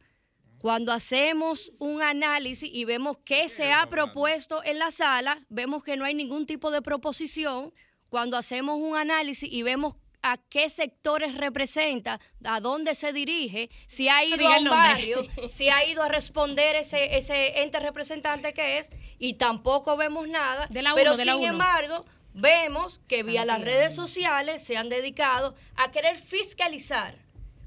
cuando hacemos un análisis y vemos qué se ha propuesto en la sala, vemos que no hay ningún tipo de proposición. Cuando hacemos un análisis y vemos a qué sectores representa, a dónde se dirige, si ha ido a un barrio, si ha ido a responder ese, ese ente representante que es, y tampoco vemos nada. la pero de la sin uno. embargo, vemos que vía las redes sociales se han dedicado a querer fiscalizar.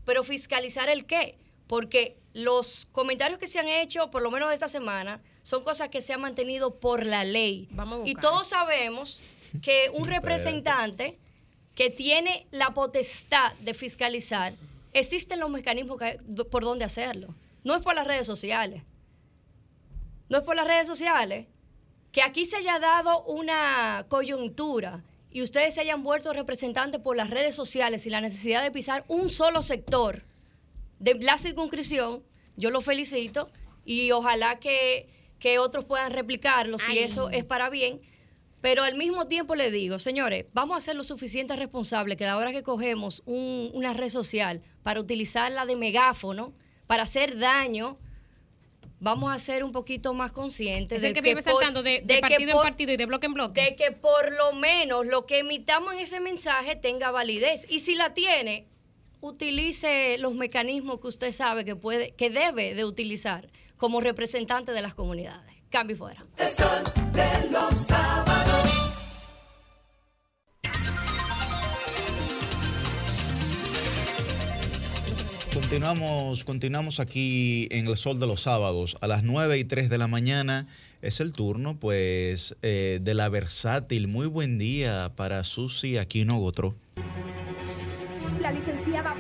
Pero fiscalizar el qué? Porque los comentarios que se han hecho, por lo menos esta semana, son cosas que se han mantenido por la ley. y buscar. todos sabemos que un representante que tiene la potestad de fiscalizar, existen los mecanismos que- por donde hacerlo. No es por las redes sociales. No es por las redes sociales. Que aquí se haya dado una coyuntura y ustedes se hayan vuelto representantes por las redes sociales y la necesidad de pisar un solo sector de la circunscripción, yo lo felicito y ojalá que, que otros puedan replicarlo si Ay. eso es para bien. Pero al mismo tiempo le digo, señores, vamos a ser lo suficiente responsables que a la hora que cogemos un- una red social para utilizarla de megáfono, para hacer daño, vamos a ser un poquito más conscientes Es el de que vive por- saltando de, de de que partido por- en partido y de bloque en bloque. de que por lo menos lo que emitamos en ese mensaje tenga validez. Y si la tiene, utilice los mecanismos que usted sabe que puede, que debe de utilizar como representante de las comunidades. Cambio y fuera. El sol de los Continuamos, continuamos aquí en el sol de los sábados a las 9 y 3 de la mañana. Es el turno, pues, eh, de la versátil. Muy buen día para Susi Aquino Gotro. La licenciada.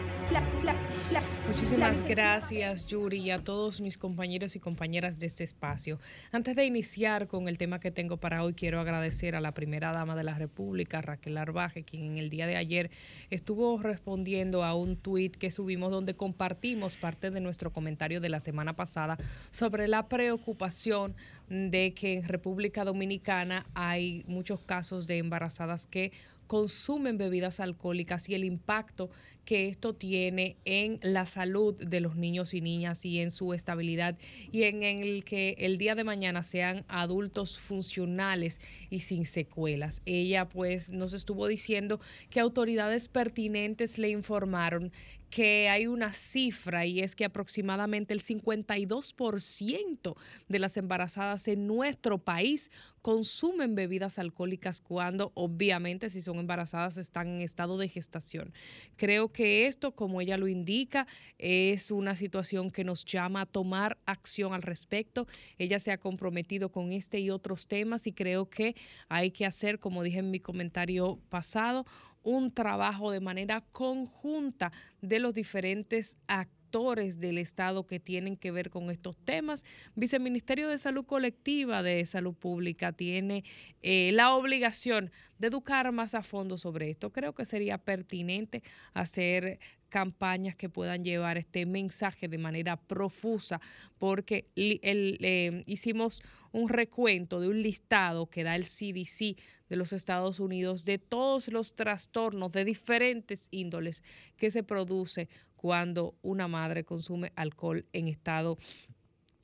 Muchísimas gracias, Yuri, y a todos mis compañeros y compañeras de este espacio. Antes de iniciar con el tema que tengo para hoy, quiero agradecer a la primera dama de la República, Raquel Arbaje, quien en el día de ayer estuvo respondiendo a un tuit que subimos donde compartimos parte de nuestro comentario de la semana pasada sobre la preocupación de que en República Dominicana hay muchos casos de embarazadas que consumen bebidas alcohólicas y el impacto que esto tiene en la salud de los niños y niñas y en su estabilidad y en el que el día de mañana sean adultos funcionales y sin secuelas. Ella pues nos estuvo diciendo que autoridades pertinentes le informaron que hay una cifra y es que aproximadamente el 52% de las embarazadas en nuestro país consumen bebidas alcohólicas cuando obviamente si son embarazadas están en estado de gestación. Creo que esto, como ella lo indica, es una situación que nos llama a tomar acción al respecto. Ella se ha comprometido con este y otros temas y creo que hay que hacer, como dije en mi comentario pasado, un trabajo de manera conjunta de los diferentes actores del Estado que tienen que ver con estos temas. Viceministerio de Salud Colectiva de Salud Pública tiene eh, la obligación de educar más a fondo sobre esto. Creo que sería pertinente hacer campañas que puedan llevar este mensaje de manera profusa, porque eh, hicimos un recuento de un listado que da el CDC de los Estados Unidos de todos los trastornos de diferentes índoles que se produce cuando una madre consume alcohol en estado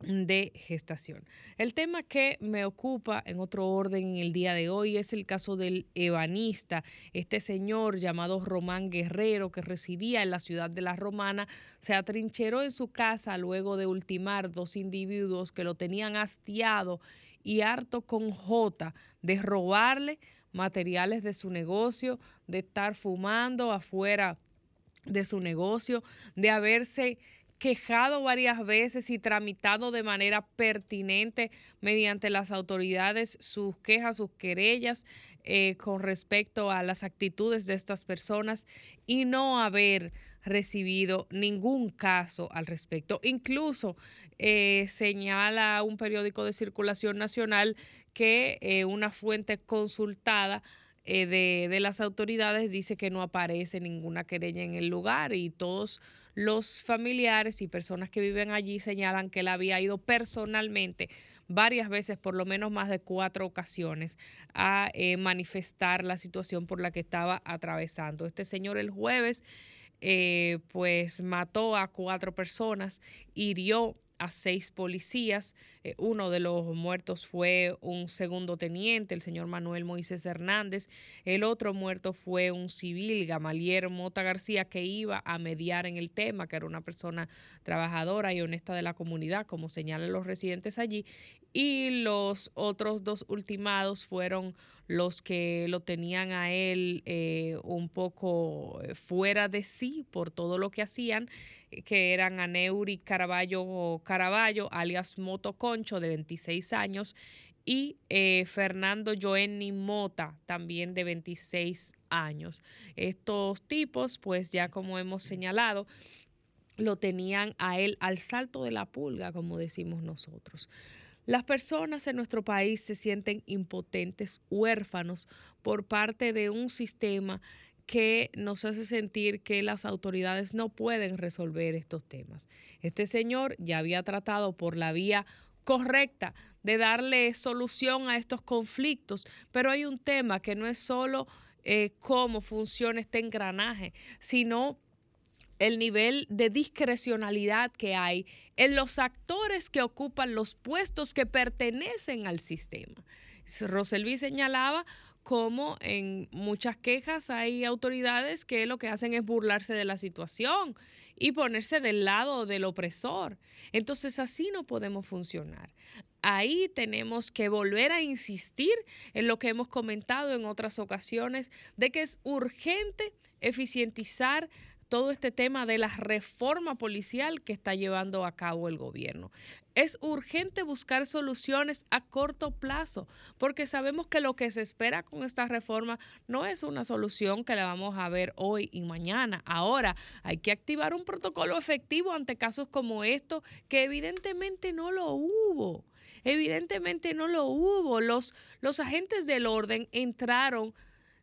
de gestación. El tema que me ocupa en otro orden en el día de hoy es el caso del ebanista, este señor llamado Román Guerrero que residía en la ciudad de La Romana, se atrincheró en su casa luego de ultimar dos individuos que lo tenían hastiado y harto con J de robarle materiales de su negocio, de estar fumando afuera de su negocio, de haberse quejado varias veces y tramitado de manera pertinente mediante las autoridades sus quejas, sus querellas eh, con respecto a las actitudes de estas personas y no haber recibido ningún caso al respecto. Incluso eh, señala un periódico de circulación nacional que eh, una fuente consultada de, de las autoridades dice que no aparece ninguna querella en el lugar y todos los familiares y personas que viven allí señalan que él había ido personalmente varias veces, por lo menos más de cuatro ocasiones, a eh, manifestar la situación por la que estaba atravesando. Este señor el jueves, eh, pues mató a cuatro personas, hirió a seis policías. Eh, uno de los muertos fue un segundo teniente, el señor Manuel Moisés Hernández. El otro muerto fue un civil, Gamalier Mota García, que iba a mediar en el tema, que era una persona trabajadora y honesta de la comunidad, como señalan los residentes allí. Y los otros dos ultimados fueron los que lo tenían a él eh, un poco eh, fuera de sí por todo lo que hacían, eh, que eran Aneuri Caraballo Caraballo, alias Moto Concho, de 26 años, y Fernando Joenny Mota, también de 26 años. Estos tipos, pues ya como hemos señalado, lo tenían a él al salto de la pulga, como decimos nosotros. Las personas en nuestro país se sienten impotentes, huérfanos por parte de un sistema que nos hace sentir que las autoridades no pueden resolver estos temas. Este señor ya había tratado por la vía correcta de darle solución a estos conflictos, pero hay un tema que no es solo eh, cómo funciona este engranaje, sino el nivel de discrecionalidad que hay en los actores que ocupan los puestos que pertenecen al sistema. Roselvi señalaba cómo en muchas quejas hay autoridades que lo que hacen es burlarse de la situación y ponerse del lado del opresor. Entonces así no podemos funcionar. Ahí tenemos que volver a insistir en lo que hemos comentado en otras ocasiones, de que es urgente eficientizar todo este tema de la reforma policial que está llevando a cabo el gobierno. Es urgente buscar soluciones a corto plazo, porque sabemos que lo que se espera con esta reforma no es una solución que la vamos a ver hoy y mañana. Ahora hay que activar un protocolo efectivo ante casos como estos, que evidentemente no lo hubo. Evidentemente no lo hubo. Los, los agentes del orden entraron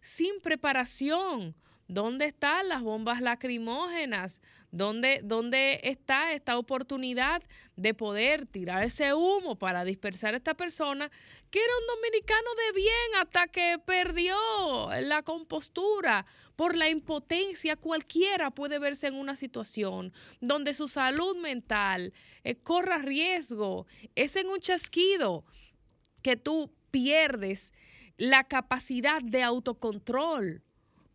sin preparación ¿Dónde están las bombas lacrimógenas? ¿Dónde, ¿Dónde está esta oportunidad de poder tirar ese humo para dispersar a esta persona que era un dominicano de bien hasta que perdió la compostura por la impotencia? Cualquiera puede verse en una situación donde su salud mental eh, corra riesgo. Es en un chasquido que tú pierdes la capacidad de autocontrol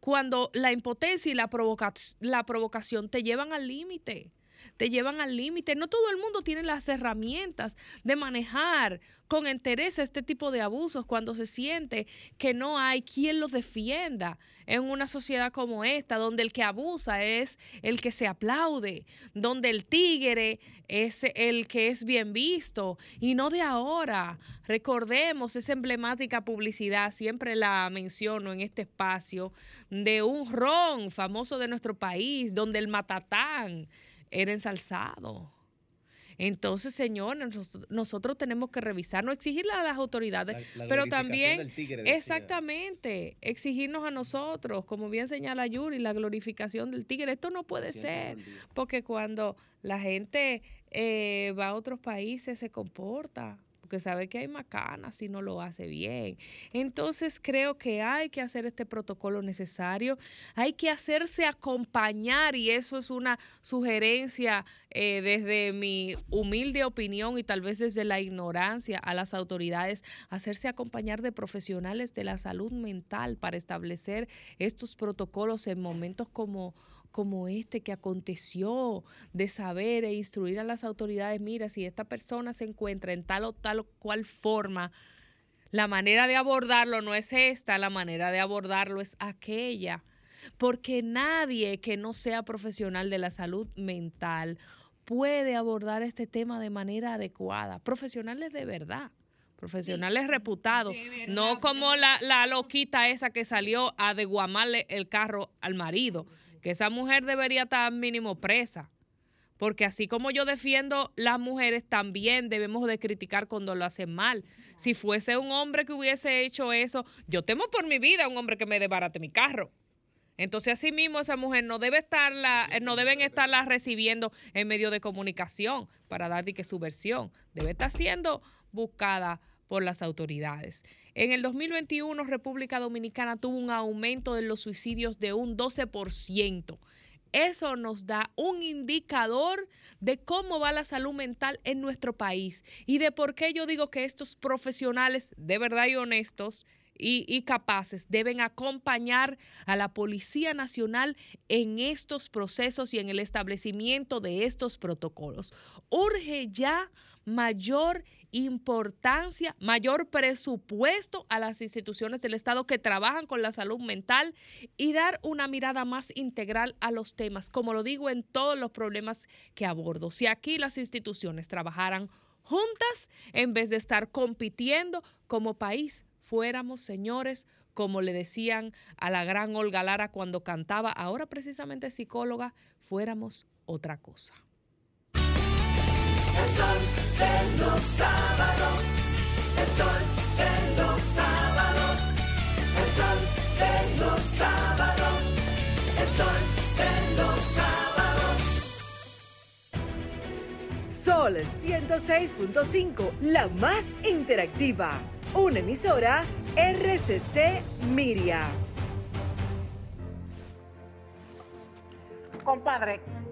cuando la impotencia y la, provoca la provocación te llevan al límite te llevan al límite. No todo el mundo tiene las herramientas de manejar con interés este tipo de abusos cuando se siente que no hay quien los defienda en una sociedad como esta, donde el que abusa es el que se aplaude, donde el tigre es el que es bien visto y no de ahora. Recordemos esa emblemática publicidad, siempre la menciono en este espacio, de un ron famoso de nuestro país, donde el matatán era ensalzado. Entonces, señor, nosotros, tenemos que revisar, no exigirle a las autoridades, pero también, exactamente, exigirnos a nosotros, como bien señala Yuri, la glorificación del tigre. Esto no puede ser, porque cuando la gente eh, va a otros países se comporta porque sabe que hay macanas si no lo hace bien. Entonces creo que hay que hacer este protocolo necesario, hay que hacerse acompañar y eso es una sugerencia eh, desde mi humilde opinión y tal vez desde la ignorancia a las autoridades, hacerse acompañar de profesionales de la salud mental para establecer estos protocolos en momentos como como este que aconteció, de saber e instruir a las autoridades, mira, si esta persona se encuentra en tal o tal o cual forma, la manera de abordarlo no es esta, la manera de abordarlo es aquella, porque nadie que no sea profesional de la salud mental puede abordar este tema de manera adecuada, profesionales de verdad profesionales reputados, no como la, la, loquita esa que salió a deguamarle el carro al marido que esa mujer debería estar mínimo presa. Porque así como yo defiendo las mujeres, también debemos de criticar cuando lo hacen mal. Si fuese un hombre que hubiese hecho eso, yo temo por mi vida a un hombre que me desbarate mi carro. Entonces, así mismo esa mujer no debe estarla, no deben estarla recibiendo en medio de comunicación para dar que su versión. Debe estar siendo buscada por las autoridades. En el 2021, República Dominicana tuvo un aumento de los suicidios de un 12%. Eso nos da un indicador de cómo va la salud mental en nuestro país y de por qué yo digo que estos profesionales de verdad y honestos y, y, capaces deben acompañar a la Policía Nacional en estos procesos y en el establecimiento de estos protocolos. Urge ya mayor importancia, mayor presupuesto a las instituciones del Estado que trabajan con la salud mental y dar una mirada más integral a los temas, como lo digo en todos los problemas que abordo. Si aquí las instituciones trabajaran juntas en vez de estar compitiendo como país, fuéramos, señores, como le decían a la gran Olga Lara cuando cantaba, ahora precisamente psicóloga, fuéramos otra cosa. El sol de los sábados, el sol de los sábados, el sol de los sábados, el sol de los sábados. Sol 106.5, la más interactiva. Una emisora RCC Miria. Compadre,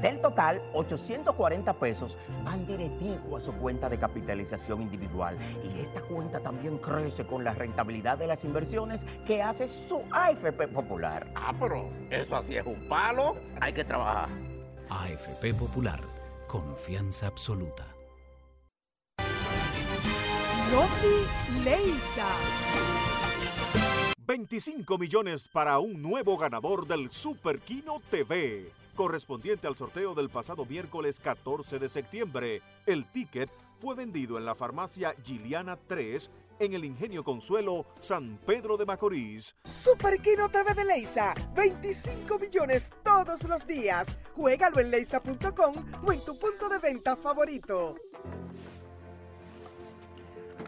Del total, 840 pesos van directivo a su cuenta de capitalización individual. Y esta cuenta también crece con la rentabilidad de las inversiones que hace su AFP Popular. Ah, pero eso así es un palo. Hay que trabajar. AFP Popular. Confianza absoluta. Rocky Leisa. 25 millones para un nuevo ganador del Super Kino TV. Correspondiente al sorteo del pasado miércoles 14 de septiembre. El ticket fue vendido en la farmacia Giliana 3 en el Ingenio Consuelo, San Pedro de Macorís. Super Kino TV de Leisa. 25 millones todos los días. Juégalo en leisa.com o en tu punto de venta favorito.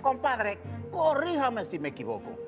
Compadre, corríjame si me equivoco.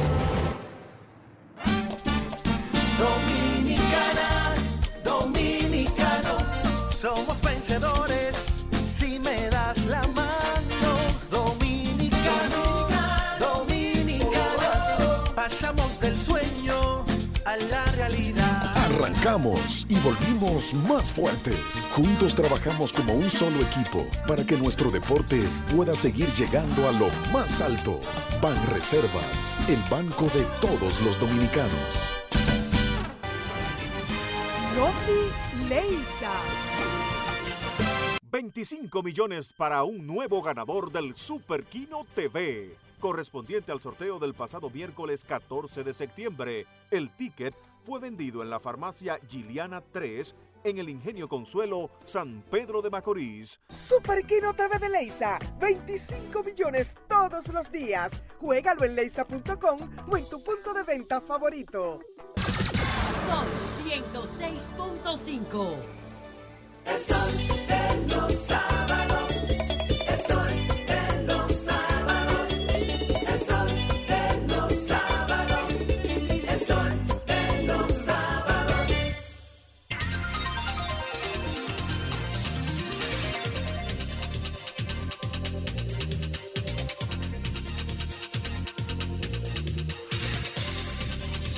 you Arrancamos y volvimos más fuertes. Juntos trabajamos como un solo equipo para que nuestro deporte pueda seguir llegando a lo más alto. Ban Reservas, el banco de todos los dominicanos. Rocky Leisa. 25 millones para un nuevo ganador del Super Kino TV, correspondiente al sorteo del pasado miércoles 14 de septiembre. El ticket fue vendido en la farmacia Giliana 3 en el Ingenio Consuelo, San Pedro de Macorís. Super Kino TV de Leisa. 25 millones todos los días. Juégalo en leisa.com o en tu punto de venta favorito. Sol 106.5. El sol de los sábados,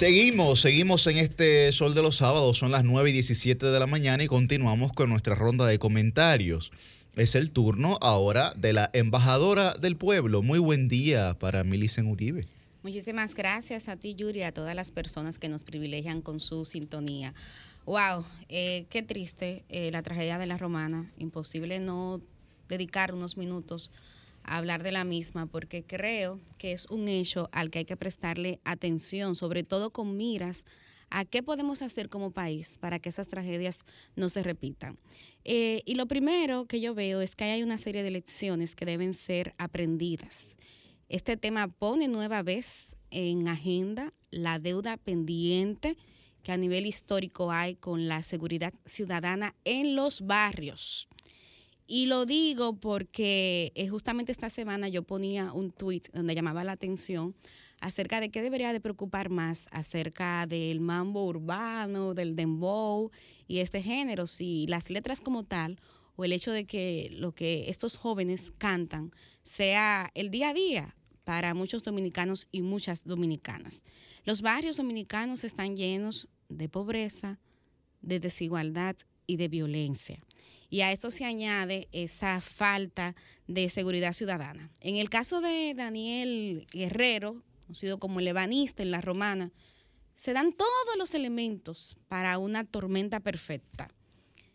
Seguimos, seguimos en este Sol de los Sábados, son las 9 y 17 de la mañana y continuamos con nuestra ronda de comentarios. Es el turno ahora de la embajadora del pueblo. Muy buen día para Milicen Uribe. Muchísimas gracias a ti, Yuri, a todas las personas que nos privilegian con su sintonía. Wow, eh, qué triste eh, la tragedia de la romana. Imposible no dedicar unos minutos hablar de la misma porque creo que es un hecho al que hay que prestarle atención, sobre todo con miras a qué podemos hacer como país para que esas tragedias no se repitan. Eh, y lo primero que yo veo es que hay una serie de lecciones que deben ser aprendidas. Este tema pone nueva vez en agenda la deuda pendiente que a nivel histórico hay con la seguridad ciudadana en los barrios. Y lo digo porque eh, justamente esta semana yo ponía un tweet donde llamaba la atención acerca de qué debería de preocupar más acerca del mambo urbano, del dembow y este género, si las letras como tal o el hecho de que lo que estos jóvenes cantan sea el día a día para muchos dominicanos y muchas dominicanas. Los barrios dominicanos están llenos de pobreza, de desigualdad y de violencia. Y a eso se añade esa falta de seguridad ciudadana. En el caso de Daniel Guerrero, conocido como el ebanista en la romana, se dan todos los elementos para una tormenta perfecta.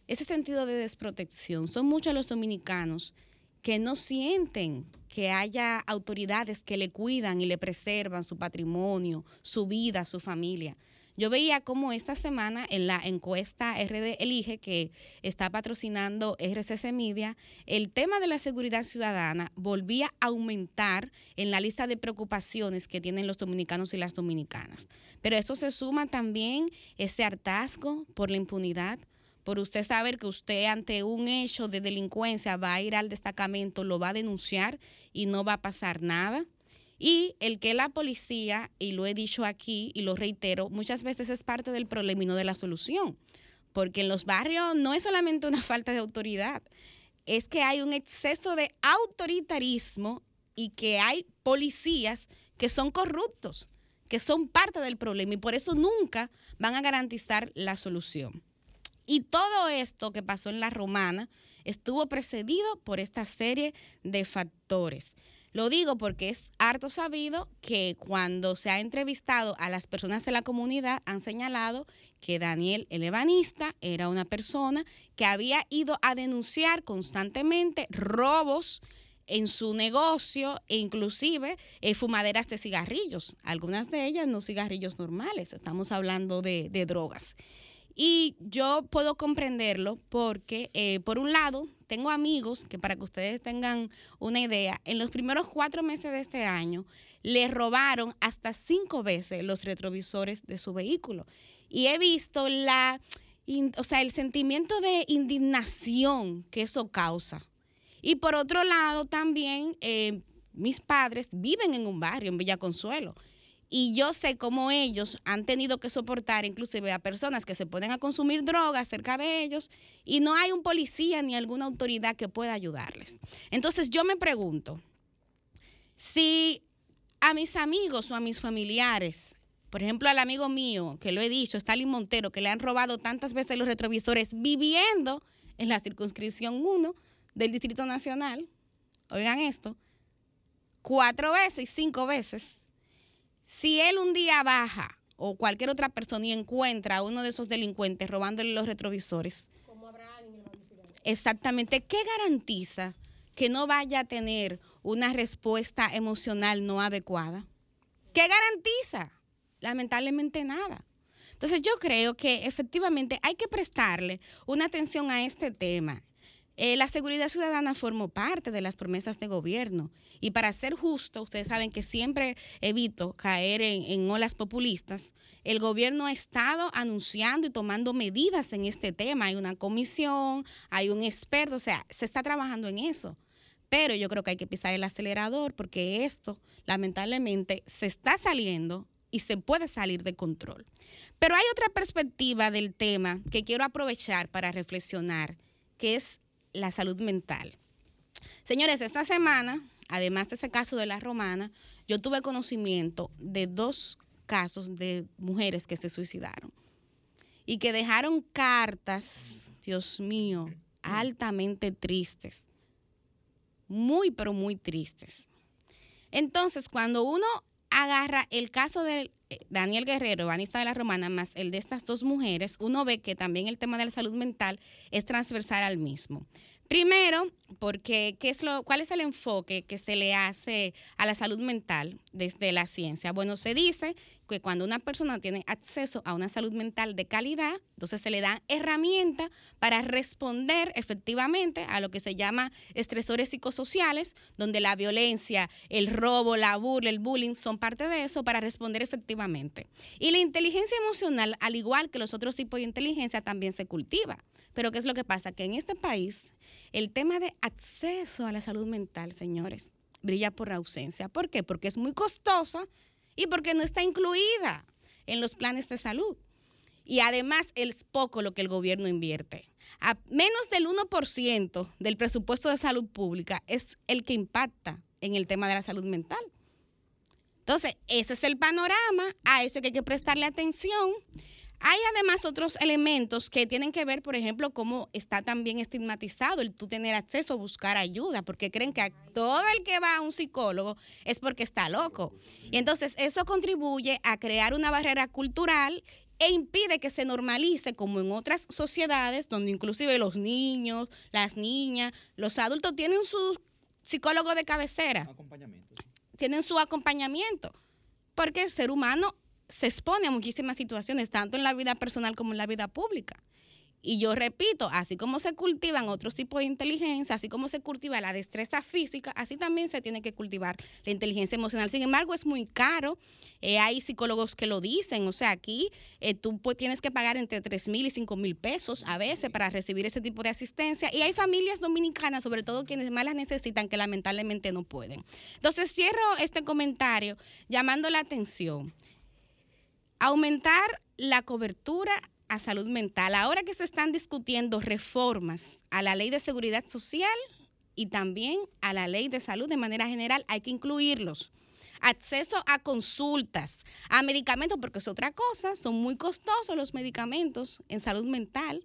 Ese sentido de desprotección. Son muchos los dominicanos que no sienten que haya autoridades que le cuidan y le preservan su patrimonio, su vida, su familia. Yo veía cómo esta semana en la encuesta RD Elige, que está patrocinando RCC Media, el tema de la seguridad ciudadana volvía a aumentar en la lista de preocupaciones que tienen los dominicanos y las dominicanas. Pero eso se suma también ese hartazgo por la impunidad, por usted saber que usted ante un hecho de delincuencia va a ir al destacamento, lo va a denunciar y no va a pasar nada. Y el que la policía, y lo he dicho aquí y lo reitero, muchas veces es parte del problema y no de la solución. Porque en los barrios no es solamente una falta de autoridad, es que hay un exceso de autoritarismo y que hay policías que son corruptos, que son parte del problema y por eso nunca van a garantizar la solución. Y todo esto que pasó en la romana estuvo precedido por esta serie de factores. Lo digo porque es harto sabido que cuando se ha entrevistado a las personas de la comunidad han señalado que Daniel el ebanista era una persona que había ido a denunciar constantemente robos en su negocio e inclusive eh, fumaderas de cigarrillos, algunas de ellas no cigarrillos normales, estamos hablando de, de drogas. Y yo puedo comprenderlo porque, eh, por un lado, tengo amigos que para que ustedes tengan una idea, en los primeros cuatro meses de este año le robaron hasta cinco veces los retrovisores de su vehículo. Y he visto la, o sea, el sentimiento de indignación que eso causa. Y por otro lado, también eh, mis padres viven en un barrio, en Villa Consuelo. Y yo sé cómo ellos han tenido que soportar inclusive a personas que se ponen a consumir drogas cerca de ellos y no hay un policía ni alguna autoridad que pueda ayudarles. Entonces yo me pregunto, si a mis amigos o a mis familiares, por ejemplo al amigo mío, que lo he dicho, Stalin Montero, que le han robado tantas veces los retrovisores viviendo en la circunscripción 1 del Distrito Nacional, oigan esto, cuatro veces y cinco veces, si él un día baja o cualquier otra persona y encuentra a uno de esos delincuentes robándole los retrovisores, exactamente, ¿qué garantiza que no vaya a tener una respuesta emocional no adecuada? ¿Qué garantiza? Lamentablemente nada. Entonces yo creo que efectivamente hay que prestarle una atención a este tema. Eh, la seguridad ciudadana formó parte de las promesas de gobierno y para ser justo, ustedes saben que siempre evito caer en, en olas populistas. El gobierno ha estado anunciando y tomando medidas en este tema. Hay una comisión, hay un experto, o sea, se está trabajando en eso. Pero yo creo que hay que pisar el acelerador porque esto, lamentablemente, se está saliendo y se puede salir de control. Pero hay otra perspectiva del tema que quiero aprovechar para reflexionar, que es la salud mental. Señores, esta semana, además de ese caso de la romana, yo tuve conocimiento de dos casos de mujeres que se suicidaron y que dejaron cartas, Dios mío, altamente tristes, muy, pero muy tristes. Entonces, cuando uno agarra el caso de eh, Daniel Guerrero, ebanista de la Romana, más el de estas dos mujeres, uno ve que también el tema de la salud mental es transversal al mismo. Primero, porque ¿qué es lo, ¿cuál es el enfoque que se le hace a la salud mental desde la ciencia? Bueno, se dice que cuando una persona tiene acceso a una salud mental de calidad, entonces se le dan herramientas para responder efectivamente a lo que se llama estresores psicosociales, donde la violencia, el robo, la burla, el bullying son parte de eso para responder efectivamente. Y la inteligencia emocional, al igual que los otros tipos de inteligencia, también se cultiva. Pero ¿qué es lo que pasa? Que en este país el tema de acceso a la salud mental, señores, brilla por ausencia. ¿Por qué? Porque es muy costosa y porque no está incluida en los planes de salud. Y además es poco lo que el gobierno invierte. A menos del 1% del presupuesto de salud pública es el que impacta en el tema de la salud mental. Entonces, ese es el panorama, a eso hay que prestarle atención. Hay además otros elementos que tienen que ver, por ejemplo, cómo está también estigmatizado el tú tener acceso a buscar ayuda, porque creen que a todo el que va a un psicólogo es porque está loco. Y entonces eso contribuye a crear una barrera cultural e impide que se normalice como en otras sociedades donde inclusive los niños, las niñas, los adultos tienen su psicólogo de cabecera. Tienen su acompañamiento. Porque el ser humano se expone a muchísimas situaciones, tanto en la vida personal como en la vida pública. Y yo repito, así como se cultivan otros tipos de inteligencia, así como se cultiva la destreza física, así también se tiene que cultivar la inteligencia emocional. Sin embargo, es muy caro. Eh, hay psicólogos que lo dicen. O sea, aquí eh, tú pues, tienes que pagar entre 3 mil y 5 mil pesos a veces para recibir ese tipo de asistencia. Y hay familias dominicanas, sobre todo quienes más las necesitan, que lamentablemente no pueden. Entonces, cierro este comentario llamando la atención. Aumentar la cobertura a salud mental. Ahora que se están discutiendo reformas a la ley de seguridad social y también a la ley de salud de manera general, hay que incluirlos. Acceso a consultas, a medicamentos, porque es otra cosa, son muy costosos los medicamentos en salud mental.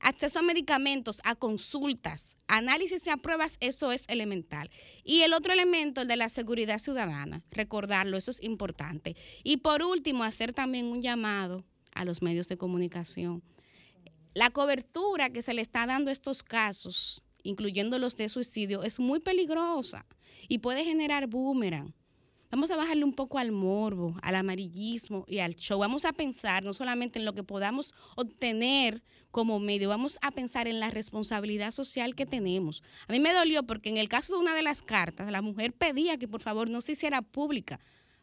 Acceso a medicamentos, a consultas, análisis y a pruebas, eso es elemental. Y el otro elemento, el de la seguridad ciudadana, recordarlo, eso es importante. Y por último, hacer también un llamado a los medios de comunicación. La cobertura que se le está dando a estos casos, incluyendo los de suicidio, es muy peligrosa y puede generar boomerang. Vamos a bajarle un poco al morbo, al amarillismo y al show. Vamos a pensar no solamente en lo que podamos obtener como medio, vamos a pensar en la responsabilidad social que tenemos. A mí me dolió porque en el caso de una de las cartas, la mujer pedía que por favor no se hiciera pública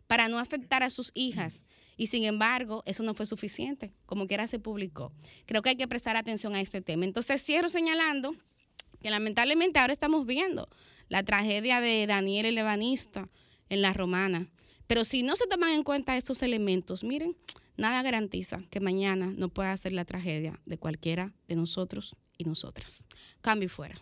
para no afectar a sus hijas. Y sin embargo, eso no fue suficiente. Como quiera se publicó. Creo que hay que prestar atención a este tema. Entonces, cierro señalando que lamentablemente ahora estamos viendo la tragedia de Daniel el Ebanista en la Romana. Pero si no se toman en cuenta esos elementos, miren, nada garantiza que mañana no pueda ser la tragedia de cualquiera de nosotros y nosotras. Cambio y fuera.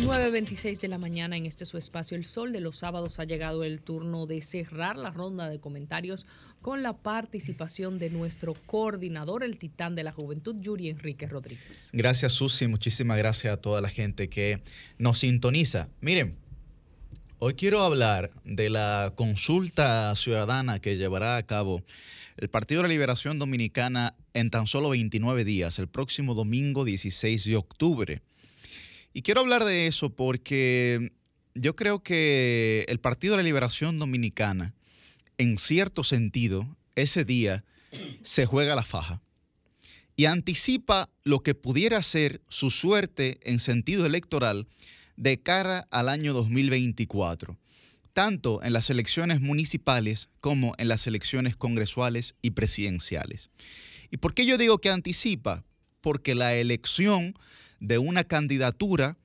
9.26 de la mañana en este su espacio El Sol de los sábados ha llegado el turno de cerrar la ronda de comentarios con la participación de nuestro coordinador, el titán de la juventud, Yuri Enrique Rodríguez. Gracias Susi, muchísimas gracias a toda la gente que nos sintoniza. Miren, hoy quiero hablar de la consulta ciudadana que llevará a cabo el Partido de la Liberación Dominicana en tan solo 29 días, el próximo domingo 16 de octubre. Y quiero hablar de eso porque yo creo que el Partido de la Liberación Dominicana, en cierto sentido, ese día se juega la faja y anticipa lo que pudiera ser su suerte en sentido electoral de cara al año 2024, tanto en las elecciones municipales como en las elecciones congresuales y presidenciales. ¿Y por qué yo digo que anticipa? Porque la elección de una candidatura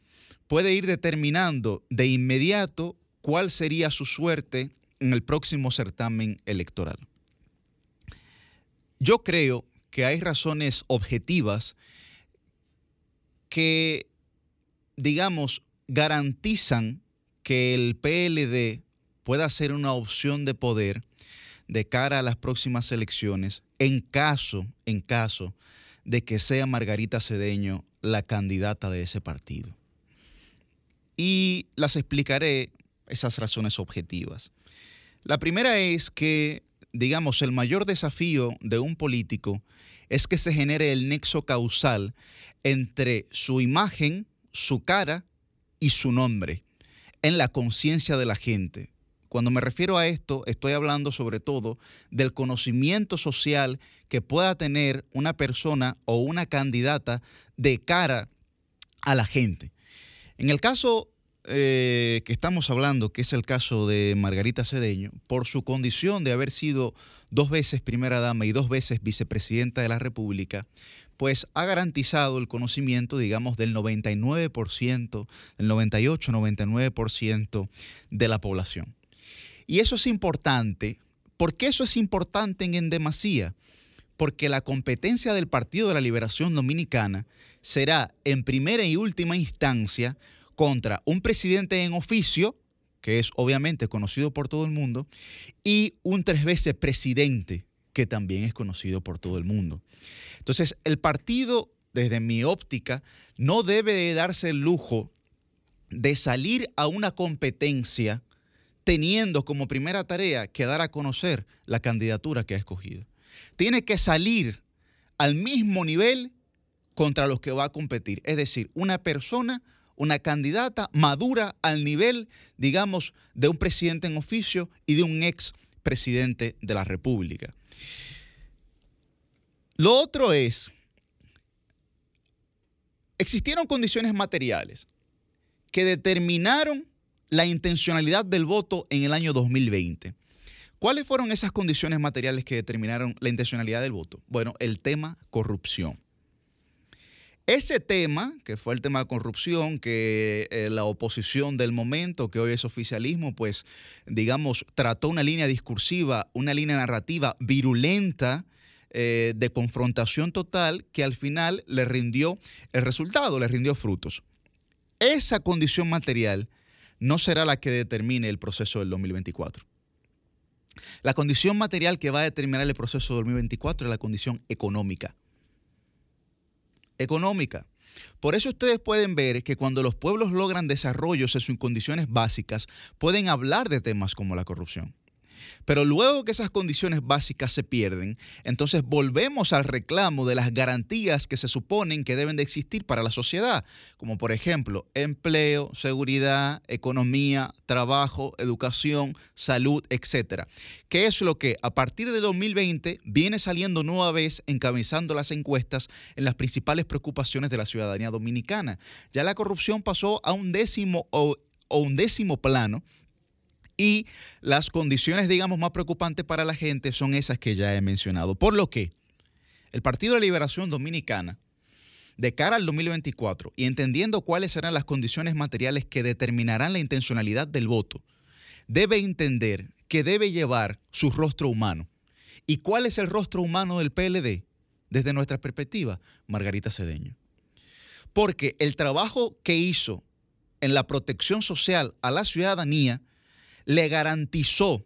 puede ir determinando de inmediato cuál sería su suerte en el próximo certamen electoral. Yo creo que hay razones objetivas que, digamos, garantizan que el PLD pueda ser una opción de poder de cara a las próximas elecciones en caso, en caso de que sea Margarita Cedeño la candidata de ese partido. Y las explicaré esas razones objetivas. La primera es que, digamos, el mayor desafío de un político es que se genere el nexo causal entre su imagen, su cara y su nombre en la conciencia de la gente. Cuando me refiero a esto, estoy hablando sobre todo del conocimiento social que pueda tener una persona o una candidata de cara a la gente. En el caso eh, que estamos hablando, que es el caso de Margarita Cedeño, por su condición de haber sido dos veces primera dama y dos veces vicepresidenta de la República, pues ha garantizado el conocimiento, digamos, del 99%, del 98-99% de la población. Y eso es importante. ¿Por qué eso es importante en demasía? Porque la competencia del Partido de la Liberación Dominicana será en primera y última instancia contra un presidente en oficio, que es obviamente conocido por todo el mundo, y un tres veces presidente, que también es conocido por todo el mundo. Entonces, el partido, desde mi óptica, no debe de darse el lujo de salir a una competencia teniendo como primera tarea que dar a conocer la candidatura que ha escogido. Tiene que salir al mismo nivel contra los que va a competir. Es decir, una persona una candidata madura al nivel, digamos, de un presidente en oficio y de un ex presidente de la República. Lo otro es, existieron condiciones materiales que determinaron la intencionalidad del voto en el año 2020. ¿Cuáles fueron esas condiciones materiales que determinaron la intencionalidad del voto? Bueno, el tema corrupción. Ese tema, que fue el tema de corrupción, que eh, la oposición del momento, que hoy es oficialismo, pues digamos, trató una línea discursiva, una línea narrativa virulenta eh, de confrontación total que al final le rindió el resultado, le rindió frutos. Esa condición material no será la que determine el proceso del 2024. La condición material que va a determinar el proceso del 2024 es la condición económica. Económica. Por eso ustedes pueden ver que cuando los pueblos logran desarrollos en sus condiciones básicas, pueden hablar de temas como la corrupción. Pero luego que esas condiciones básicas se pierden, entonces volvemos al reclamo de las garantías que se suponen que deben de existir para la sociedad, como por ejemplo empleo, seguridad, economía, trabajo, educación, salud, etcétera. Que es lo que a partir de 2020 viene saliendo nueva vez encabezando las encuestas en las principales preocupaciones de la ciudadanía dominicana. Ya la corrupción pasó a un décimo o, o un décimo plano y las condiciones, digamos, más preocupantes para la gente son esas que ya he mencionado. Por lo que el Partido de la Liberación Dominicana, de cara al 2024 y entendiendo cuáles serán las condiciones materiales que determinarán la intencionalidad del voto, debe entender que debe llevar su rostro humano. ¿Y cuál es el rostro humano del PLD? Desde nuestra perspectiva, Margarita Cedeño. Porque el trabajo que hizo en la protección social a la ciudadanía le garantizó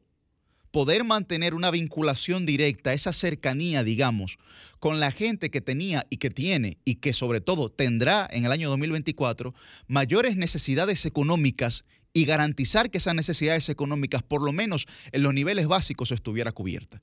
poder mantener una vinculación directa, esa cercanía, digamos, con la gente que tenía y que tiene y que sobre todo tendrá en el año 2024 mayores necesidades económicas y garantizar que esas necesidades económicas, por lo menos en los niveles básicos, estuviera cubierta.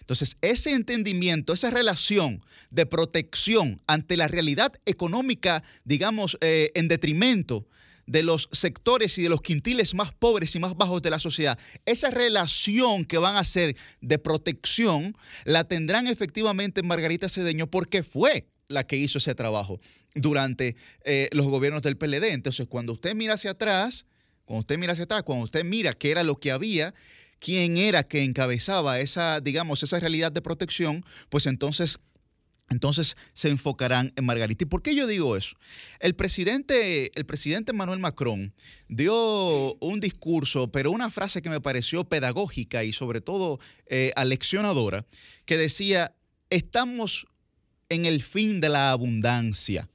Entonces, ese entendimiento, esa relación de protección ante la realidad económica, digamos, eh, en detrimento de los sectores y de los quintiles más pobres y más bajos de la sociedad, esa relación que van a ser de protección la tendrán efectivamente Margarita Cedeño porque fue la que hizo ese trabajo durante eh, los gobiernos del PLD. Entonces, cuando usted mira hacia atrás, cuando usted mira hacia atrás, cuando usted mira qué era lo que había, quién era que encabezaba esa, digamos, esa realidad de protección, pues entonces entonces se enfocarán en Margarita. ¿Y por qué yo digo eso? El presidente, el presidente Manuel Macron dio un discurso, pero una frase que me pareció pedagógica y sobre todo eh, aleccionadora, que decía, estamos en el fin de la abundancia.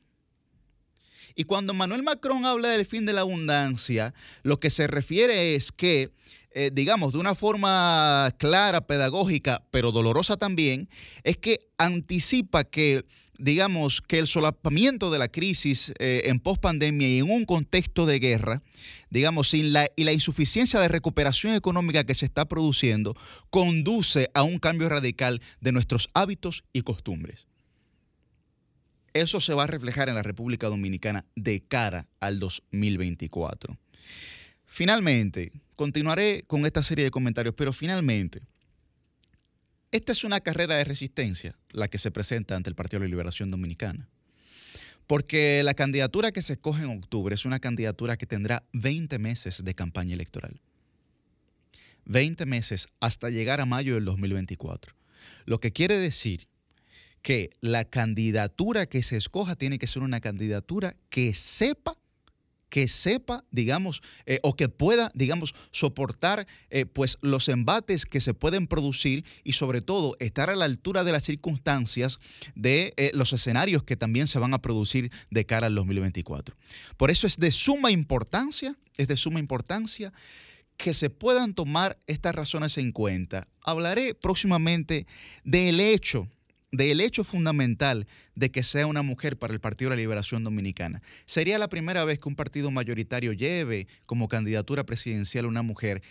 Y cuando Manuel Macron habla del fin de la abundancia, lo que se refiere es que eh, digamos, de una forma clara, pedagógica, pero dolorosa también, es que anticipa que digamos, que el solapamiento de la crisis eh, en pospandemia y en un contexto de guerra, digamos, sin la, y la insuficiencia de recuperación económica que se está produciendo, conduce a un cambio radical de nuestros hábitos y costumbres. Eso se va a reflejar en la República Dominicana de cara al 2024. Finalmente, continuaré con esta serie de comentarios, pero finalmente, esta es una carrera de resistencia la que se presenta ante el Partido de la Liberación Dominicana. Porque la candidatura que se escoge en octubre es una candidatura que tendrá 20 meses de campaña electoral. 20 meses hasta llegar a mayo del 2024. Lo que quiere decir que la candidatura que se escoja tiene que ser una candidatura que sepa que sepa, digamos, eh, o que pueda, digamos, soportar eh, pues los embates que se pueden producir y sobre todo estar a la altura de las circunstancias de eh, los escenarios que también se van a producir de cara al 2024. Por eso es de suma importancia, es de suma importancia que se puedan tomar estas razones en cuenta. Hablaré próximamente del hecho del hecho fundamental de que sea una mujer para el Partido de la Liberación Dominicana. Sería la primera vez que un partido mayoritario lleve como candidatura presidencial una mujer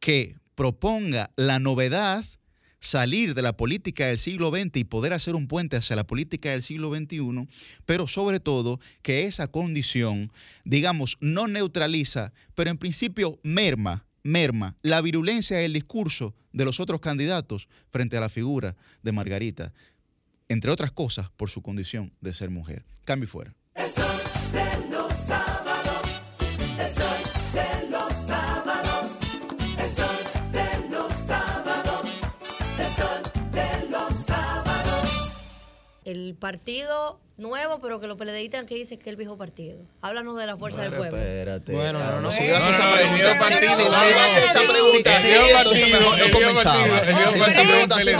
que proponga la novedad salir de la política del siglo XX y poder hacer un puente hacia la política del siglo XXI, pero sobre todo que esa condición, digamos, no neutraliza, pero en principio merma, merma la virulencia del discurso de los otros candidatos frente a la figura de Margarita, entre otras cosas por su condición de ser mujer. Cambio fuera. El partido nuevo, pero que los PLDistas que dicen que es el viejo partido. Háblanos de la fuerza del pueblo. Espérate. Bueno, no, esa pregunta, si esa pregunta, el viejo partido, el viejo partido, el viejo partido.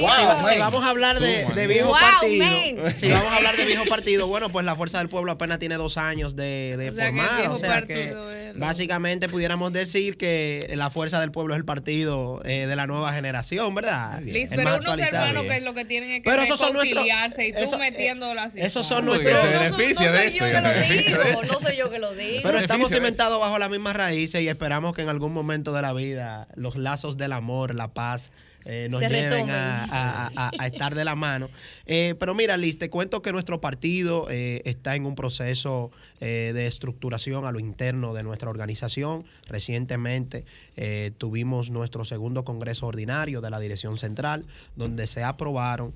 Bueno, vamos, a hablar de, viejo partido, si vamos a hablar de viejo partido, bueno, pues la Fuerza del Pueblo apenas tiene dos años de, de O sea, que básicamente pudiéramos decir que la Fuerza del Pueblo es el partido eh, de la nueva generación, ¿verdad? Liz, pero más unos actualizado. hermanos que lo que tienen es que Pero esos son nuestros- y tú eso- metiéndolo así. Esos son nuestros... No soy yo que lo digo, no soy yo que lo digo. Pero estamos cimentados bajo las mismas raíces y esperamos que en algún momento de la vida los lazos del amor, la paz, eh, nos Se lleven a, a- a- a estar de la mano. Eh, pero mira, Liz, te cuento que nuestro partido eh, está en un proceso de estructuración a lo interno de nuestra organización. Recientemente tuvimos nuestro segundo Congreso Ordinario de la Dirección Central, donde se aprobaron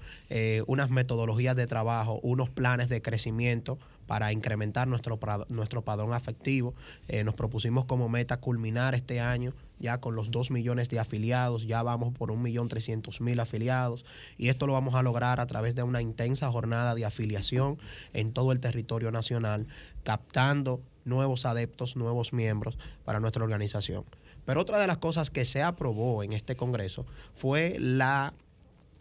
unas metodologías de trabajo, unos planes de crecimiento para incrementar nuestro, nuestro padrón afectivo. Eh, nos propusimos como meta culminar este año ya con los 2 millones de afiliados, ya vamos por 1.300.000 afiliados y esto lo vamos a lograr a través de una intensa jornada de afiliación en todo el territorio nacional, captando nuevos adeptos, nuevos miembros para nuestra organización. Pero otra de las cosas que se aprobó en este Congreso fue la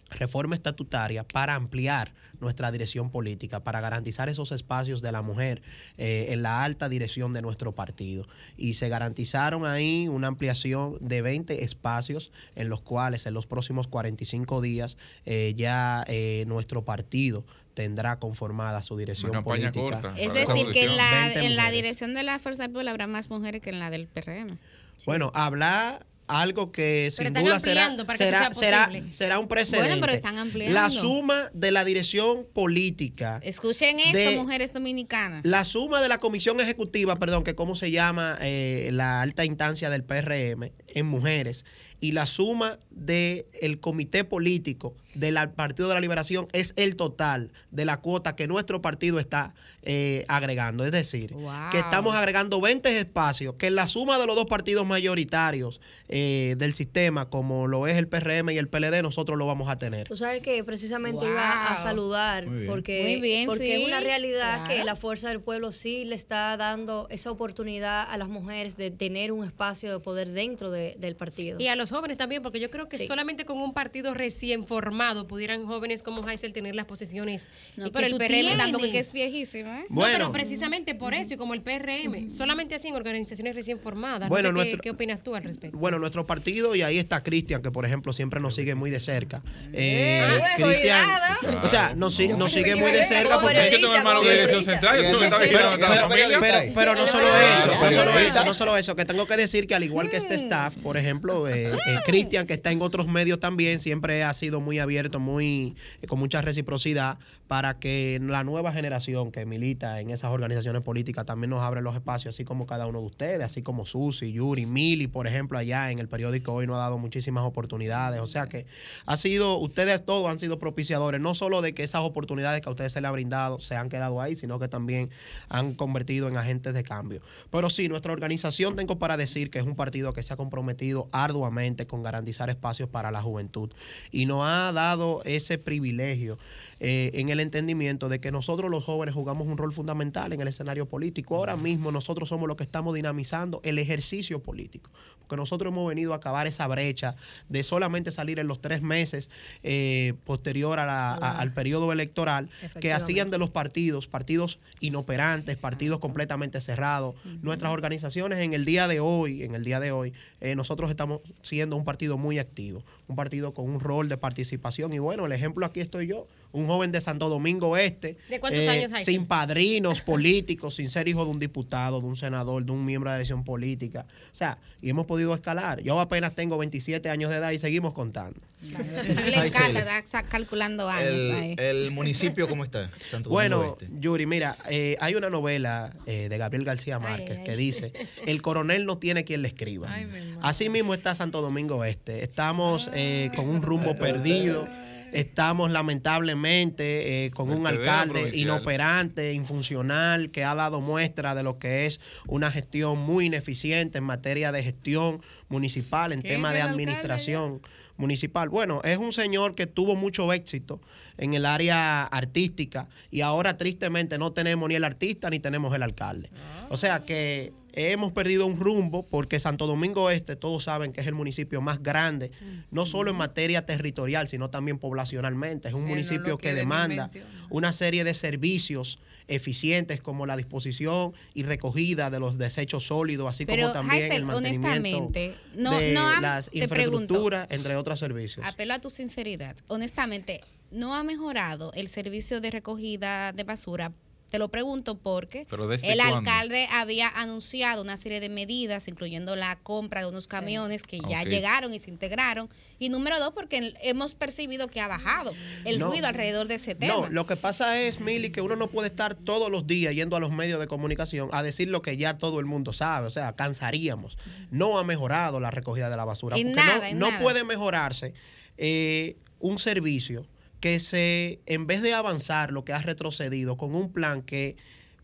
reforma estatutaria para ampliar nuestra dirección política, para garantizar esos espacios de la mujer eh, en la alta dirección de nuestro partido. Y se garantizaron ahí una ampliación de 20 espacios en los cuales en los próximos 45 días eh, ya eh, nuestro partido tendrá conformada su dirección política. corta. Es decir, que en la, 20 en la dirección de la Fuerza del Pueblo habrá más mujeres que en la del PRM. Bueno, hablar algo que Pero sin están duda será, que será, será, será un precedente. Bueno, pero están ampliando. La suma de la dirección política. Escuchen esto, de- mujeres dominicanas. La suma de la comisión ejecutiva, perdón, que cómo se llama eh, la alta instancia del PRM en mujeres, y la suma del el comité político del Partido de la Liberación es el total de la cuota que nuestro partido está eh, agregando. Es decir, que estamos agregando 20 espacios, que en la suma de los dos partidos mayoritarios eh, del sistema, como lo es el PRM y el PLD, nosotros lo vamos a tener. Tú sabes que precisamente iba a saludar Muy bien. porque, Muy bien, porque es una realidad claro. que la Fuerza del Pueblo sí le está dando esa oportunidad a las mujeres de tener un espacio de poder dentro de- del partido. Y a los jóvenes también, porque yo creo que Sí. solamente con un partido recién formado pudieran jóvenes como Heisel tener las posiciones. No, que pero el PRM tampoco es que es viejísimo, ¿eh? No, Bueno. pero precisamente por eso y como el PRM, solamente así en organizaciones recién formadas. Bueno, no sé qué- nuestro- qué, opinas tú al respecto? Bueno, nuestro partido, y ahí está Cristian, que por ejemplo siempre nos sigue muy de cerca. Eh, Ah, Cristian, cuidado. o sea, nos, si- nos sigue muy de cerca. Porque- Yo tengo hermano de dirección central, yo estás pero, no solo eso, no solo eso, no solo eso, que tengo que decir que al igual que este staff, por ejemplo, eh, eh, Cristian, que está en otros medios también, siempre ha sido muy abierto, muy eh, con mucha reciprocidad para que la nueva generación que milita en esas organizaciones políticas también nos abre los espacios, así como cada uno de ustedes, así como Susi, Yuri, Mili, por ejemplo, allá en el periódico hoy nos ha dado muchísimas oportunidades. O sea que ha sido, ustedes todos han sido propiciadores, no solo de que esas oportunidades que a ustedes se les ha brindado se han quedado ahí, sino que también han convertido en agentes de cambio. Pero sí, nuestra organización tengo para decir que es un partido que se ha comprometido arduamente con garantizar espacios para la juventud y nos ha dado ese privilegio eh, en el entendimiento de que nosotros los jóvenes jugamos un rol fundamental en el escenario político. Ahora mismo nosotros somos los que estamos dinamizando el ejercicio político, porque nosotros hemos venido a acabar esa brecha de solamente salir en los tres meses eh, posterior a la- a- al periodo electoral, que hacían de los partidos, partidos inoperantes, partidos completamente cerrados. Nuestras organizaciones en el día de hoy, en el día de hoy, eh, nosotros estamos siendo un partido muy activo, un partido con un rol de participación. Y bueno, el ejemplo aquí estoy yo, un joven de Santo Domingo Este, eh, ¿De cuántos años hay? sin padrinos políticos, sin ser hijo de un diputado, de un senador, de un miembro de la elección política. O sea, y hemos podido escalar. Yo apenas tengo 27 años de edad y seguimos contando. Mí le encanta calculando años ahí. El, el municipio, ¿cómo está? Santo Domingo Bueno, Este. Yuri, mira, eh, hay una novela eh, de Gabriel García Márquez que dice, el coronel no tiene quien le escriba. Así mismo está Santo Domingo Este. Estamos eh, con un rumbo perdido. Estamos lamentablemente eh, con un Vertedero alcalde provincial. inoperante, infuncional, que ha dado muestra de lo que es una gestión muy ineficiente en materia de gestión municipal, en ¿Qué tema de administración municipal. Bueno, es un señor que tuvo mucho éxito en el área artística y ahora tristemente no tenemos ni el artista ni tenemos el alcalde. O sea que hemos perdido un rumbo porque Santo Domingo Este, todos saben que es el municipio más grande, no solo en materia territorial, sino también poblacionalmente. Es un Sí, municipio que demanda una serie de servicios eficientes como la disposición y recogida de los desechos sólidos, así Pero, como también Hazel, el mantenimiento no- de no ha- las infraestructuras, entre otros servicios. Apelo a tu sinceridad. Honestamente, ¿no ha mejorado el servicio de recogida de basura? Te lo pregunto porque ¿Pero desde el cuándo? alcalde había anunciado una serie de medidas, incluyendo la compra de unos camiones que ya llegaron y se integraron. Y número dos, porque hemos percibido que ha bajado el No. ruido alrededor de ese tema. No, lo que pasa es, Mili, que uno no puede estar todos los días yendo a los medios de comunicación a decir lo que ya todo el mundo sabe. O sea, cansaríamos. No ha mejorado la recogida de la basura. En porque nada, no, en no nada. puede mejorarse eh, un servicio que se, en vez de avanzar lo que ha retrocedido con un plan que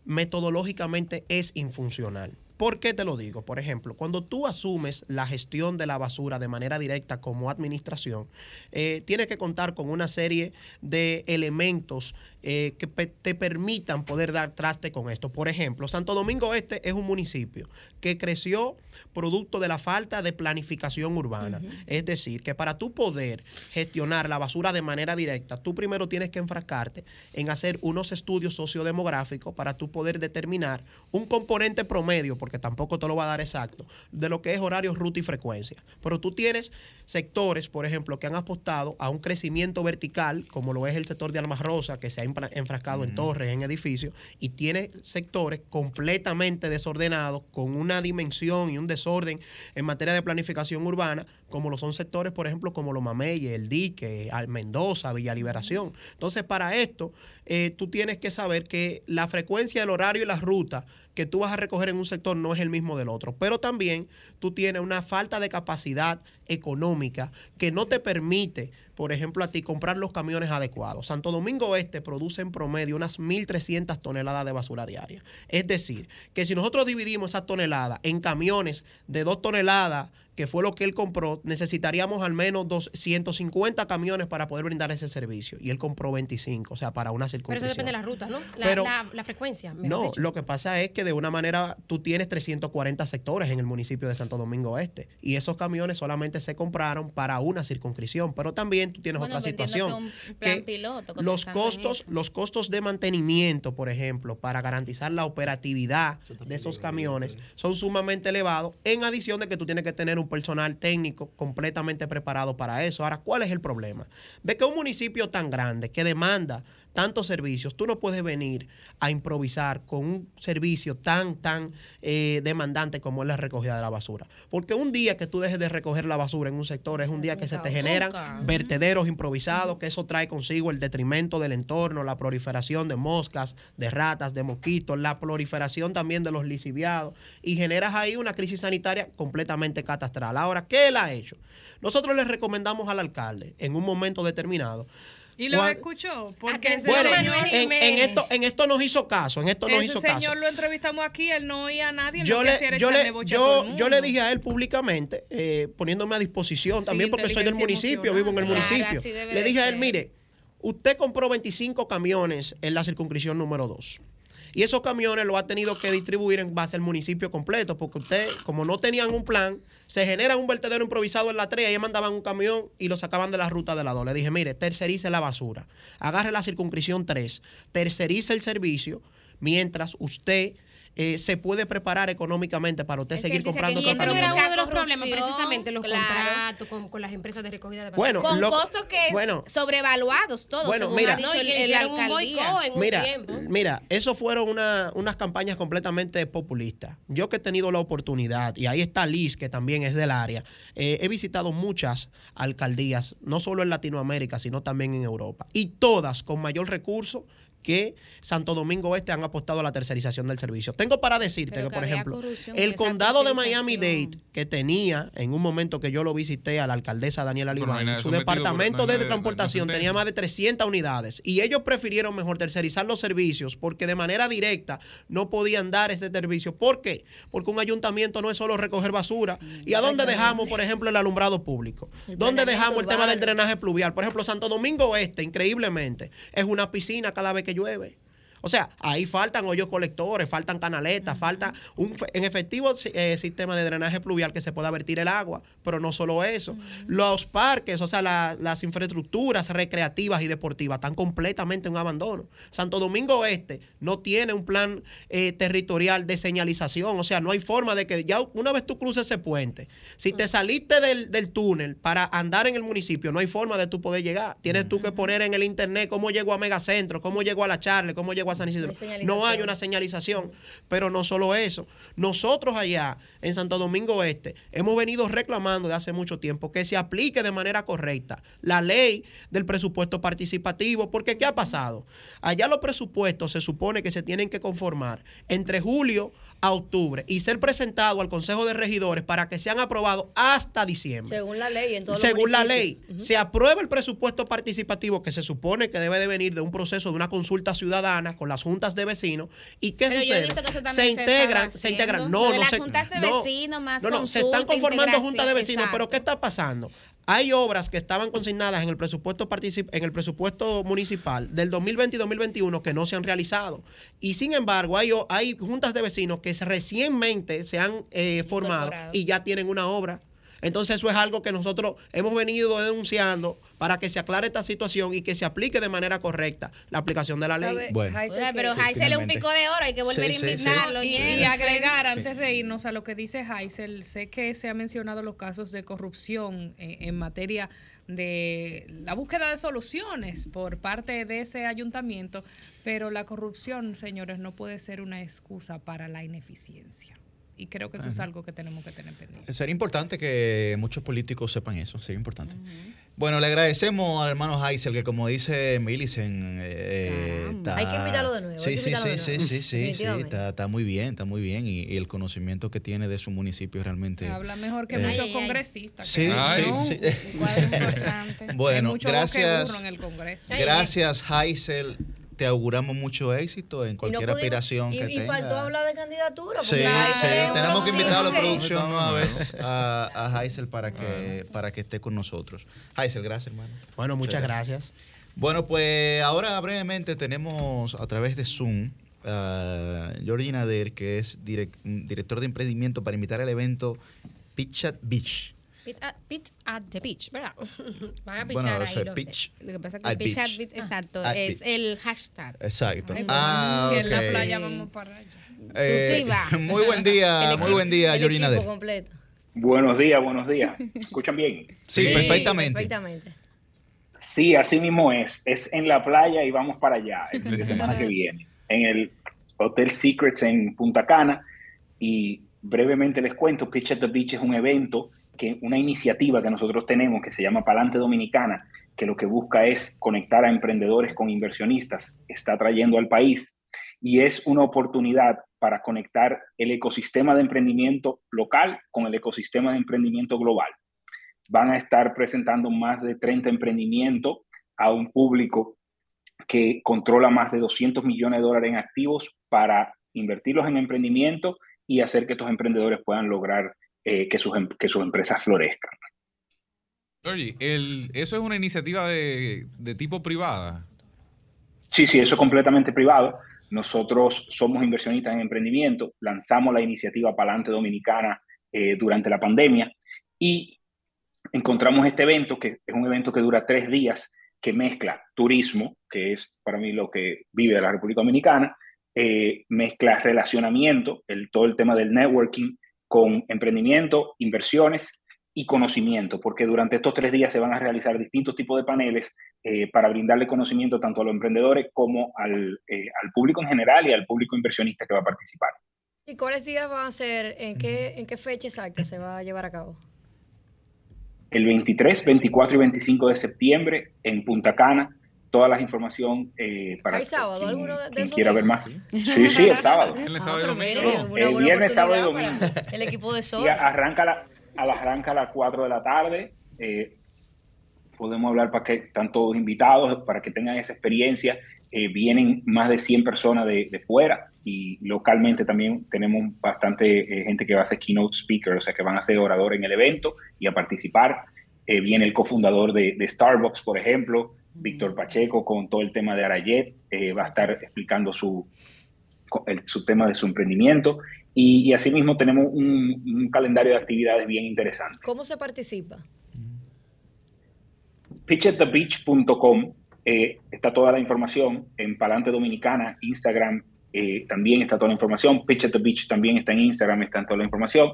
metodológicamente es infuncional. ¿Por qué te lo digo? Por ejemplo, cuando tú asumes la gestión de la basura de manera directa como administración, eh, tienes que contar con una serie de elementos eh, que te permitan poder dar traste con esto. Por ejemplo, Santo Domingo Este es un municipio que creció producto de la falta de planificación urbana. Es decir, que para tú poder gestionar la basura de manera directa, tú primero tienes que enfrascarte en hacer unos estudios sociodemográficos para tú poder determinar un componente promedio, porque tampoco te lo va a dar exacto, de lo que es horario, ruta y frecuencia. Pero tú tienes sectores, por ejemplo, que han apostado a un crecimiento vertical, como lo es el sector de Almas Rosa, que se ha enfra- enfrascado en torres, en edificios, y tiene sectores completamente desordenados, con una dimensión y un desorden en materia de planificación urbana, como lo son sectores, por ejemplo, como Los Mameyes, El Dique, Mendoza, Villa Liberación. Entonces, para esto, eh, tú tienes que saber que la frecuencia del horario y la ruta que tú vas a recoger en un sector no es el mismo del otro. Pero también tú tienes una falta de capacidad económica que no te permite, por ejemplo, a ti comprar los camiones adecuados. Santo Domingo Este produce en promedio unas 1.300 toneladas de basura diaria. Es decir, que si nosotros dividimos esas toneladas en camiones de 2 toneladas, que fue lo que él compró, necesitaríamos al menos 250 camiones para poder brindar ese servicio. Y él compró 25, o sea, para una Pero eso depende de la ruta, ¿no? La, Pero- la, la frecuencia. No, dicho. lo que pasa es que de una manera tú tienes 340 sectores en el municipio de Santo Domingo Este y esos camiones solamente se compraron para una circunscripción, pero también tú tienes Bueno, otra entiendo situación. que un plan que piloto, los costos, los costos de mantenimiento, por ejemplo, para garantizar la operatividad de esos camiones son sumamente elevados, en adición de que tú tienes que tener un personal técnico completamente preparado para eso. Ahora, ¿cuál es el problema? De que un municipio tan grande que demanda tantos servicios, tú no puedes venir a improvisar con un servicio tan, tan eh, demandante como es la recogida de la basura. Porque un día que tú dejes de recoger la basura en un sector es un día que se te generan vertederos improvisados, que eso trae consigo el detrimento del entorno, la proliferación de moscas, de ratas, de mosquitos, la proliferación también de los lisiviados y generas ahí una crisis sanitaria completamente catastral. Ahora, ¿qué él ha hecho? Nosotros le recomendamos al alcalde en un momento determinado Y lo Juan- escuchó, porque ese bueno, señor, en, en esto, en esto nos hizo caso, en esto nos ese hizo señor caso. lo entrevistamos aquí, él no oía a nadie, Yo le, yo, le, yo, le dije a él públicamente, eh, poniéndome a disposición, Sí, también porque soy del municipio, vivo en el. Claro, municipio. Le dije a él, mire, usted compró 25 camiones en la circunscripción número 2. Y esos camiones los ha tenido que distribuir en base al municipio completo, porque usted, como no tenían un plan, se genera un vertedero improvisado en la 3, y ahí mandaban un camión y lo sacaban de la ruta de la 2. Le dije, mire, tercerice la basura, agarre la circunscripción 3, tercerice el servicio, mientras usted eh, se puede preparar económicamente para usted seguir comprando Y ese no tratamiento. era uno de los problemas, precisamente, los claro. contratos con, con las empresas de recogida de Bueno, con lo- costos que bueno. sobrevaluados todos, Bueno, según mira. ha dicho No, y el, el boicot en un Mira, tiempo. mira, eso fueron una- unas campañas completamente populistas. Yo que he tenido la oportunidad, y ahí está Liz, que también es del área, eh, he visitado muchas alcaldías, no solo en Latinoamérica, sino también en Europa, y todas con mayor recurso que Santo Domingo Este han apostado a la tercerización del servicio. Tengo para decirte Pero que, que por ejemplo, el condado de Miami-Dade, que tenía, en un momento que yo lo visité a la alcaldesa Daniela no de su departamento no de transportación no tenía más de 300 unidades y ellos prefirieron mejor tercerizar los servicios porque de manera directa no podían dar ese servicio. ¿Por qué? Porque un ayuntamiento no es solo recoger basura. ¿Y a dónde dejamos, por ejemplo, el alumbrado público? ¿Dónde dejamos el tema del drenaje pluvial? Por ejemplo, Santo Domingo Este, increíblemente, es una piscina cada vez que llueve. O sea, ahí faltan hoyos colectores, faltan canaletas, falta un en efectivo eh, sistema de drenaje pluvial que se pueda vertir el agua, pero no solo eso. Los parques, o sea, la- las infraestructuras recreativas y deportivas están completamente en abandono. Santo Domingo Este no tiene un plan eh, territorial de señalización, o sea, no hay forma de que ya una vez tú cruces ese puente, si te saliste del, del túnel para andar en el municipio, no hay forma de tú poder llegar. Tienes tú que poner en el internet cómo llego a Megacentro, cómo llego a La Charle, cómo llego San Isidro. No hay señalización. No hay una señalización, pero no solo eso. Nosotros allá en Santo Domingo Este hemos venido reclamando de hace mucho tiempo que se aplique de manera correcta la ley del presupuesto participativo, porque ¿qué ha pasado? Allá los presupuestos se supone que se tienen que conformar entre julio a octubre y ser presentado al Consejo de Regidores para que sean aprobados hasta diciembre. Según la ley, en todos los Según la ley, se aprueba el presupuesto participativo que se supone que debe de venir de un proceso de una consulta ciudadana con las juntas de vecinos. ¿Y qué Pero yo he sucede? visto que se integran, se integran. No, no las se- juntas de no, vecinos, más no, no, se están conformando juntas de vecinos, pero. ¿qué está pasando? Hay obras que estaban consignadas en el presupuesto en el presupuesto municipal del 2020 y 2021 que no se han realizado. Y sin embargo, hay, o- hay juntas de vecinos que se- recientemente se han eh, formado y ya tienen una obra. Entonces eso es algo que nosotros hemos venido denunciando para que se aclare esta situación y que se aplique de manera correcta la aplicación de la ley. ¿Sabe, Bueno. Heisel, O sea, pero que- Haisel es un pico de oro, hay que volver Sí, a sí, sí. invitarlo. Y, agregar, antes de irnos a lo que dice Heisel, sé que se ha mencionado los casos de corrupción eh, en materia de la búsqueda de soluciones por parte de ese ayuntamiento, pero la corrupción, señores, no puede ser una excusa para la ineficiencia. Y creo que eso es algo que tenemos que tener pendiente. Sería importante que muchos políticos sepan eso, sería importante. Bueno, le agradecemos al hermano Heisel, que como dice Millicent, eh, está- Hay que invitarlo de nuevo, Sí, sí, sí, sí, sí, sí, sí, está, está muy bien, está muy bien. Y, y el conocimiento que tiene de su municipio realmente. Habla mejor que eh, muchos Ay, ay. congresistas. Sí, que- sí, No, sí. un cuadro importante. Bueno, Hay mucho gracias. en el Congreso. Gracias, Heisel. Te auguramos mucho éxito en Y no cualquier pudimos- aspiración y, que y tenga. faltó hablar de candidatura. Sí, sí, tenemos- tenemos que invitar a la producción nueva vez a, a Heisel para que, para que esté con nosotros. Heisel, gracias, hermano. Bueno, muchas gracias. Bueno, pues ahora brevemente tenemos a través de Zoom a Georgina Der, que es direc- director de emprendimiento para invitar al evento Pitch at Beach. Pit at, the beach, ¿verdad? Van a Bueno, pichar o ahí los pitch Lo que pasa es al que Pitch at beach. Beach, exacto, At es beach. el hashtag. Exacto. Ay, ah, si en la playa vamos para allá. Eh, Susiva. muy buen día, muy buen día, completo. Buenos días, buenos días. ¿Escuchan bien? Sí, perfectamente. Perfectamente. Sí, así mismo es. Es en la playa y vamos para allá el fin de semana que viene. En el Hotel Secrets en Punta Cana. Y brevemente les cuento, Pitch at the Beach es un evento, que una iniciativa que nosotros tenemos que se llama Palante Dominicana, que lo que busca es conectar a emprendedores con inversionistas, está trayendo al país. Y es una oportunidad para conectar el ecosistema de emprendimiento local con el ecosistema de emprendimiento global van a estar presentando más de 30 emprendimientos a un público que controla más de 200 millones de dólares en activos para invertirlos en emprendimiento y hacer que estos emprendedores puedan lograr eh, que, sus, em- que sus empresas florezcan. Oye, el, eso es una iniciativa de, de tipo privada. Sí, sí, eso es completamente privado. Nosotros somos inversionistas en emprendimiento, lanzamos la iniciativa Palante Dominicana eh, durante la pandemia y encontramos este evento, que es un evento que dura tres días, que mezcla turismo, que es para mí lo que vive la República Dominicana, eh, mezcla relacionamiento, el, todo el tema del networking con emprendimiento, inversiones y conocimiento, porque durante estos tres días se van a realizar distintos tipos de paneles eh, para brindarle conocimiento tanto a los emprendedores como al, eh, al público en general y al público inversionista que va a participar. ¿Y cuáles días van a ser? ¿En qué, en qué fecha exacta se va a llevar a cabo? El 23, 24 y 25 de septiembre en Punta Cana, toda la información eh, para ¿Hay sábado? quien, ¿Alguno de quien esos quiera días? ver más. Sí, sí, el sábado. El sábado y domingo. El- el viernes, sábado y domingo. El equipo de Sol. Y arranca, la, arranca a las 4 de la tarde. eh, podemos hablar para que están todos invitados, para que tengan esa experiencia. Eh, vienen más de 100 personas de, de fuera y localmente también tenemos bastante eh, gente que va a ser keynote speaker, o sea, que van a ser oradores en el evento y a participar. Eh, viene el cofundador de, de Starbucks, por ejemplo, Víctor Pacheco, con todo el tema de Arayet, eh, va a estar explicando su, el- su tema de su emprendimiento. Y, y asimismo tenemos un, un calendario de actividades bien interesante. ¿Cómo se participa? pitchatthebeach.com eh, está toda la información. En Palante Dominicana, Instagram, eh, también está toda la información. Pitch at the Beach también está en Instagram, está toda la información.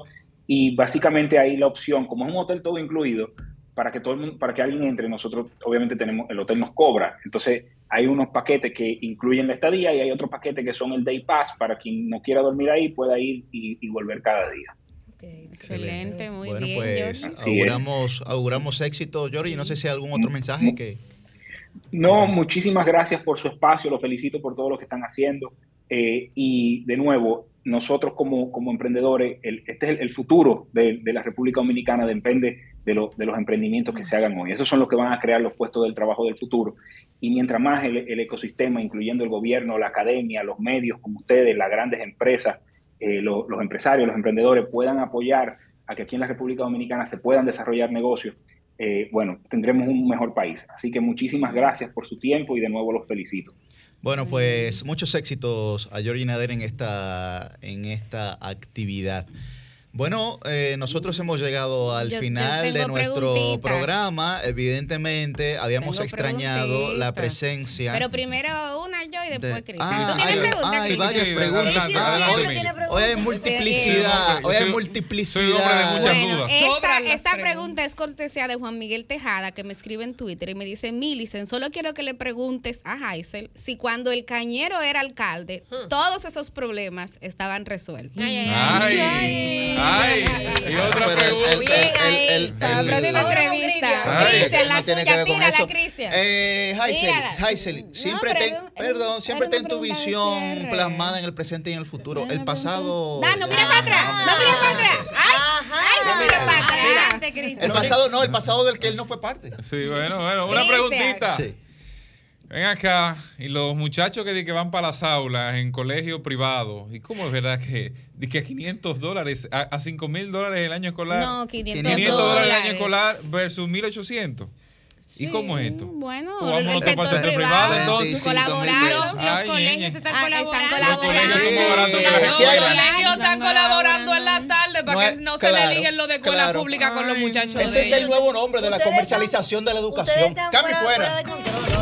Y básicamente ahí la opción, como es un hotel todo incluido, para que todo el mundo, para que alguien entre, nosotros obviamente tenemos, el hotel nos cobra. Entonces hay unos paquetes que incluyen la estadía y hay otros paquetes que son el day pass para quien no quiera dormir ahí pueda ir y, y volver cada día. Excelente, muy Bueno, bien. pues auguramos, auguramos éxito, Jordi. No sé si hay algún otro mensaje que... No, muchísimas gracias por su espacio, los felicito por todo lo que están haciendo. Eh, y de nuevo, nosotros como, como emprendedores, el- este es el, el futuro de, de la República Dominicana, depende de, lo- de los emprendimientos que se hagan hoy. Esos son los que van a crear los puestos del trabajo del futuro. Y mientras más el, el ecosistema, incluyendo el gobierno, la academia, los medios como ustedes, las grandes empresas, eh, lo- los empresarios, los emprendedores puedan apoyar a que aquí en la República Dominicana se puedan desarrollar negocios, eh, bueno, tendremos un mejor país. Así que muchísimas gracias por su tiempo y de nuevo los felicito. Bueno, pues muchos éxitos a Jordi Nader en esta, en esta actividad. Bueno, eh, nosotros hemos llegado al Yo- yo final de nuestro preguntita. programa. Evidentemente, habíamos Tengo extrañado la presencia. Pero primero una yo y después Cris. Ah, ¿Tú tienes hay- preguntas, hay varias preguntas. Sí, sí, Ah, sí, hoy- sí, tiene preguntas. Hoy hay multiplicidad. Hoy hay multiplicidad. Bueno, esta, pregunta es cortesía de Juan Miguel Tejada, que me escribe en Twitter y me dice, Milicen, solo quiero que le preguntes a Heisel si cuando el cañero era alcalde, todos esos problemas estaban resueltos. Ay, ay, y otra pregunta. La próxima entrevista. Ay, Cristian, la no tiene que tuya, ver con tírala, eso. Cristian. Eh, Heisel. Heisel, siempre ten, perdón, siempre ten tu visión plasmada en el presente y en el futuro. El pasado. No, no mires para atrás, no mires para atrás. Ay, ay, no mires para atrás. El pasado no, el pasado del que él no fue parte. Sí, bueno, bueno, una preguntita. Ven acá, y los muchachos que, que van para las aulas en colegio privado, ¿y cómo es verdad que, que a 500 dólares, a, a 5 mil dólares el año escolar? No, 500 dólares el dólares. año escolar versus 1800. ¿Y cómo es esto? Bueno, Pues vámonos el todos para el sector sector privado, privado, entonces. colaborando. Ay, ñeñe. Ah, están colaborando. Los colegios más baratos que la Los colegios están colaborando en la tarde para No que no se le liguen lo de escuela claro. pública con los muchachos. Ese de es el nuevo nombre de la comercialización de la educación. están Cambio fuera, fuera.